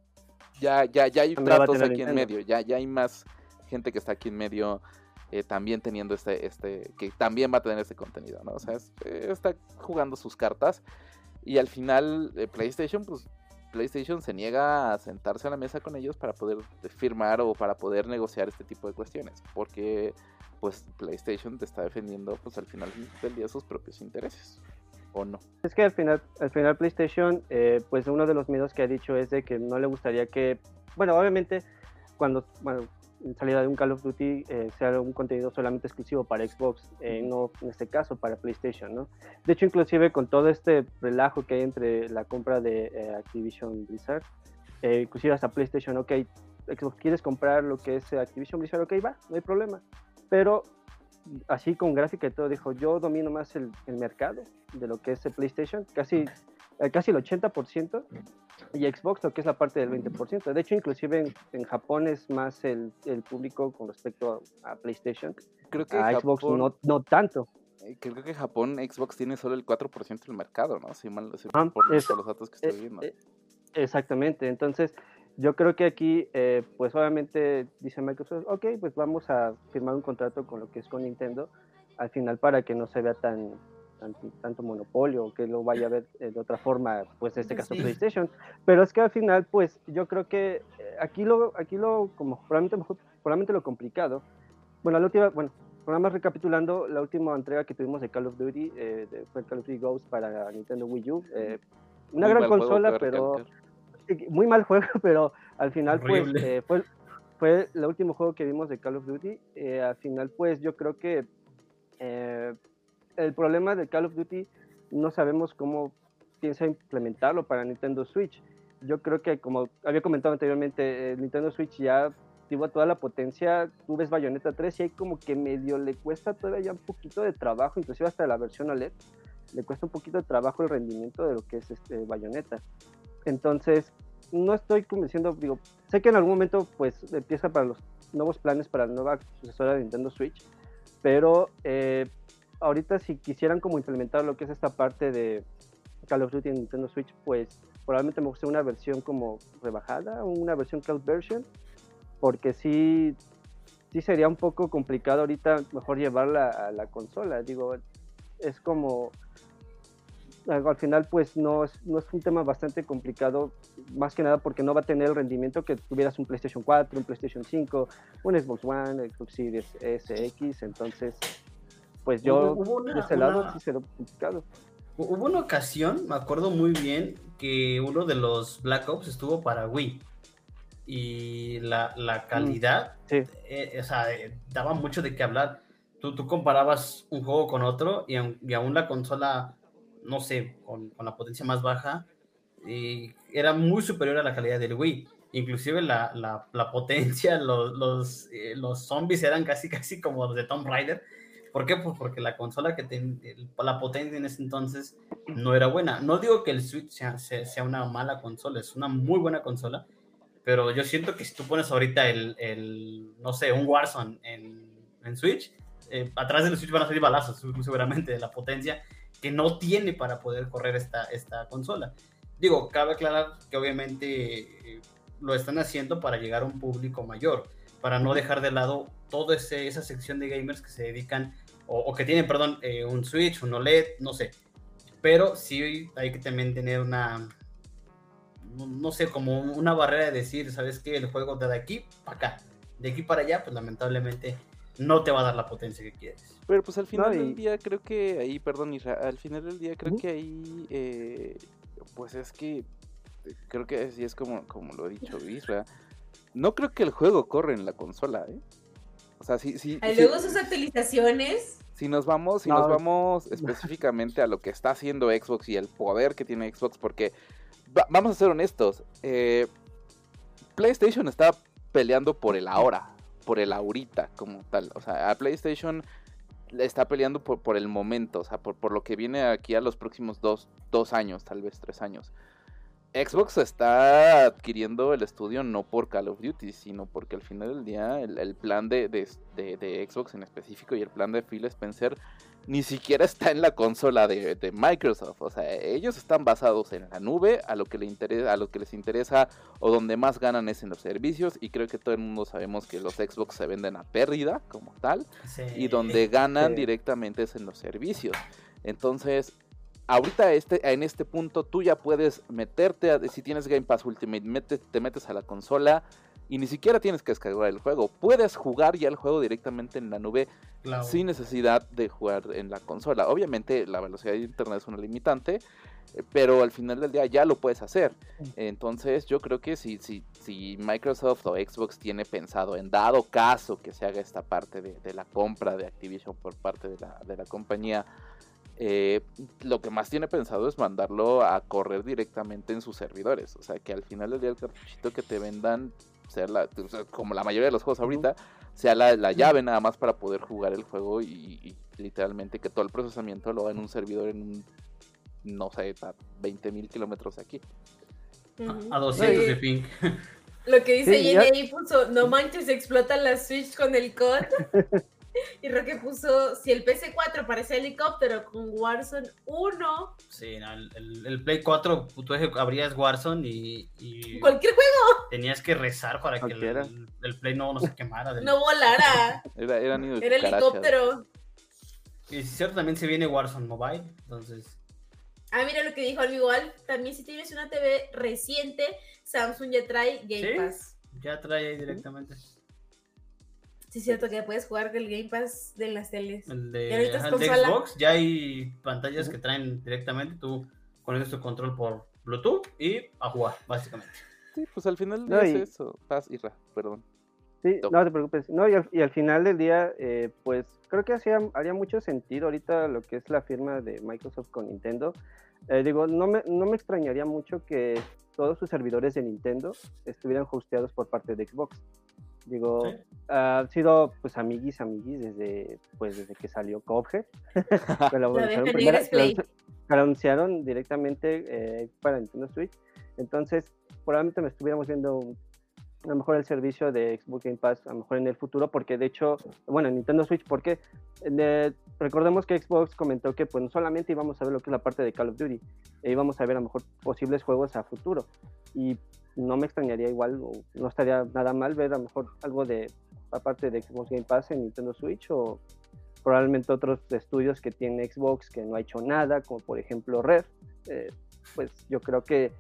ya, ya, ya hay tratos aquí en medio, ya, ya hay más gente que está aquí en medio eh, también teniendo este, este, que también va a tener este contenido, ¿no? O sea, eh, está jugando sus cartas y al final eh, PlayStation, pues PlayStation se niega a sentarse a la mesa con ellos para poder firmar o para poder negociar este tipo de cuestiones, porque pues PlayStation te está defendiendo pues al final del día sus propios intereses. ¿O no? Es que al final, al final PlayStation, pues uno de los miedos que ha dicho es de que no le gustaría que, bueno, obviamente cuando, bueno, salida de un Call of Duty eh, sea un contenido solamente exclusivo para Xbox, eh, no en este caso para PlayStation, ¿no? De hecho, inclusive con todo este relajo que hay entre la compra de eh, Activision Blizzard, inclusive hasta PlayStation, ok, Xbox, ¿quieres comprar lo que es Activision Blizzard? Ok, va, no hay problema. Pero así con gráfica y todo, dijo, yo domino más el, el mercado de lo que es el PlayStation, casi, casi el 80%, y Xbox lo que es la parte del 20%. De hecho, inclusive en, Japón es más el, el, público con respecto a, PlayStation. Creo que a Xbox no, no tanto. Eh, creo que Japón, Xbox tiene solo el 4% del mercado, ¿no? Si mal, si ah, por, los datos que estoy eh, viendo. Eh, exactamente, entonces yo creo que aquí, pues obviamente dice Microsoft, ok, pues vamos a firmar un contrato con lo que es con Nintendo, al final para que no se vea tan, tanto, monopolio, que lo vaya a ver de otra forma, pues en este caso PlayStation. Pero es que al final, pues yo creo que eh, aquí lo, aquí lo, como probablemente, probablemente lo complicado, bueno, la última, bueno, nada más recapitulando, la última entrega que tuvimos de Call of Duty eh, fue Call of Duty Ghost para Nintendo Wii U. Eh, una gran consola, pero muy mal juego, pero al final pues fue, fue el último juego que vimos de Call of Duty. al final pues yo creo que el problema de Call of Duty no sabemos cómo piensa implementarlo para Nintendo Switch. Yo creo que, como había comentado anteriormente, Nintendo Switch ya tuvo toda la potencia. Tú ves Bayonetta 3 y hay como que medio le cuesta todavía un poquito de trabajo, inclusive hasta la versión OLED, le cuesta un poquito de trabajo el rendimiento de lo que es este Bayonetta. Entonces, no estoy convenciendo, digo, sé que en algún momento pues empieza para los nuevos planes para la nueva sucesora de Nintendo Switch, pero eh, ahorita si quisieran como implementar lo que es esta parte de Call of Duty en Nintendo Switch, pues probablemente me gustaría una versión como rebajada, una versión cloud version, porque sí, sí sería un poco complicado ahorita mejor llevarla a la consola. Digo, es como al final pues no es, no es un tema bastante complicado, más que nada porque no va a tener el rendimiento que tuvieras un PlayStation 4, un PlayStation 5, un Xbox One, Xbox Series SX, entonces pues yo de ese lado sí se lo complicado. Hubo una ocasión, me acuerdo muy bien, que uno de los Black Ops estuvo para Wii. Y la, la mm, calidad, eh, o sea, eh, daba mucho de qué hablar. Tú, tú comparabas un juego con otro y, y aún la consola no sé, con, la potencia más baja, y era muy superior a la calidad del Wii. Inclusive la, la, potencia, los, los, eh, zombies eran casi, casi como los de Tomb Raider. ¿Por qué? Pues porque la consola que tenía, la potencia en ese entonces no era buena. No digo que el Switch sea, sea, una mala consola, es una muy buena consola, pero yo siento que si tú pones ahorita el, el no sé, un Warzone en, en Switch, eh, atrás del Switch van a salir balazos, seguramente, de la potencia que no tiene para poder correr esta, esta consola. Digo, cabe aclarar que obviamente eh, lo están haciendo para llegar a un público mayor, para no dejar de lado toda esa sección de gamers que se dedican, o, que tienen, perdón, eh, un Switch, un OLED, no sé. Pero sí hay que también tener una, no sé, como una barrera de decir, ¿sabes qué? El juego de aquí para acá, de aquí para allá, pues lamentablemente no te va a dar la potencia que quieres. Pero pues al final del día creo que ahí, perdón, al final del día creo que ahí, eh, pues es que, creo que así es como, como lo he dicho Isra. No creo que el juego corre en la consola, ¿eh? O sea, sí, sí. Y luego sus actualizaciones. Si nos vamos, si nos vamos específicamente a lo que está haciendo Xbox y el poder que tiene Xbox, porque vamos a ser honestos, eh, PlayStation está peleando por el ahora, por el ahorita como tal. O sea, a PlayStation está peleando por, por el momento, o sea, por, por, lo que viene aquí a los próximos dos, dos años, tal vez tres años. Xbox está adquiriendo el estudio no por Call of Duty, sino porque al final del día el, plan de, de, de, Xbox en específico y el plan de Phil Spencer ni siquiera está en la consola de, Microsoft. O sea, ellos están basados en la nube, a lo que le interesa, a lo que les interesa o donde más ganan es en los servicios. Y creo que todo el mundo sabemos que los Xbox se venden a pérdida como tal. Y donde ganan directamente es en los servicios. Entonces, ahorita este, en este punto tú ya puedes meterte, si tienes Game Pass Ultimate, te metes a la consola y ni siquiera tienes que descargar el juego. Puedes jugar ya el juego directamente en la nube sin necesidad de jugar en la consola. Obviamente la velocidad de internet es una limitante, eh, pero al final del día ya lo puedes hacer. Entonces yo creo que si, si, si Microsoft o Xbox tiene pensado en dado caso que se haga esta parte de, la compra de Activision por parte de la, de la compañía, eh, lo que más tiene pensado es mandarlo a correr directamente en sus servidores. O sea, que al final del día el cartuchito que te vendan sea la, como la mayoría de los juegos ahorita, sea la, llave nada más para poder jugar el juego y, literalmente que todo el procesamiento lo haga en un servidor en un, no sé, a 20 mil kilómetros de aquí. A 200 de ping. Lo que dice Jenny puso, no manches, explota la Switch con el COD. Y Roque puso, si el PC4 parece helicóptero con Warzone 1. Sí, el, Play 4, tú abrías Warzone y, Cualquier juego. Tenías que rezar para que el, Play no, se quemara. No volara. Era, era, helicóptero. Y es cierto, también se viene Warzone Mobile, entonces... Ah, mira lo que dijo algo igual. También si tienes una TV reciente, Samsung ya trae Game Pass. Ya trae ahí directamente. Sí, es cierto que puedes jugar el Game Pass de las teles. El de, Xbox, ya hay pantallas que traen directamente, tú conectas tu control por Bluetooth y a jugar, básicamente. Sí, pues al final no, es eso. Paz, Ra, perdón. Sí, no te preocupes. No, y al, final del día, eh, pues creo que hacía, haría mucho sentido ahorita lo que es la firma de Microsoft con Nintendo. Eh, digo, no me, no me extrañaría mucho que todos sus servidores de Nintendo estuvieran hosteados por parte de Xbox. Digo, ha sido pues amiguis, amiguis desde pues desde que salió Cophead. lo, anunciaron, directamente eh, para Nintendo Switch. Entonces, probablemente me estuviéramos viendo a lo mejor el servicio de Xbox Game Pass, a lo mejor en el futuro, porque de hecho, bueno, Nintendo Switch, porque recordemos que Xbox comentó que pues no solamente íbamos a ver lo que es la parte de Call of Duty, e íbamos a ver a lo mejor posibles juegos a futuro. Y no me extrañaría igual, o no estaría nada mal ver a lo mejor algo de, aparte de Xbox Game Pass en Nintendo Switch, o probablemente otros estudios que tiene Xbox que no ha hecho nada, como por ejemplo Red, eh, pues yo creo que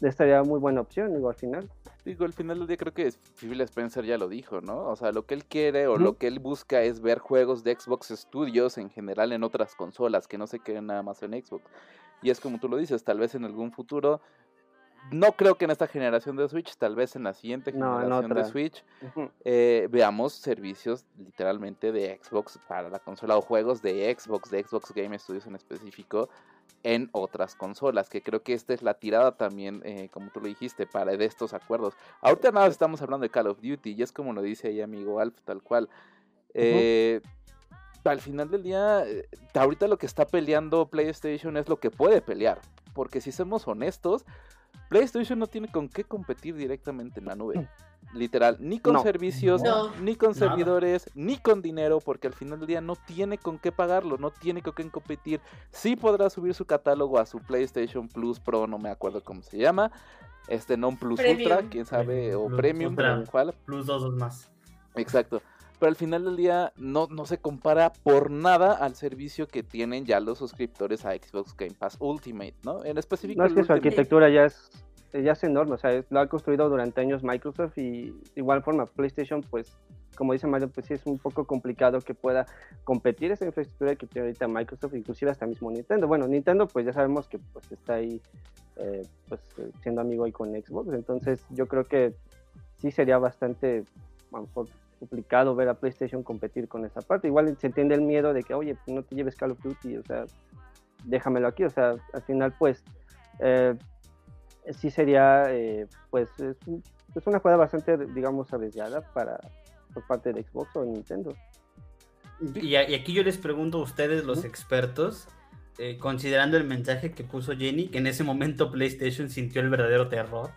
estaría muy buena opción, digo, al final. Digo, al final del día creo que Phil Spencer ya lo dijo, ¿no? O sea, lo que él quiere o lo que él busca es ver juegos de Xbox Studios en general en otras consolas, que no se queden nada más en Xbox. Y es como tú lo dices, tal vez en algún futuro no creo que en esta generación de Switch, tal vez en la siguiente generación de Switch, eh, veamos servicios literalmente de Xbox para la consola o juegos de Xbox, de Xbox Game Studios en específico, en otras consolas, que creo que esta es la tirada también, eh, como tú lo dijiste, para de estos acuerdos. Ahorita nada estamos hablando de Call of Duty y es como lo dice ahí amigo Alf, tal cual. Eh, al final del día, eh, ahorita lo que está peleando PlayStation es lo que puede pelear, porque si somos honestos, PlayStation no tiene con qué competir directamente en la nube. Literal, ni con servicios, ni con servidores, ni con dinero, porque al final del día no tiene con qué pagarlo, no tiene con qué competir. Sí podrá subir su catálogo a su PlayStation Plus Pro, no me acuerdo cómo se llama. Este non Plus Ultra, quién sabe, o Premium, ¿cuál? Plus dos más. Exacto pero al final del día no, no se compara por nada al servicio que tienen ya los suscriptores a Xbox Game Pass Ultimate, ¿no? En específico. No es que su arquitectura ya es, ya es enorme, o sea, lo ha construido durante años Microsoft y igual forma PlayStation, pues, como dice Mario, pues sí es un poco complicado que pueda competir esa infraestructura que tiene ahorita Microsoft, inclusive hasta mismo Nintendo. Bueno, Nintendo, pues ya sabemos que pues está ahí, eh, pues siendo amigo ahí con Xbox, entonces yo creo que sí sería bastante, complicado ver a PlayStation competir con esa parte. Igual se entiende el miedo de que, oye, pues, no te lleves Call of Duty, o sea, déjamelo aquí. O sea, al final, pues, eh, sí sería, eh, pues, es, una jugada bastante, digamos, arriesgada para, por parte de Xbox o Nintendo. Y, aquí yo les pregunto a ustedes, los expertos, eh, considerando el mensaje que puso Jenny, que en ese momento PlayStation sintió el verdadero terror.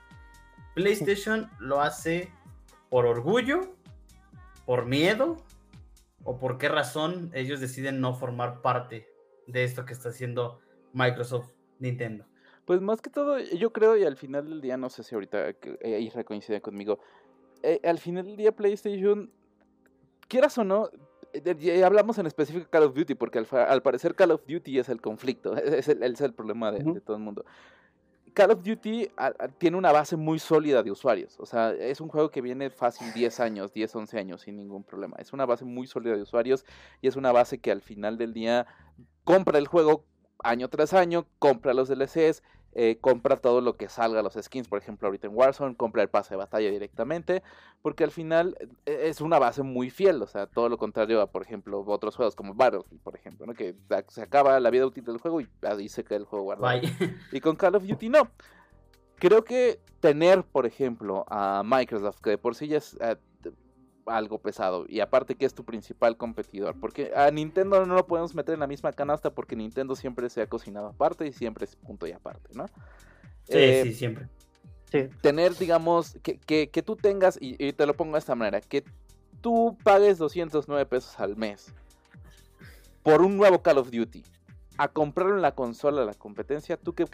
PlayStation lo hace por orgullo por miedo o por qué razón ellos deciden no formar parte de esto que está haciendo Microsoft Nintendo. Pues más que todo, yo creo, y al final del día, no sé si ahorita eh, Isra coincide conmigo, eh, al final del día PlayStation, quieras o no, eh, hablamos en específico de Call of Duty, porque al, parecer Call of Duty es el conflicto, es el, es el problema de, de, todo el mundo. Call of Duty tiene una base muy sólida de usuarios. O sea, es un juego que viene fácil 10 años, 10, 11 años sin ningún problema. Es una base muy sólida de usuarios y es una base que al final del día compra el juego año tras año, compra los DLCs eh, compra todo lo que salga, los skins, por ejemplo, ahorita en Warzone, compra el pase de batalla directamente, porque al final eh, es una base muy fiel, o sea, todo lo contrario a, por ejemplo, otros juegos como Battlefield, por ejemplo, ¿no? que se acaba la vida útil del juego y ahí se queda el juego guardado. Y con Call of Duty no. Creo que tener, por ejemplo, a Microsoft, que de por sí ya es eh, algo pesado. Y aparte que es tu principal competidor. Porque a Nintendo no lo podemos meter en la misma canasta porque Nintendo siempre se ha cocinado aparte y siempre es punto y aparte, ¿no? Sí, eh, sí, siempre. Tener, digamos, que, que, tú tengas, y, te lo pongo de esta manera, que tú pagues 209 pesos al mes por un nuevo Call of Duty. A comprarlo en la consola la competencia, ¿tú qué,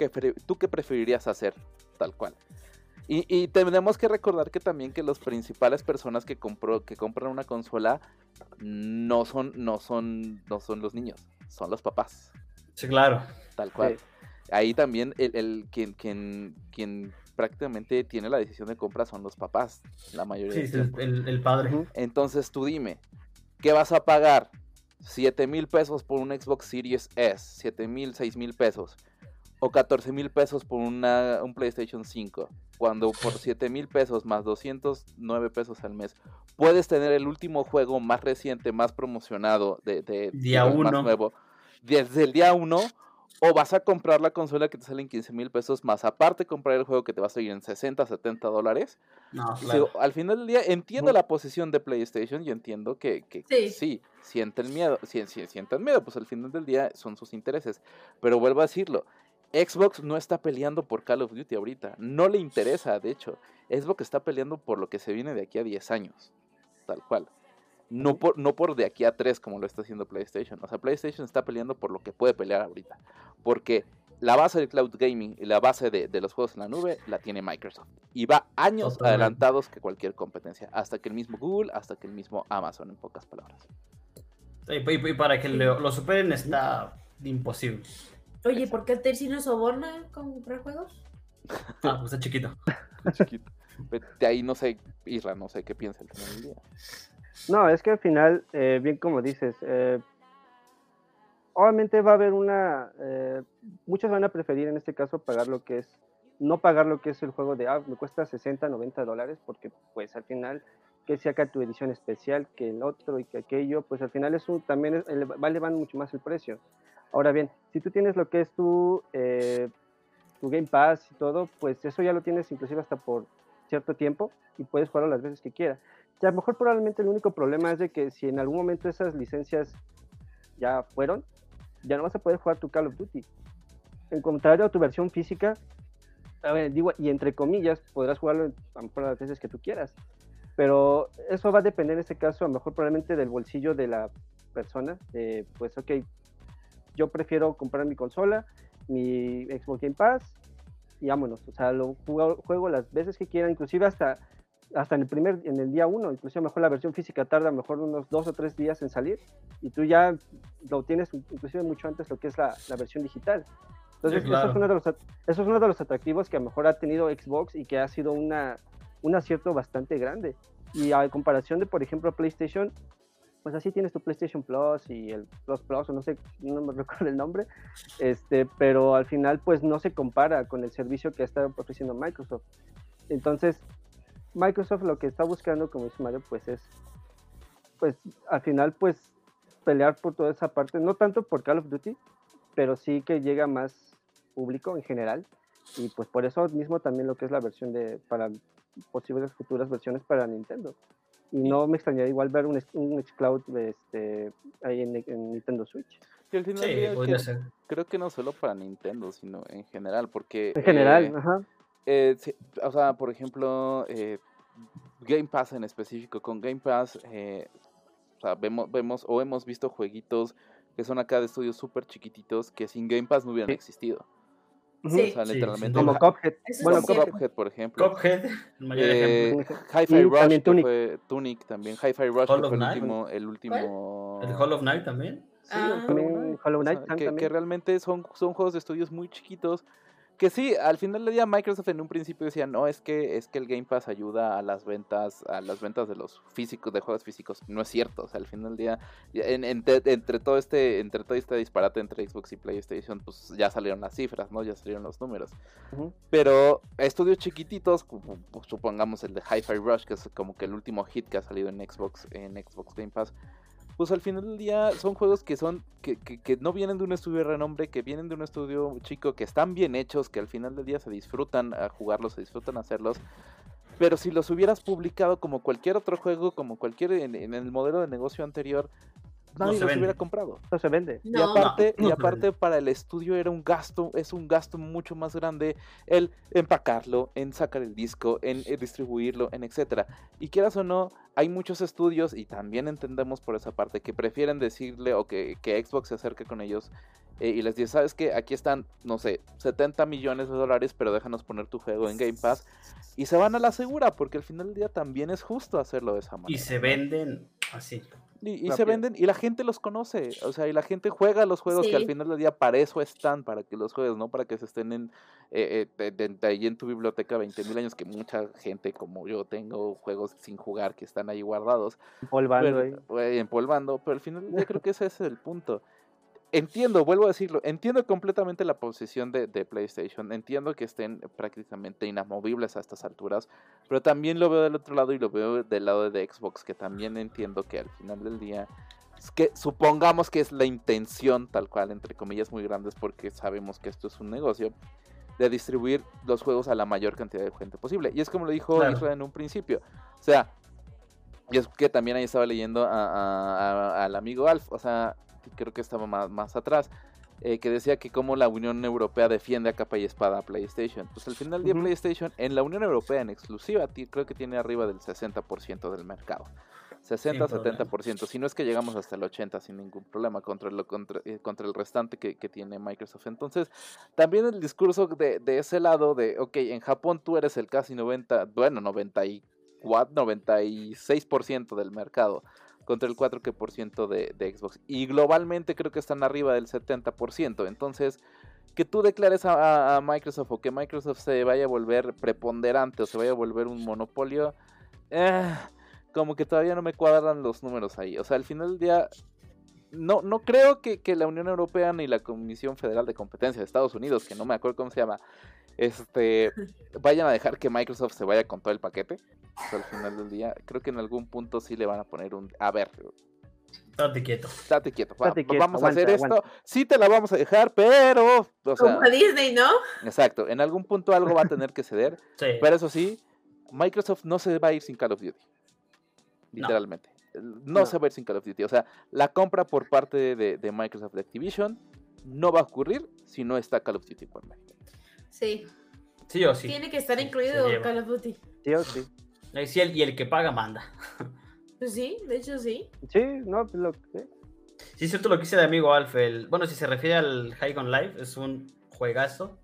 ¿tú qué preferirías hacer? Tal cual. Y, tenemos que recordar que también que las principales personas que compró, que compran una consola no son, no son, no son los niños, son los papás. Sí, claro. Tal cual. Ahí también el, el quien, quien, quien prácticamente tiene la decisión de compra son los papás, la mayoría. Sí, el, el, padre. Entonces tú dime, ¿qué vas a pagar? ¿7 mil pesos por un Xbox Series S? ¿7 mil, 6 mil pesos? ¿O 14 mil pesos por una, un PlayStation 5? cuando por 7 mil pesos más 209 pesos al mes puedes tener el último juego más reciente, más promocionado de, de día uno. más nuevo desde el día 1 o vas a comprar la consola que te sale en 15 mil pesos más aparte comprar el juego que te va a salir en 60, 70 dólares. No, al final del día entiendo la posición de PlayStation y entiendo que, que sí. sí. sienten miedo, sí, sienten miedo, pues al final del día son sus intereses. Pero vuelvo a decirlo, Xbox no está peleando por Call of Duty ahorita. No le interesa, de hecho. Xbox está peleando por lo que se viene de aquí a 10 años. Tal cual. No por, no por de aquí a 3 como lo está haciendo PlayStation. O sea, PlayStation está peleando por lo que puede pelear ahorita. Porque la base del cloud gaming y la base de, los juegos en la nube la tiene Microsoft. Y va años adelantados que cualquier competencia. Hasta que el mismo Google, hasta que el mismo Amazon, en pocas palabras. y, para que lo, lo superen está imposible. Oye, ¿por qué el Terci no soborna con comprar juegos? Ah, pues está chiquito. chiquito. De ahí no sé, Isra, no sé qué piensa el final del día. No, es que al final, eh, bien como dices, eh, obviamente va a haber una, eh, muchos van a preferir en este caso pagar lo que es no pagar lo que es el juego de, ah, me cuesta 60, 90 dólares, porque pues al final que saca tu edición especial, que el otro y que aquello, pues al final eso también va elevando mucho más el precio. Ahora bien, si tú tienes lo que es tu, eh, tu Game Pass y todo, pues eso ya lo tienes inclusive hasta por cierto tiempo y puedes jugarlo las veces que quieras. Y a lo mejor probablemente el único problema es de que si en algún momento esas licencias ya fueron, ya no vas a poder jugar tu Call of Duty. En contrario a tu versión física, a ver, digo, y entre comillas, podrás jugarlo a lo mejor las veces que tú quieras. Pero eso va a depender en este caso, a lo mejor probablemente del bolsillo de la persona. pues, ok, yo prefiero comprar mi consola, mi Xbox Game Pass y vámonos. O sea, lo juego, las veces que quiera, inclusive hasta, hasta en el primer, en el día uno. Inclusive a lo mejor la versión física tarda a lo mejor unos dos o tres días en salir y tú ya lo tienes inclusive mucho antes lo que es la, la versión digital. Entonces, eso, es uno de los, eso es uno de los atractivos que a lo mejor ha tenido Xbox y que ha sido una, un acierto bastante grande. Y a comparación de, por ejemplo, PlayStation, pues así tienes tu PlayStation Plus y el Plus Plus, o no sé, no me recuerdo el nombre, este, pero al final pues no se compara con el servicio que está ofreciendo Microsoft. Entonces, Microsoft lo que está buscando, como dice Mario, pues es, pues al final pues pelear por toda esa parte, no tanto por Call of Duty, pero sí que llega más público en general y pues por eso mismo también lo que es la versión de para posibles futuras versiones para Nintendo. Y no me extrañaría igual ver un, un Xcloud este, ahí en, Nintendo Switch. al final creo que no solo para Nintendo, sino en general, porque... En general, eh, ajá. Eh, o sea, por ejemplo, eh, Game Pass en específico, con Game Pass, o sea, vemos, vemos o hemos visto jueguitos que son acá de estudios súper chiquititos que sin Game Pass no hubieran existido. Sí. O sea, literalmente. como Cuphead. Bueno, Cuphead, por ejemplo. El mayor eh, Hi-Fi Rush, que Tunic. fue Tunic también. Hi-Fi Rush, que fue el último, el último. ¿El Hall of Night también? Sí, ah. Hollow Knight. que, que, realmente son, son juegos de estudios muy chiquitos que sí, al final del día Microsoft en un principio decía, no, es que, es que el Game Pass ayuda a las ventas, a las ventas de los físicos, de juegos físicos. No es cierto, o sea, al final del día, entre todo este, entre todo este disparate entre Xbox y PlayStation, pues ya salieron las cifras, ¿no? Ya salieron los números. Pero estudios chiquititos, pues, supongamos el de Hi-Fi Rush, que es como que el último hit que ha salido en Xbox, en Xbox Game Pass pues al final del día son juegos que son que, que, no vienen de un estudio de renombre, que vienen de un estudio chico, que están bien hechos, que al final del día se disfrutan a jugarlos, se disfrutan a hacerlos. Pero si los hubieras publicado como cualquier otro juego, como cualquier en, en el modelo de negocio anterior, nadie los hubiera comprado. No se vende. y aparte, y aparte para el estudio era un gasto, es un gasto mucho más grande el empacarlo, en sacar el disco, en, eh, distribuirlo, en etcétera. Y quieras o no, hay muchos estudios, y también entendemos por esa parte, que prefieren decirle o que, que Xbox se acerque con ellos eh, y les dice, ¿sabes qué? Aquí están, no sé, 70 millones de dólares, pero déjanos poner tu juego en Game Pass. Y se van a la segura, porque al final del día también es justo hacerlo de esa manera. Y se venden así. Y, se venden, y la gente los conoce, o sea, y la gente juega los juegos que al final del día para eso están, para que los juegues, no para que se estén en, eh, eh ahí en tu biblioteca 20 mil años, que mucha gente como yo tengo juegos sin jugar que están ahí guardados. Empolvando ahí. Empolvando, pero al final yo creo que ese es el punto entiendo, vuelvo a decirlo, entiendo completamente la posición de, PlayStation, entiendo que estén prácticamente inamovibles a estas alturas, pero también lo veo del otro lado y lo veo del lado de Xbox, que también entiendo que al final del día, es que supongamos que es la intención tal cual, entre comillas muy grandes, porque sabemos que esto es un negocio, de distribuir los juegos a la mayor cantidad de gente posible. Y es como lo dijo Israel en un principio, o sea, y es que también ahí estaba leyendo al amigo Alf, o sea, creo que estaba más, más atrás, eh, que decía que como la Unión Europea defiende a capa y espada a PlayStation. Pues al final del día PlayStation en la Unión Europea en exclusiva creo que tiene arriba del 60% del mercado. 60-70%, si no es que llegamos hasta el 80% sin ningún problema contra, lo, contra, eh, contra el restante que, que, tiene Microsoft. Entonces, también el discurso de, de, ese lado de, ok, en Japón tú eres el casi 90, bueno, 94, 96% del mercado contra el 4% de, de Xbox. Y globalmente creo que están arriba del 70%. Entonces, que tú declares a, Microsoft o que Microsoft se vaya a volver preponderante o se vaya a volver un monopolio, eh, como que todavía no me cuadran los números ahí. O sea, al final del día, no, no creo que, que, la Unión Europea ni la Comisión Federal de Competencia de Estados Unidos, que no me acuerdo cómo se llama, este, vayan a dejar que Microsoft se vaya con todo el paquete. al final del día, creo que en algún punto sí le van a poner un... A ver, Estate quieto. Estate quieto. vamos a hacer esto. Sí te la vamos a dejar, pero. Como a Disney, ¿no? Exacto. En algún punto algo va a tener que ceder. Pero eso sí, Microsoft no se va a ir sin Call of Duty. Literalmente. No, se va a ir sin Call of Duty. O sea, la compra por parte de, Microsoft de Activision no va a ocurrir si no está Call of Duty por medio. Sí. Sí o sí. Tiene que estar incluido Call of Duty. Sí o sí. y el que paga manda. Pues sí, de hecho sí. Sí, no, pues lo que... Sí, es cierto lo que dice de amigo Alf. bueno, si se refiere al High on Life, es un juegazo.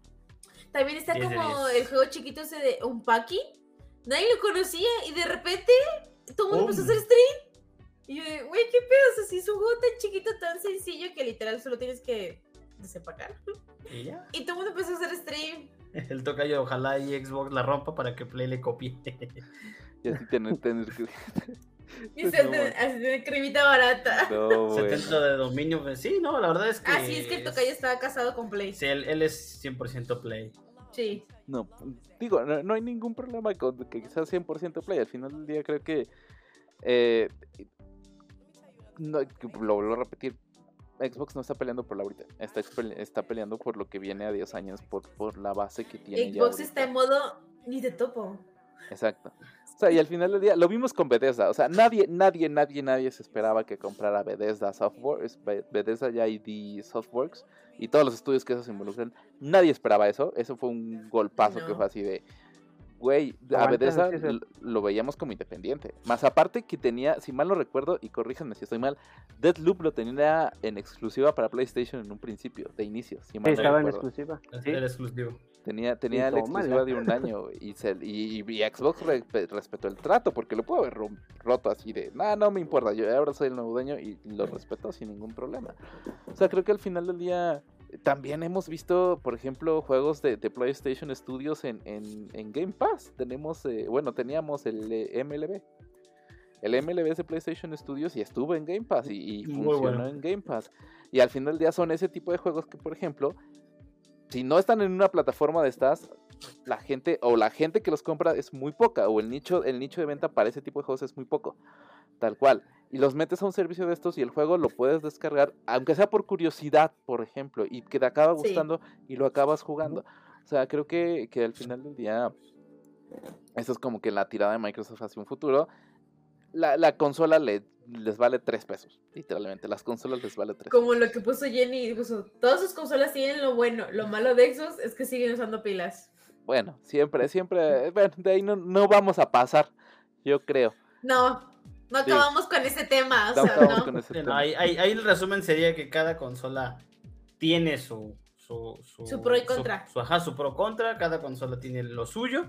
También está como el juego chiquito ese de Unpacking. Nadie lo conocía y de repente todo el mundo empezó a hacer stream. Y yo, güey, qué pedo. O si es un juego tan chiquito, tan sencillo que literal solo tienes que desempacar. ¿Y ya? Y todo el mundo empezó a hacer stream. El tocayo, ojalá y Xbox la rompa para que Play le copie. y así tener, tener que. Y se de cremita barata. No, 70 de dominio. Pues, sí, no, la verdad es que. Ah, sí, es que el tocayo estaba casado con Play. Sí, él, es 100% Play. Sí. No, digo, no, hay ningún problema con que sea 100% Play. Al final del día creo que. Eh, no, lo vuelvo a repetir. Xbox no está peleando por la ahorita, está, está peleando por lo que viene a 10 años, por, por la base que tiene. Xbox está en modo ni de topo. Exacto. O sea, y al final del día lo vimos con Bethesda. O sea, nadie, nadie, nadie, nadie se esperaba que comprara Bethesda Software, Bethesda ya ID Softworks y todos los estudios que eso se involucran. Nadie esperaba eso. Eso fue un golpazo que fue así de. Güey, a Bethesda lo veíamos como independiente. Más aparte que tenía, si mal no recuerdo, y corríjanme si estoy mal, Deadloop lo tenía en exclusiva para PlayStation en un principio, de inicio. Si mal estaba en exclusiva. Sí, era exclusivo. Tenía, tenía la exclusiva de un año y, se, y, Xbox respetó el trato porque lo pudo haber roto así de, no, no me importa, yo ahora soy el nuevo dueño y lo respetó sin ningún problema. O sea, creo que al final del día también hemos visto, por ejemplo, juegos de, PlayStation Studios en, en, Game Pass. Tenemos, eh, bueno, teníamos el eh, MLB. El MLB es de PlayStation Studios y estuvo en Game Pass y, funcionó en Game Pass. Y al final del día son ese tipo de juegos que, por ejemplo, si no están en una plataforma de estas, la gente o la gente que los compra es muy poca o el nicho el nicho de venta para ese tipo de juegos es muy poco. Tal cual. Y los metes a un servicio de estos y el juego lo puedes descargar, aunque sea por curiosidad, por ejemplo, y que te acaba gustando y lo acabas jugando. O sea, creo que, que al final del día, eso es como que la tirada de Microsoft hacia un futuro. La, la consola le les vale tres pesos, literalmente. Las consolas les vale tres Como lo que puso Jenny, puso, todas sus consolas tienen lo bueno. Lo malo de Xbox es que siguen usando pilas. Bueno, siempre, siempre, bueno, de ahí no, no vamos a pasar, yo creo. No, no acabamos con ese tema. O sea, no. Ahí, ahí, el resumen sería que cada consola tiene su, su, su, pro y contra. Su, ajá, su pro contra, cada consola tiene lo suyo.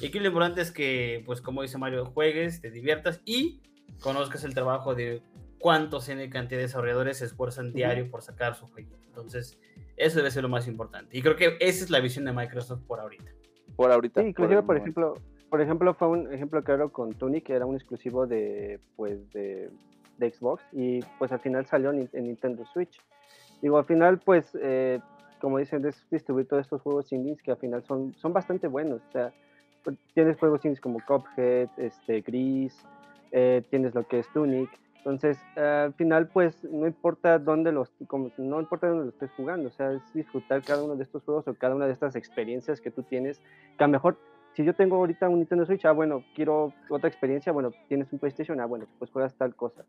Y aquí lo importante es que, pues como dice Mario, juegues, te diviertas y conozcas el trabajo de cuántos N cantidad de desarrolladores se esfuerzan diario por sacar su juego. Entonces, eso debe ser lo más importante. Y creo que esa es la visión de Microsoft por ahorita. Por ahorita. Sí, inclusive, por, ejemplo, por ejemplo, fue un ejemplo claro con Tunic, que era un exclusivo de, pues, de, Xbox, y pues al final salió en, Nintendo Switch. Digo, al final, pues, eh, como dicen, es distribuir todos estos juegos indies que al final son, son bastante buenos. O sea, pues, tienes juegos indies como Cuphead, este, Gris, eh, tienes lo que es Tunic. Entonces, al final, pues no importa dónde los, como, no importa dónde lo estés jugando, o sea, es disfrutar cada uno de estos juegos o cada una de estas experiencias que tú tienes, que a lo mejor, si yo tengo ahorita un Nintendo Switch, ah, bueno, quiero otra experiencia, bueno, tienes un PlayStation, ah, bueno, pues juegas tal cosa.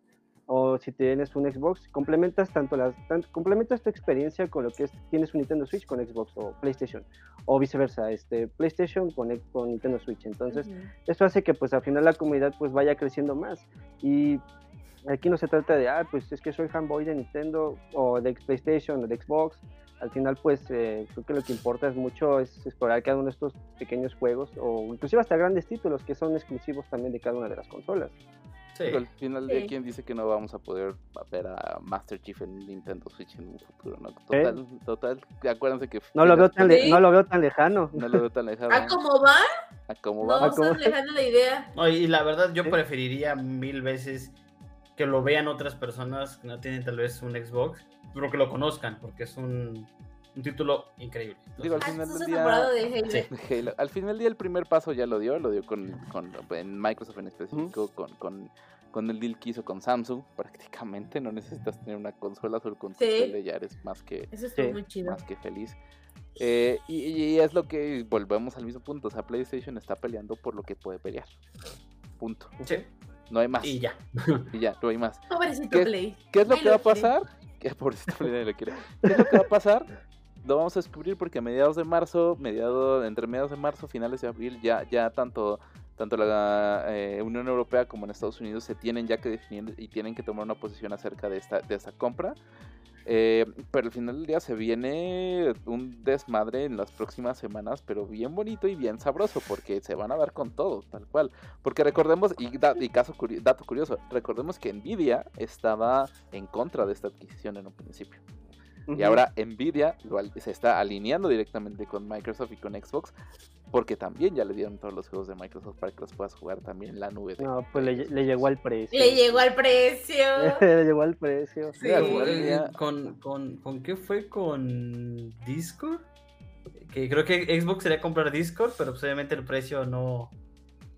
O si tienes un Xbox, complementas tanto las complementas tu experiencia con lo que es tienes un Nintendo Switch con Xbox o PlayStation o viceversa, este PlayStation con, con Nintendo Switch. Entonces, eso hace que pues al final la comunidad pues vaya creciendo más. Y aquí no se trata de, ah, pues es que soy fanboy de Nintendo o de PlayStation o de Xbox. Al final, pues eh, creo que lo que importa es mucho es explorar cada uno de estos pequeños juegos o inclusive hasta grandes títulos que son exclusivos también de cada una de las consolas. Pero al final de quién dice que no vamos a poder ver a Master Chief en Nintendo Switch en un futuro, ¿no? Total, total, acuérdense que... No lo, veo tan no lo veo tan lejano. No lo veo tan lejano. ¿A cómo va? ¿A cómo va? No, estás lejano la idea. No, y la verdad yo preferiría mil veces que lo vean otras personas que no tienen tal vez un Xbox, pero que lo conozcan, porque es un un título increíble. Digo, al final del día, al final del día el primer paso ya lo dio, lo dio con, con en Microsoft en específico, con, con, con, el deal que hizo con Samsung, prácticamente no necesitas tener una consola, solo con tu tele ya eres más que, más que feliz. Eh, y, es lo que volvemos al mismo punto, o sea, PlayStation está peleando por lo que puede pelear. Punto. Sí. No hay más. Y ya. y ya, no hay más. ¿Qué, Play. ¿Qué es lo que va a pasar? ¿Qué, pobrecito Play lo quiere. ¿Qué es lo que va a pasar? Lo vamos a descubrir porque a mediados de marzo, mediados, entre mediados de marzo, finales de abril, ya, ya tanto, tanto la eh, Unión Europea como en Estados Unidos se tienen ya que definir y tienen que tomar una posición acerca de esta, de esta compra. Eh, pero al final del día se viene un desmadre en las próximas semanas, pero bien bonito y bien sabroso, porque se van a dar con todo, tal cual. Porque recordemos, y, caso dato curioso, recordemos que Nvidia estaba en contra de esta adquisición en un principio. Y ahora Nvidia se está alineando directamente con Microsoft y con Xbox porque también ya le dieron todos los juegos de Microsoft para que los puedas jugar también en la nube. no, pues le, llegó al precio. Le llegó al precio. le llegó al precio. Sí, con, con, con, qué fue? ¿Con Discord? Que creo que Xbox quería comprar Discord, pero pues obviamente el precio no,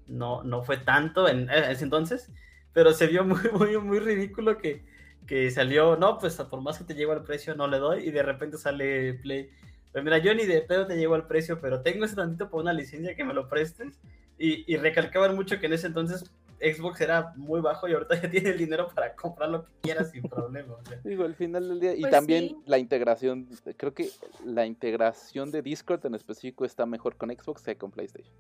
no, no fue tanto en ese entonces. Pero se vio muy, muy, muy ridículo que, que salió, no, pues por más que te llegue al precio no le doy y de repente sale Play pero mira, yo ni de pedo te llego al precio, pero tengo ese tantito por una licencia que me lo prestes. Y, y recalcaban mucho que en ese entonces Xbox era muy bajo y ahorita ya tiene el dinero para comprar lo que quiera sin problema. Digo, al final del día. y pues también la integración, creo que la integración de Discord en específico está mejor con Xbox que con PlayStation.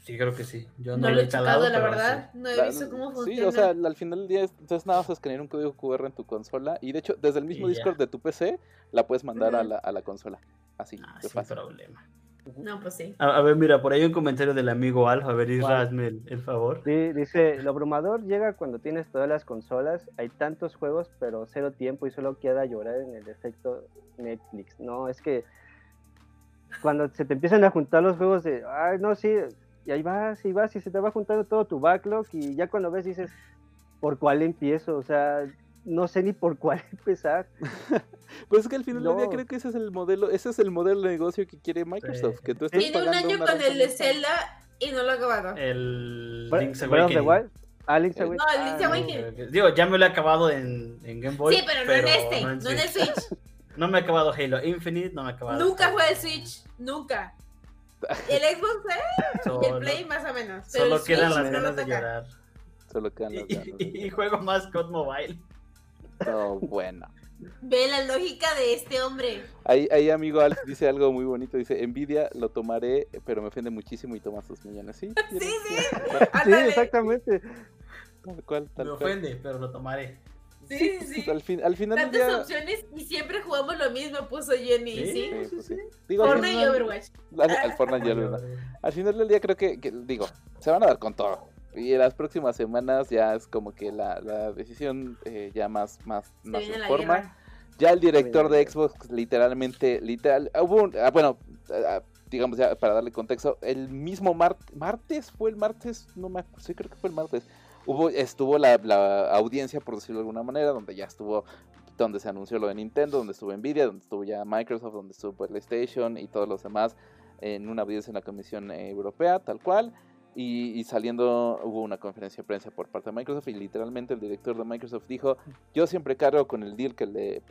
Sí, creo que sí. Yo no, lo he checado, la verdad. No he visto cómo funciona. Sí, o sea, al final del día, entonces nada más escanear un código QR en tu consola. Y de hecho, desde el mismo Discord de tu PC, la puedes mandar a, la, a la consola. Así, ah, de sin problema. No, pues sí. A, ver, mira, por ahí hay un comentario del amigo Alfa. A ver, Isra, hazme el, favor. Sí, dice: Lo abrumador llega cuando tienes todas las consolas. Hay tantos juegos, pero cero tiempo y solo queda llorar en el efecto Netflix. No, es que cuando se te empiezan a juntar los juegos de. Ay, no, sí y ahí vas y vas y se te va juntando todo tu backlog y ya cuando ves dices, ¿por cuál empiezo? O sea, no sé ni por cuál empezar. pues es que al final del día creo que ese es el modelo, ese es el modelo de negocio que quiere Microsoft, que tú estés Tiene un año con el de Zelda y no lo ha acabado. El Link's Awakening. Ah, Link's Awakening. No, el Link's ah, Awakening. Digo, ya me lo he acabado en, en Game Boy. Sí, pero, no en este, no en, el Switch. no me he acabado Halo Infinite, no me he acabado. Nunca fue el Switch, nunca. El Xbox ¿eh? y el Play más o menos. solo quedan las ganas de llorar. Solo quedan las ganas. Y, y juego más COD Mobile. No, bueno. Ve la lógica de este hombre. Ahí, ahí amigo Alex dice algo muy bonito. Dice, Envidia lo tomaré, pero me ofende muchísimo y toma sus millones. Sí, sí, sí. sí exactamente. Tal cual, tal me ofende, pero lo tomaré. Sí, sí. Al, fin, al final Tantas día... opciones y siempre jugamos lo mismo, puso Jenny. Sí, sí, sí. Digo, Fortnite y Overwatch. Al, Fortnite y Overwatch. Al final del día creo que, digo, se van a dar con todo. Y en las próximas semanas ya es como que la, la decisión eh, ya más, más, más en forma. Ya el director de Xbox literalmente, literal, hubo un, ah, bueno, ah, digamos ya para darle contexto, el mismo martes, fue el martes, no me sí creo que fue el martes, hubo, estuvo la, audiencia, por decirlo de alguna manera, donde ya estuvo, donde se anunció lo de Nintendo, donde estuvo Nvidia, donde estuvo ya Microsoft, donde estuvo PlayStation y todos los demás en una audiencia en la Comisión Europea, tal cual. Y, saliendo hubo una conferencia de prensa por parte de Microsoft y literalmente el director de Microsoft dijo, yo siempre cargo con el deal que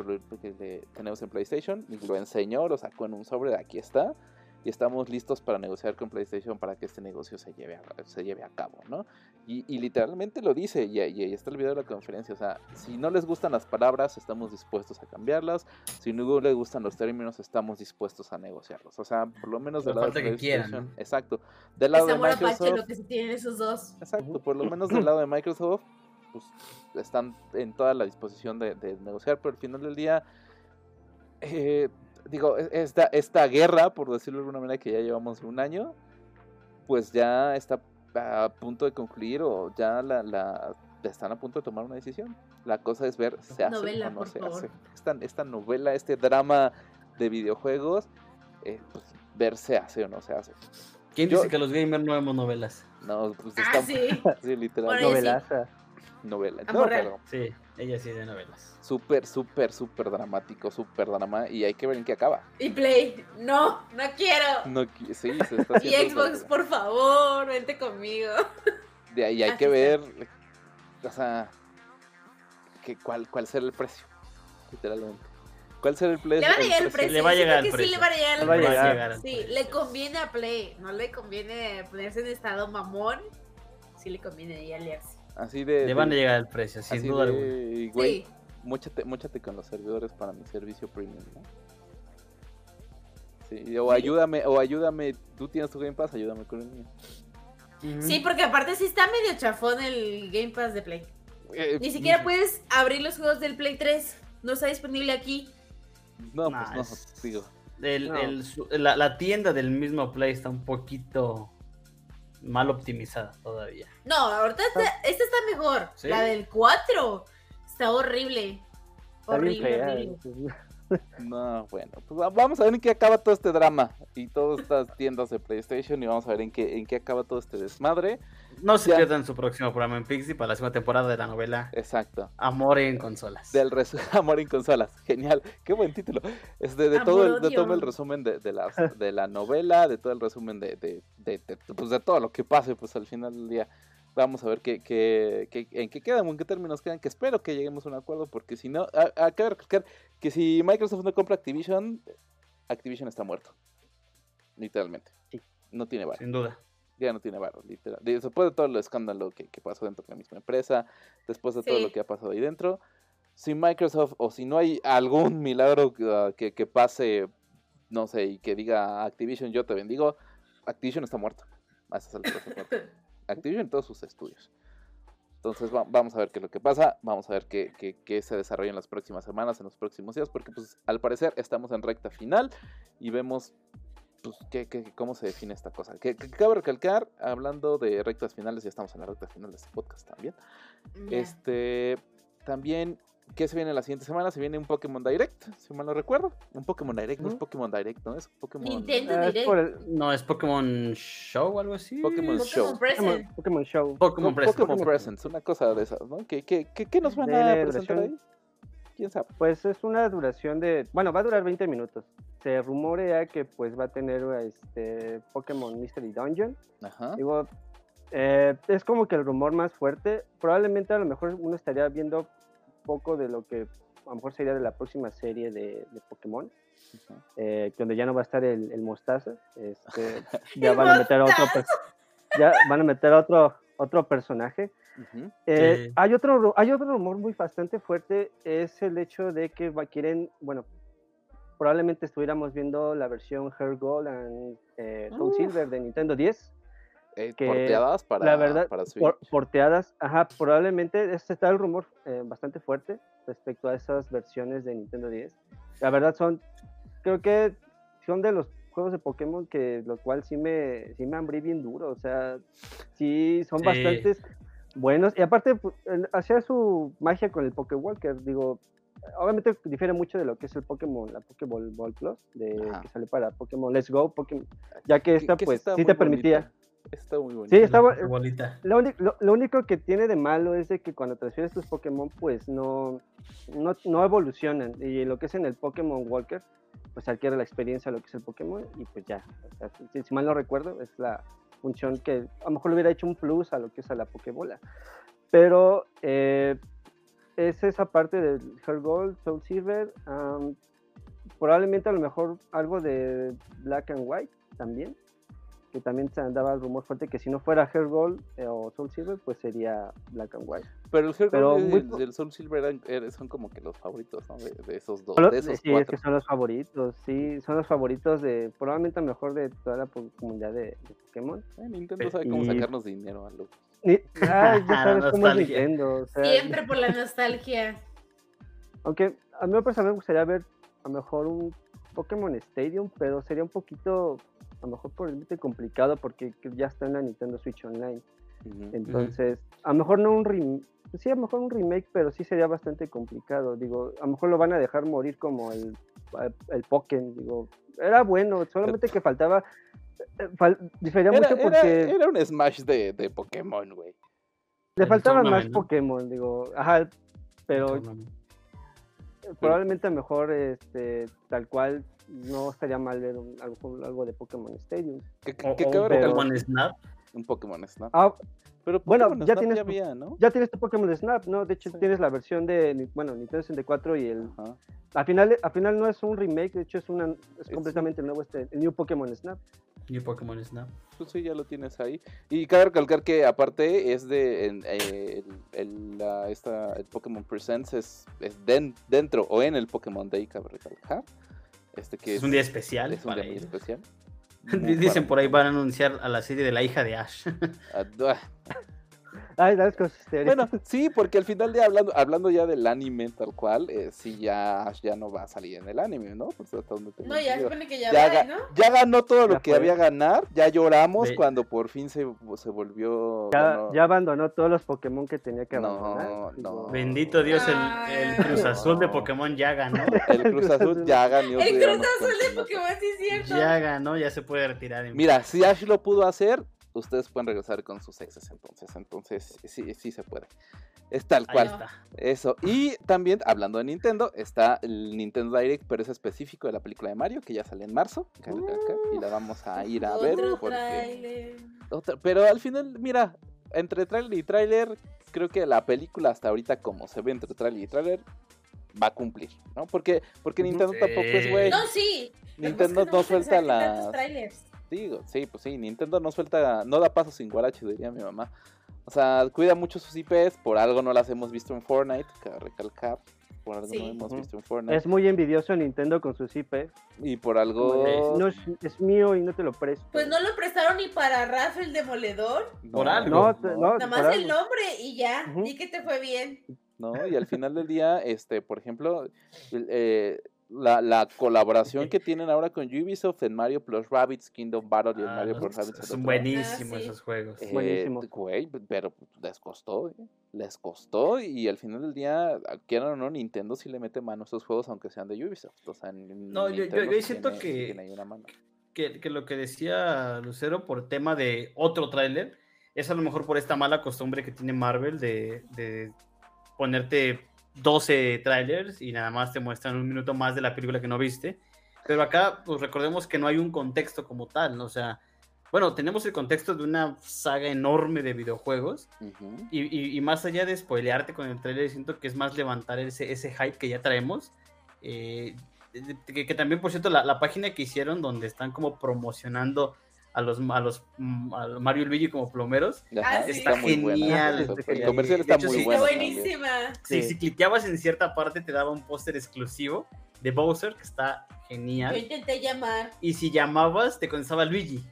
tenemos en PlayStation y lo enseñó, lo sacó en un sobre, aquí está y estamos listos para negociar con PlayStation para que este negocio se lleve a, se lleve a cabo, ¿no? Y, literalmente lo dice, y, ahí está el video de la conferencia, o sea, si no les gustan las palabras, estamos dispuestos a cambiarlas, si no les gustan los términos, estamos dispuestos a negociarlos, o sea, por lo menos del lado de PlayStation, exacto, del lado de Microsoft, lo que se tienen esos dos. exacto, por lo menos del lado de Microsoft, pues están en toda la disposición de, de negociar, pero al final del día, eh, digo, e, esta, esta guerra, por decirlo de alguna manera, que ya llevamos un año, pues ya está a punto de concluir o ya la, la están a punto de tomar una decisión. La cosa es ver se hace o no se hace. Esta, esta, novela, este drama de videojuegos, eh, pues, ver se hace o no se hace. ¿Quién dice que los gamers no vemos novelas? No, pues ah, sí. sí, literal. Novelaza. Novela. No, Sí, ella sí de novelas. Súper, súper, súper dramático, súper drama. Y hay que ver en qué acaba. Y Play, no, no quiero. No, sí, se está Y Xbox, por favor, vente conmigo. De ahí hay que ver, o sea, que cuál, cuál será el precio, literalmente. ¿Cuál será el precio? Le va a llegar el precio. Le va a llegar el precio. Sí, le va a llegar el precio. Sí, le conviene a Play. No le conviene ponerse en estado mamón. Sí le conviene aliarse. Así de. Le van a llegar el precio, sin duda alguna. Güey, sí. Móchate, con los servidores para mi servicio premium, ¿no? Sí, o ayúdame, o ayúdame, tú tienes tu Game Pass, ayúdame con el mío. Sí, porque aparte sí está medio chafón el Game Pass de Play. Eh, Ni siquiera puedes abrir los juegos del Play 3. No está disponible aquí. No, pues no, digo. la, tienda del mismo Play está un poquito mal optimizada todavía. No, ahorita esta está mejor. La del 4 está horrible. horrible. No, bueno, pues vamos a ver en qué acaba todo este drama y todas estas tiendas de PlayStation y vamos a ver en qué, en qué acaba todo este desmadre. No se pierdan su próximo programa en Pixie para la segunda temporada de la novela. Exacto. Amor en consolas. Del Amor en consolas. Genial. Qué buen título. Es de, todo, el, de todo el resumen de, de, la, de la novela, de todo el resumen de, de, pues de todo lo que pase, pues al final del día. Vamos a ver qué, qué, qué, en qué quedan en qué términos quedan, que espero que lleguemos a un acuerdo, porque si no, acabo de recalcar que si Microsoft no compra Activision, Activision está muerto. Literalmente. Sí. No tiene barro. Sin duda. Ya no tiene barro, literal. Después de todo el escándalo que, pasó dentro de la misma empresa, después de todo lo que ha pasado ahí dentro, si Microsoft o si no hay algún milagro ah, que, que pase, no sé, y que diga Activision, yo te bendigo, Activision está muerto. Activision en todos sus estudios. Entonces vamos a ver qué es lo que pasa, vamos a ver qué, qué, se desarrolla en las próximas semanas, en los próximos días, porque pues al parecer estamos en recta final y vemos pues, qué, cómo se define esta cosa. Que, cabe recalcar, hablando de rectas finales, ya estamos en la recta final de este podcast también. Este, también ¿Qué se viene la siguiente semana? Se viene un Pokémon Direct, si mal no recuerdo. Un Pokémon Direct, no es Pokémon Direct, ¿no? Es Pokémon. Nintendo ah, Direct. No, es Pokémon Show o algo así. Pokémon, Show. Pokémon, Show. Pokémon. Pokémon Presents, una cosa de esas, ¿no? ¿Qué, qué, qué, nos van a presentar ahí? ¿Quién sabe? Pues es una duración de. Bueno, va a durar 20 minutos. Se rumorea que pues va a tener este Pokémon Mystery Dungeon. Ajá. Digo, eh, es como que el rumor más fuerte. Probablemente a lo mejor uno estaría viendo poco de lo que a lo mejor sería de la próxima serie de, Pokémon, eh, donde ya no va a estar el, Mostaza, este, ya van a meter a otro, ya van a meter otro, otro personaje. Eh, hay, otro, hay otro rumor muy bastante fuerte, es el hecho de que quieren, bueno, probablemente estuviéramos viendo la versión Her Gold and eh, Soul Silver de Nintendo 10 eh, porteadas para, la verdad, porteadas, ajá, probablemente este está el rumor eh, bastante fuerte respecto a esas versiones de Nintendo 10. La verdad son, creo que son de los juegos de Pokémon que lo cual sí me, sí me hambré bien duro, o sea, sí son bastantes buenos y aparte pues, hacía su magia con el Walker digo, obviamente difiere mucho de lo que es el Pokémon, la Pokéball Ball Plus, de, que sale para Pokémon Let's Go, Pokémon, ya que esta pues sí te permitía. Está muy bonita. Sí, está bonita. Lo, lo, único que tiene de malo es de que cuando transfieres tus Pokémon, pues no, no, no, evolucionan. Y lo que es en el Pokémon Walker, pues adquiere la experiencia de lo que es el Pokémon y pues ya. si, mal no recuerdo, es la función que a lo mejor le hubiera hecho un plus a lo que es a la Pokébola. Pero eh, es esa parte del Heart Gold, Soul Silver, probablemente a lo mejor algo de Black and White también que también se andaba el rumor fuerte que si no fuera Hair Gold eh, o Soul Silver, pues sería Black and White. Pero el Hair Gold y el, Soul Silver son como que los favoritos, ¿no? De, esos dos, de esos sí, es que son los favoritos, sí, son los favoritos de, probablemente a lo mejor de toda la comunidad de, Pokémon. Eh, Nintendo sabe cómo sacarnos dinero a los... Ah, ya sabes cómo es Nintendo. Siempre por la nostalgia. Aunque a mí personalmente me gustaría ver a lo mejor un Pokémon Stadium, pero sería un poquito a lo mejor por el complicado porque ya está en la Nintendo Switch Online. Entonces, a lo mejor no un remake, sí, a lo mejor un remake, pero sí sería bastante complicado. Digo, a lo mejor lo van a dejar morir como el, el Pokémon. Digo, era bueno, solamente que faltaba. Eh, difería mucho porque. Era, un Smash de, de Pokémon, güey. Le faltaba más Pokémon, digo, ajá, pero probablemente mejor este tal cual no estaría mal ver algo, algo, de Pokémon Stadium. ¿Qué, qué, Pokémon Snap? Un Pokémon Snap. Ah, pero bueno, ya tienes, ya, había, ¿no? ya tienes tu Pokémon Snap, ¿no? De hecho, tienes la versión de, bueno, Nintendo 64 y el... Al final, al final no es un remake, de hecho es, una, es completamente nuevo este, el New Pokémon Snap. New Pokémon Snap. Pues sí, ya lo tienes ahí. Y cabe recalcar que aparte es de eh, el, la, esta, el Pokémon Presents es, es dentro o en el Pokémon Day, cabe recalcar. Este que es, un día especial. Es un día especial. Dicen por ahí van a anunciar a la serie de la hija de Ash. Ay, Bueno, sí, porque al final de hablando, hablando ya del anime tal cual, eh, sí ya ya no va a salir en el anime, ¿no? Pues no, ya supone que ya, va, ¿no? Ya ganó todo lo que había ganar, ya lloramos cuando por fin se, se volvió. Ya, abandonó todos los Pokémon que tenía que abandonar. No, no. Bendito Dios, el, el, Cruz Azul de Pokémon ya ganó. El Cruz Azul ya ganó. El Cruz Azul de Pokémon, sí es cierto. Ya ganó, ya se puede retirar. Mira, si Ash lo pudo hacer, ustedes pueden regresar con sus exes entonces. Entonces, sí, sí se puede. Es tal cual. Eso. Y también, hablando de Nintendo, está el Nintendo Direct, pero es específico de la película de Mario, que ya sale en marzo. y la vamos a ir a ver. Porque... pero al final, mira, entre trailer y trailer, creo que la película hasta ahorita, como se ve entre trailer y trailer, va a cumplir, ¿no? Porque, porque Nintendo tampoco es güey. No, sí. Nintendo no, suelta las. Digo, sí, pues sí, Nintendo no suelta, no da paso sin guarache, diría mi mamá. O sea, cuida mucho sus IPs, por algo no las hemos visto en Fortnite, que recalcar. Por algo no hemos visto en Fortnite. Es muy envidioso Nintendo con sus IPs. Y por algo. No es, mío y no te lo presto. Pues no lo prestaron ni para Rafa el Demoledor. por algo. No, Nada más el nombre y ya. Y que te fue bien. No, y al final del día, este, por ejemplo, eh, la, la, colaboración que tienen ahora con Ubisoft en Mario Plus Rabbids, Kingdom Battle y en ah, Mario Plus Rabbids. Son buenísimos ah, esos juegos. Eh, Buenísimo. pero les costó, ¿eh? les costó y al final del día, quieran o no, Nintendo sí le mete mano a esos juegos aunque sean de Ubisoft. O sea, no, yo, yo, siento que, que, que, lo que decía Lucero por tema de otro tráiler es a lo mejor por esta mala costumbre que tiene Marvel de, de ponerte 12 trailers y nada más te muestran un minuto más de la película que no viste. Pero acá, pues recordemos que no hay un contexto como tal, ¿no? O sea, bueno, tenemos el contexto de una saga enorme de videojuegos y, más allá de spoilearte con el trailer, siento que es más levantar ese, ese hype que ya traemos. Eh, que, también, por cierto, la, la, página que hicieron donde están como promocionando a los, a los Mario y Luigi como plomeros. Ah, está, genial. El comercial está muy bueno. buenísima. Sí. Si cliqueabas en cierta parte te daba un póster exclusivo de Bowser que está genial. Yo intenté llamar. Y si llamabas te contestaba Luigi.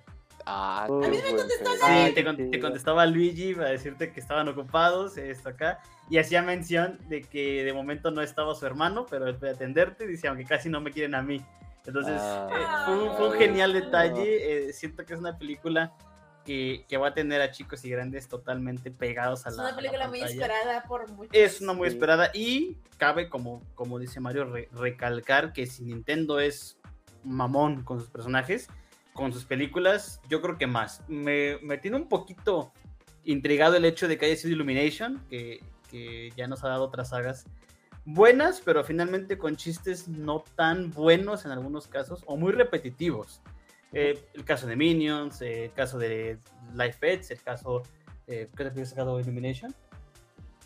Ah, a mí me contestó Sí, te, contestaba Luigi para decirte que estaban ocupados, esto acá. Y hacía mención de que de momento no estaba su hermano, pero él puede atenderte. Dice, aunque casi no me quieren a mí. Entonces, ah. eh, fue, un, genial detalle. Eh, siento que es una película que, que, va a tener a chicos y grandes totalmente pegados a la. Es una película muy esperada por muchos. Es una muy esperada y cabe, como, como dice Mario, recalcar que si Nintendo es mamón con sus personajes, con sus películas, yo creo que más. Me, me tiene un poquito intrigado el hecho de que haya sido Illumination, que, que ya nos ha dado otras sagas buenas, pero finalmente con chistes no tan buenos en algunos casos o muy repetitivos. Eh, el caso de Minions, eh, el caso de Life Pets, el caso. Eh, ¿Qué te ha sacado Illumination?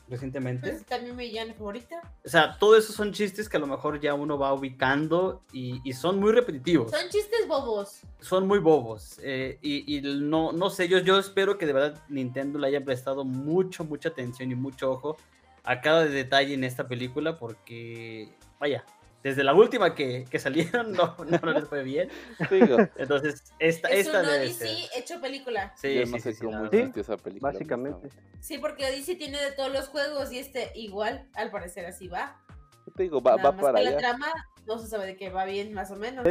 Recientemente. Pues también mi villana favorita. O sea, todo eso son chistes que a lo mejor ya uno va ubicando y, son muy repetitivos. Son chistes bobos. Son muy bobos. y, y no, no sé, yo, yo espero que de verdad Nintendo le haya prestado mucho, mucha atención y mucho ojo a cada detalle en esta película porque, vaya, desde la última que, que salieron no, no, les fue bien. Entonces, esta, es esta un Odyssey hecho película. Sí, Yo no sé cómo esa película. Básicamente. Sí, porque Odyssey tiene de todos los juegos y este igual, al parecer así va. te digo, va, va para allá. la trama no se sabe de qué va bien, más o menos.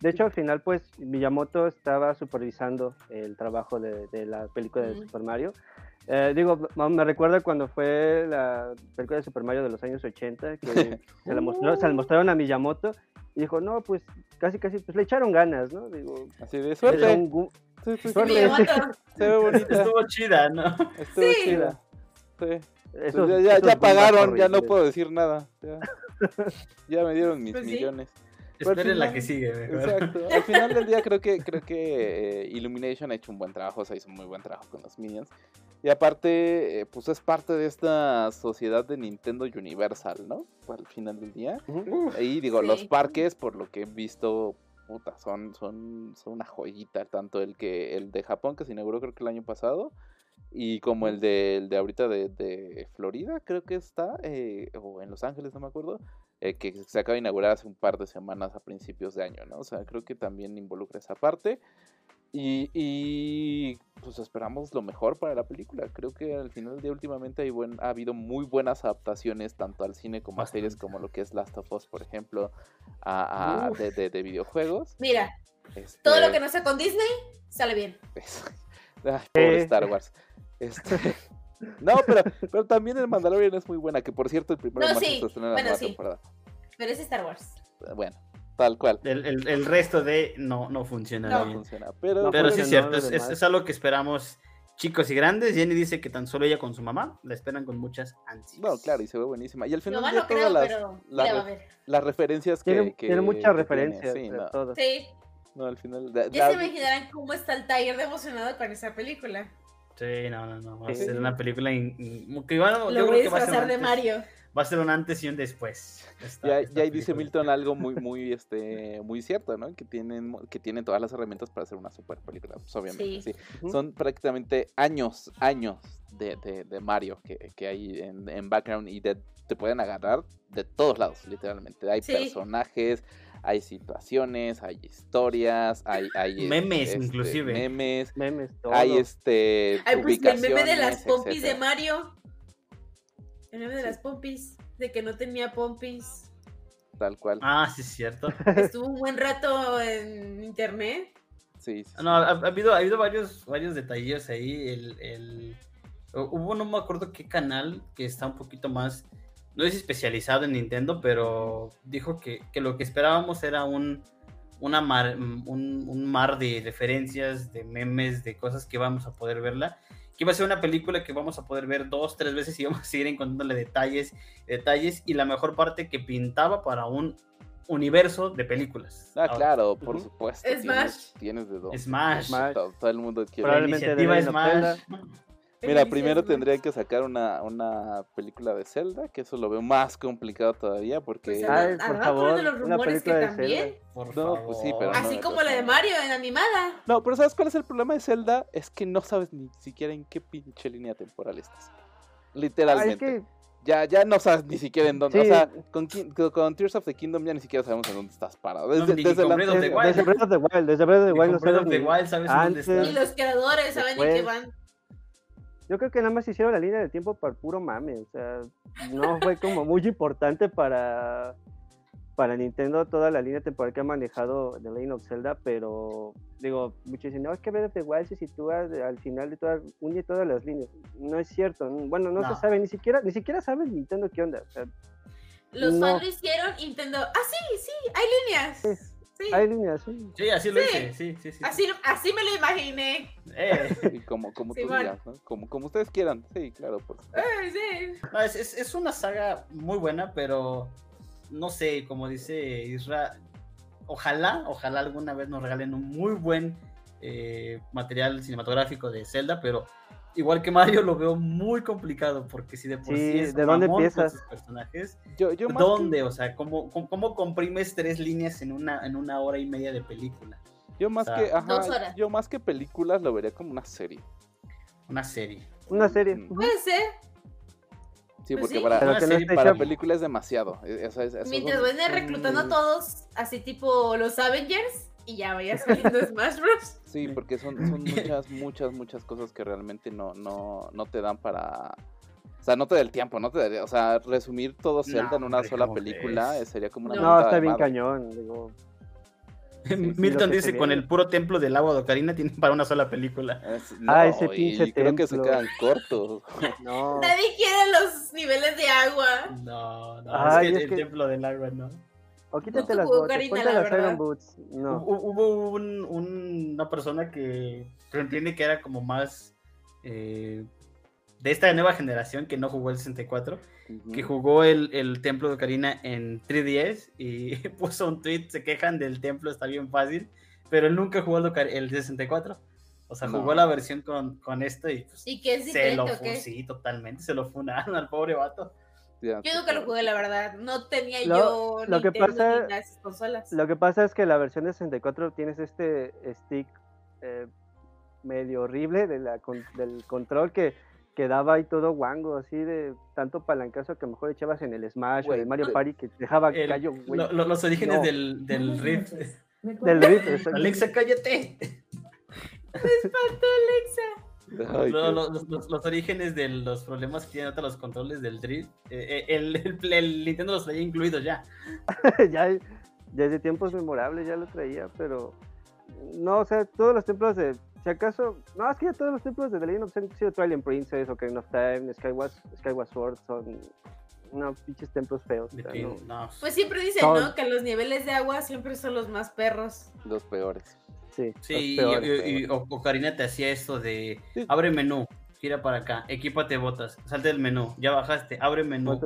De, hecho, al final, pues, Miyamoto estaba supervisando el trabajo de, de la película de Super Mario. Eh, digo, me recuerda cuando fue la película de Super Mario de los años 80, que se, la mostró, se la mostraron a Miyamoto y dijo, no, pues casi, casi, pues le echaron ganas, ¿no? Digo, Así de suerte. Se ve bonita. Estuvo chida, ¿no? Estuvo chida. Sí. ya, ya, pagaron, ya no puedo decir nada. Ya, me dieron mis pues millones. Esperen la que sigue. Exacto. Al final del día creo que creo que eh, Illumination ha hecho un buen trabajo, o sea, hizo un muy buen trabajo con los Minions. Y aparte, eh, pues es parte de esta sociedad de Nintendo Universal, ¿no? Al final del día. Y digo, los parques, por lo que he visto, puta, son, son, son una joyita. Tanto el que el de Japón, que se inauguró creo que el año pasado, y como el de, el de ahorita de, de Florida, creo que está, eh, o en Los Ángeles, no me acuerdo, eh, que se acaba de inaugurar hace un par de semanas a principios de año, ¿no? O sea, creo que también involucra esa parte. Y, pues esperamos lo mejor para la película. Creo que al final de últimamente hay buen, ha habido muy buenas adaptaciones tanto al cine como a series como lo que es Last of Us, por ejemplo, a, de, de, videojuegos. Mira, todo lo este que no sea con Disney sale bien. pobre Star Wars. Este, no, pero, pero también el Mandalorian es muy buena, que por cierto el primero no, sí. bueno, sí. Pero es Star Wars. Bueno, Tal cual. El, el, resto de no, no funciona no. Funciona, pero, pero sí es cierto, es, es, algo que esperamos chicos y grandes. Jenny dice que tan solo ella con su mamá la esperan con muchas ansias. No, claro, y se ve buenísima. Y al final de todas las, las, referencias que tiene, que, tiene muchas referencias. sí, no. sí. No, al final. ya se imaginarán cómo está el taller de emocionado con esa película. Sí, no, no, no. Va a ser una película que bueno, Lo voy a disfrazar de Mario va a ser un antes y un después. ya, ahí dice Milton algo muy, muy, este, muy cierto, ¿no? Que tienen, que tienen todas las herramientas para hacer una super película, pues, obviamente. Sí. Son prácticamente años, años de, de, Mario que, que, hay en, en background y te pueden agarrar de todos lados, literalmente. Hay personajes, hay situaciones, hay historias, hay, hay memes este, inclusive. Memes, memes hay este hay pues el meme de las pompis de Mario. El meme de las pompis, de que no tenía pompis. Tal cual. Ah, sí, es cierto. Estuvo un buen rato en internet. Sí, sí. No, ha, habido, ha habido varios, varios detalles ahí. El, el, hubo, no me acuerdo qué canal que está un poquito más, no es especializado en Nintendo, pero dijo que, que lo que esperábamos era un, una mar, un, un, mar de referencias, de memes, de cosas que vamos a poder verla que iba a ser una película que vamos a poder ver dos, tres veces y vamos a seguir encontrándole detalles, detalles y la mejor parte que pintaba para un universo de películas. Ah, claro, por supuesto. Smash. Tienes, de dos. Smash. Todo, el mundo quiere. Probablemente de Smash. Mira, primero tendría que sacar una, una película de Zelda, que eso lo veo más complicado todavía, porque... Pues, por favor, los una película de también. no, pues sí, pero Así como la de Mario en animada. No, pero ¿sabes cuál es el problema de Zelda? Es que no sabes ni siquiera en qué pinche línea temporal estás. Literalmente. Ya, ya no sabes ni siquiera en dónde. O sea, con, con, Tears of the Kingdom ya ni siquiera sabemos en dónde estás parado. Desde, no, desde, la, desde, desde Breath of the Wild. Desde Breath of the Wild no sabes. Wild sabes dónde estás. Y los creadores saben en qué van. Yo creo que nada más hicieron la línea de tiempo para puro mame, o sea, no fue como muy importante para, para Nintendo toda la línea temporal que ha manejado The Legend of Zelda, pero digo, muchos dicen, no, es que Breath of the Wild se sitúa al final de todas, une todas las líneas. No es cierto, bueno, no, se sabe, ni siquiera, ni siquiera sabe Nintendo qué onda. Los fans lo hicieron, Nintendo, ah, sí, sí, hay líneas. Sí. Hay líneas, sí. Sí, así lo hice, sí, sí, sí. Así, así me lo imaginé. Eh. como, como tú digas, ¿no? Como, como ustedes quieran, sí, claro. Por eh, sí. No, es, es, es, una saga muy buena, pero no sé, como dice Isra, ojalá, ojalá alguna vez nos regalen un muy buen eh, material cinematográfico de Zelda, pero igual que Mario lo veo muy complicado porque si de por sí, es ¿de dónde empiezas? personajes, yo, yo ¿dónde? O sea, ¿cómo, ¿cómo, comprimes tres líneas en una, en una hora y media de película? Yo más que, ajá, yo más que películas lo vería como una serie. Una serie. Una serie. Puede ser. Sí, pues porque para, para película es demasiado. Mientras van reclutando a todos, así tipo los Avengers, y ya vayas saliendo Smash Bros. Sí, porque son, son muchas, muchas, muchas cosas que realmente no, no, no te dan para... O sea, no te da el tiempo, no te da, o sea, resumir todo Zelda en una sola película sería como una No, está bien cañón, digo. Milton dice con el puro templo del agua de Ocarina tiene para una sola película. ah, ese pinche templo. Creo que se quedan cortos. no. Nadie quiere los niveles de agua. No, no, es que el templo del agua, ¿no? O quítate las botas, ponte las Iron Boots. No. Hubo un, una persona que, entiende que era como más eh, de esta nueva generación que no jugó el 64, que jugó el, el, Templo de Ocarina en 3DS y puso un tweet, se quejan del templo, está bien fácil, pero él nunca jugó el, el 64. O sea, jugó la versión con, con esto y, pues, ¿Y que es se lo sí, totalmente, se lo funaron al pobre vato. Yo nunca lo jugué, la verdad. No tenía yo lo que pasa, consolas. Lo que pasa es que la versión de 64 tienes este stick eh, medio horrible de la, del control que quedaba ahí todo guango, así de tanto palancazo que mejor echabas en el Smash o el Mario Party que dejaba el, callo, los orígenes del, del Rift. del Rift, Alexa, cállate. Me espantó Alexa los, orígenes de los problemas que tienen ahora los controles del Drift, eh, eh, el, Nintendo los traía incluidos ya. ya. Ya de tiempos memorables ya lo traía, pero no, o sea, todos los templos de, si acaso, no, es que ya todos los templos de The Legend of Zelda, sido Twilight Princess, Ocarina of Time, Skyward, Skyward Sword, son unos pinches templos feos. Pues siempre dicen, ¿no? Que los niveles de agua siempre son los más perros. Los peores. Sí, sí y, Ocarina te hacía esto de abre menú, gira para acá, equípate botas, salte del menú, ya bajaste, abre menú,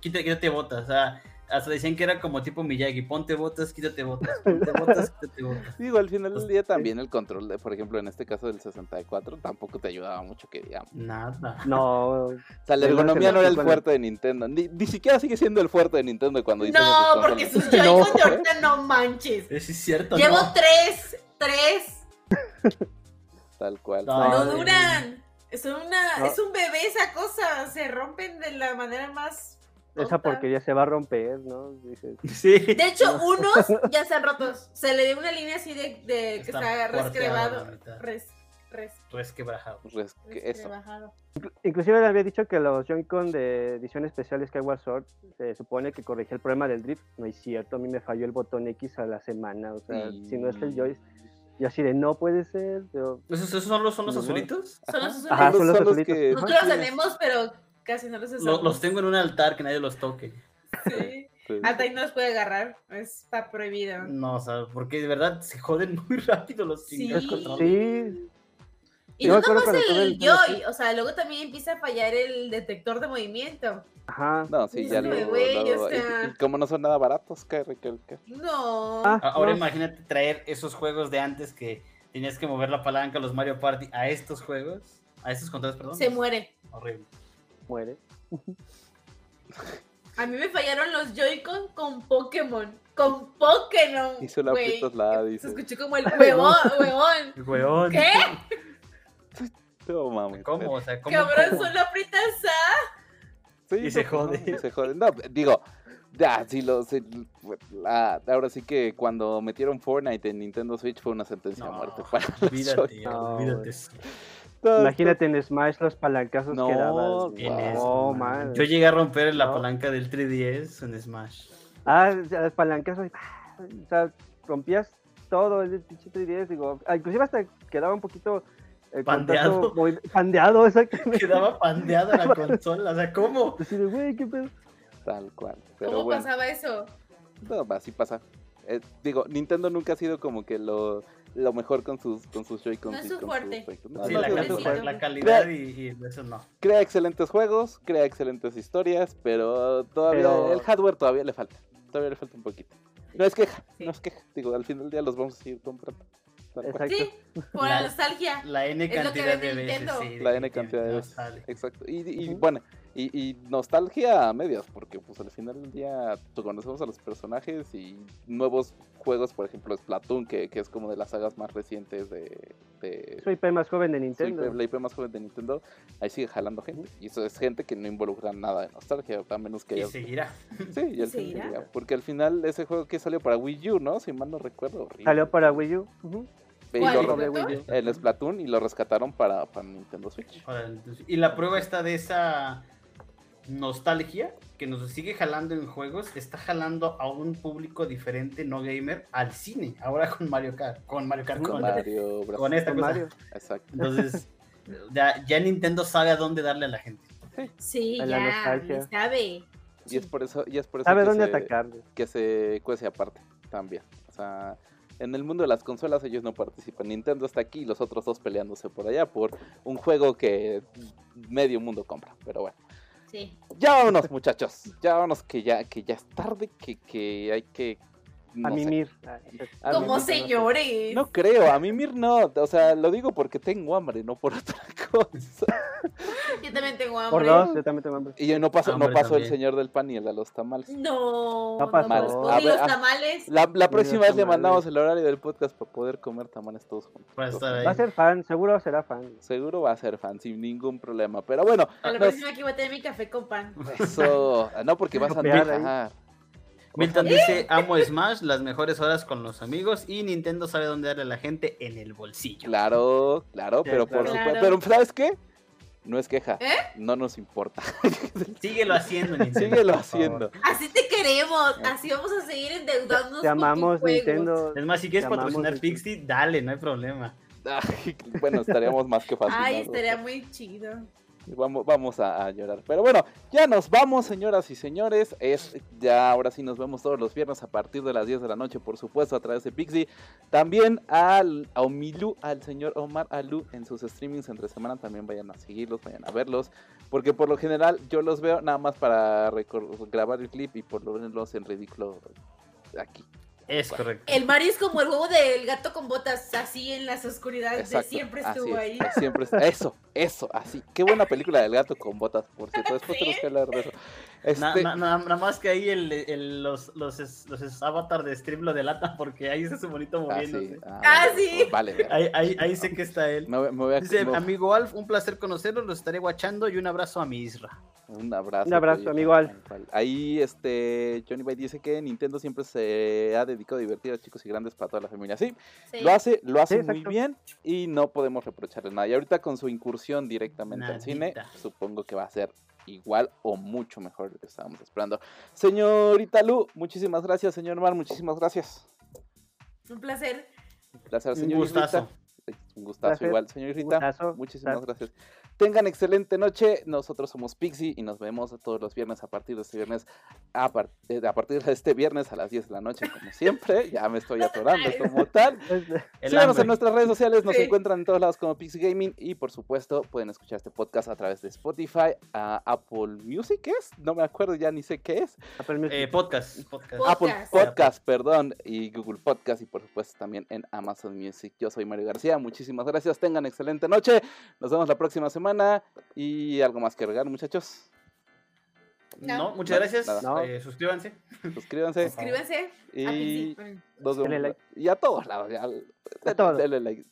quítate, quítate botas, o sea, hasta decían que era como tipo Miyagi, ponte botas, quítate botas, ponte botas, quítate botas. Digo, al final del día también el control, de, por ejemplo, en este caso del 64, tampoco te ayudaba mucho, que digamos. Nada. No. O sea, la ergonomía no era el fuerte de Nintendo. Ni, siquiera sigue siendo el fuerte de Nintendo cuando dice No, porque sus Joy-Con de ahorita no manches. Es cierto. Llevo tres tres. Tal cual. No, duran. Es, una, es un bebé esa cosa. Se rompen de la manera más. Esa porquería se va a romper, ¿no? Sí. De hecho, unos ya se han rotos. Se le dio una línea así de, de que está resquebrado. Res, res, resquebrajado. resquebrajado. Inclusive le había dicho que los Joy-Con de edición especial Skyward Sword se supone que corrigía el problema del drift. No es cierto, a mí me falló el botón X a la semana. O sea, si no es el joystick y así de, no puede ser. ¿Esos, son los, son los azulitos? Son los azulitos. Ajá, son los azulitos. Nosotros los tenemos, pero casi no los usamos. Los, tengo en un altar que nadie los toque. Sí. Hasta ahí no los puede agarrar, está prohibido. No, o sea, porque de verdad se joden muy rápido los sí. Sí. Y no nomás el, el Joy, o sea, luego también empieza a fallar el detector de movimiento. Ajá. No, sí, ya lo, y, como no son nada baratos, que No. Ah, ahora imagínate traer esos juegos de antes que tenías que mover la palanca, los Mario Party, a estos juegos, a estos controles, perdón. Se muere. Horrible. Muere. A mí me fallaron los Joy-Con con Pokémon. Con Pokémon. Hizo la dice. Se escuchó como el huevón, huevón. El huevón. ¿Qué? No mames. ¿Cómo? O sea, ¿cómo? Cabrón, solo aprietas A y se jode. se jode. No, digo, ya, sí lo ahora sí que cuando metieron Fortnite en Nintendo Switch fue una sentencia de muerte para olvídate, no, olvídate. Imagínate en Smash los palancazos que daban. No, man. Yo llegué a romper la palanca del 3DS en Smash. Ah, los palancazos. O sea, rompías todo el 3DS. Digo, inclusive hasta quedaba un poquito pandeado. pandeado, exactamente. Quedaba pandeada la consola, o sea, ¿cómo? Decir, güey, qué pedo. Tal cual. ¿Cómo pasaba eso? No, así pasa. Eh, digo, Nintendo nunca ha sido como que lo, lo mejor con sus con sus Joy-Con. No es su fuerte. sí, la, calidad y, eso no. Crea excelentes juegos, crea excelentes historias, pero todavía el hardware todavía le falta. Todavía le falta un poquito. No es queja, no es queja. Digo, al final del día los vamos a seguir comprando. Sí, por la, nostalgia. La N cantidad de veces. la N cantidad de veces. Exacto. Y, bueno, y, nostalgia a medias, porque pues al final del día conocemos a los personajes y nuevos juegos, por ejemplo, Splatoon, que, que es como de las sagas más recientes de... de Soy IP más joven de Nintendo. la IP más joven de Nintendo, ahí sigue jalando gente. Y eso es gente que no involucra nada de nostalgia, a menos que... Y seguirá. Sí, y seguirá. Porque al final ese juego que salió para Wii U, ¿no? Si mal no recuerdo. Salió para Wii U. en Splatoon y lo rescataron para, para Nintendo Switch. Y la prueba está de esa nostalgia que nos sigue jalando en juegos, está jalando a un público diferente, no gamer, al cine. Ahora con Mario Kart, con Mario Kart, con, Mario, con esta Mario. Exacto. Entonces, ya, ya, Nintendo sabe a dónde darle a la gente. Sí, ya, sabe. Y es por eso, y es por eso sabe que dónde se, atacar. Que se cuece aparte también. O sea, en el mundo de las consolas ellos no participan. Nintendo está aquí y los otros dos peleándose por allá por un juego que medio mundo compra. Pero bueno. Sí. Ya vámonos, muchachos. Ya vámonos que ya, que ya es tarde, que, que hay que a mimir. Como señores. No creo, a mimir no. O sea, lo digo porque tengo hambre, no por otra cosa. yo también tengo hambre. Por dos, yo también tengo hambre. Y yo no paso, no paso el señor del pan y el de los tamales. No, no pasó. No, los ah, tamales. La, la próxima vez le mandamos el horario del podcast para poder comer tamales todos juntos. Va a ser fan, seguro será fan. Seguro va a ser fan, sin ningún problema. Pero bueno. A la próxima que voy a tener mi café con pan. Eso, no porque vas a viajar. Milton dice, amo Smash, las mejores horas con los amigos y Nintendo sabe dónde darle a la gente en el bolsillo. Claro, claro, pero por supuesto, pero ¿sabes qué? No es queja, ¿Eh? no nos importa. Síguelo haciendo, Nintendo. Síguelo haciendo. Así te queremos, así vamos a seguir endeudándonos. Te amamos, Nintendo. Es más, si quieres patrocinar Pixie, dale, no hay problema. bueno, estaríamos más que fascinados. Ay, estaría muy chido. Vamos, vamos a, llorar. Pero bueno, ya nos vamos, señoras y señores. Es ya ahora sí nos vemos todos los viernes a partir de las 10 de la noche, por supuesto, a través de Pixie. También al, a al señor Omar Alu en sus streamings entre semana. También vayan a seguirlos, vayan a verlos. Porque por lo general yo los veo nada más para grabar el clip y por lo menos en ridículo aquí. Es correcto. El Mario es como el huevo del gato con botas, así en las oscuridades, de siempre estuvo ahí. Siempre Eso, eso, así. Qué buena película del gato con botas, por cierto. Después tenemos que hablar de eso. Este... Nada más que ahí el, el, los, los, los avatar de stream lo delatan porque ahí está su bonito ah, moviéndose. Ah, ah, sí. vale. Ahí, ahí, ahí, sé que está él. Dice, amigo Alf, un placer conocerlo, lo estaré guachando y un abrazo a mi Isra. Un abrazo. Un abrazo, amigo Alf. Ahí este Johnny Bay dice que Nintendo siempre se ha dedicado a divertir a chicos y grandes para toda la familia. Sí, lo hace, lo hace muy bien y no podemos reprocharle nada. Y ahorita con su incursión directamente al cine, supongo que va a ser igual o mucho mejor de lo que estábamos esperando. Señorita Lu, muchísimas gracias. Señor Mar, muchísimas gracias. Un placer. Un placer, señor. Un gustazo. Un gustazo igual, señorita. Muchísimas gracias. Tengan excelente noche. Nosotros somos Pixie y nos vemos todos los viernes a partir de este viernes. A, eh, a partir de este viernes a las 10 de la noche, como siempre. Ya me estoy atorando como tal. Síganos en nuestras redes sociales. Nos encuentran en todos lados como Pixie Gaming. Y por supuesto, pueden escuchar este podcast a través de Spotify, a Apple Music, ¿qué es? No me acuerdo ya ni sé qué es. Eh, podcast, Apple Podcast, perdón. Y Google Podcast. Y por supuesto también en Amazon Music. Yo soy Mario García. Muchísimas gracias. Tengan excelente noche. Nos vemos la próxima semana. ¿Y algo más que agregar, muchachos? No, muchas gracias. Eh, suscríbanse. Suscríbanse. Suscríbanse. Y, y a todos lados. Ya, a todos. like.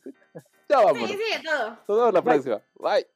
Ya vamos. Sí, sí, a todos. Nos vemos la próxima. Bye.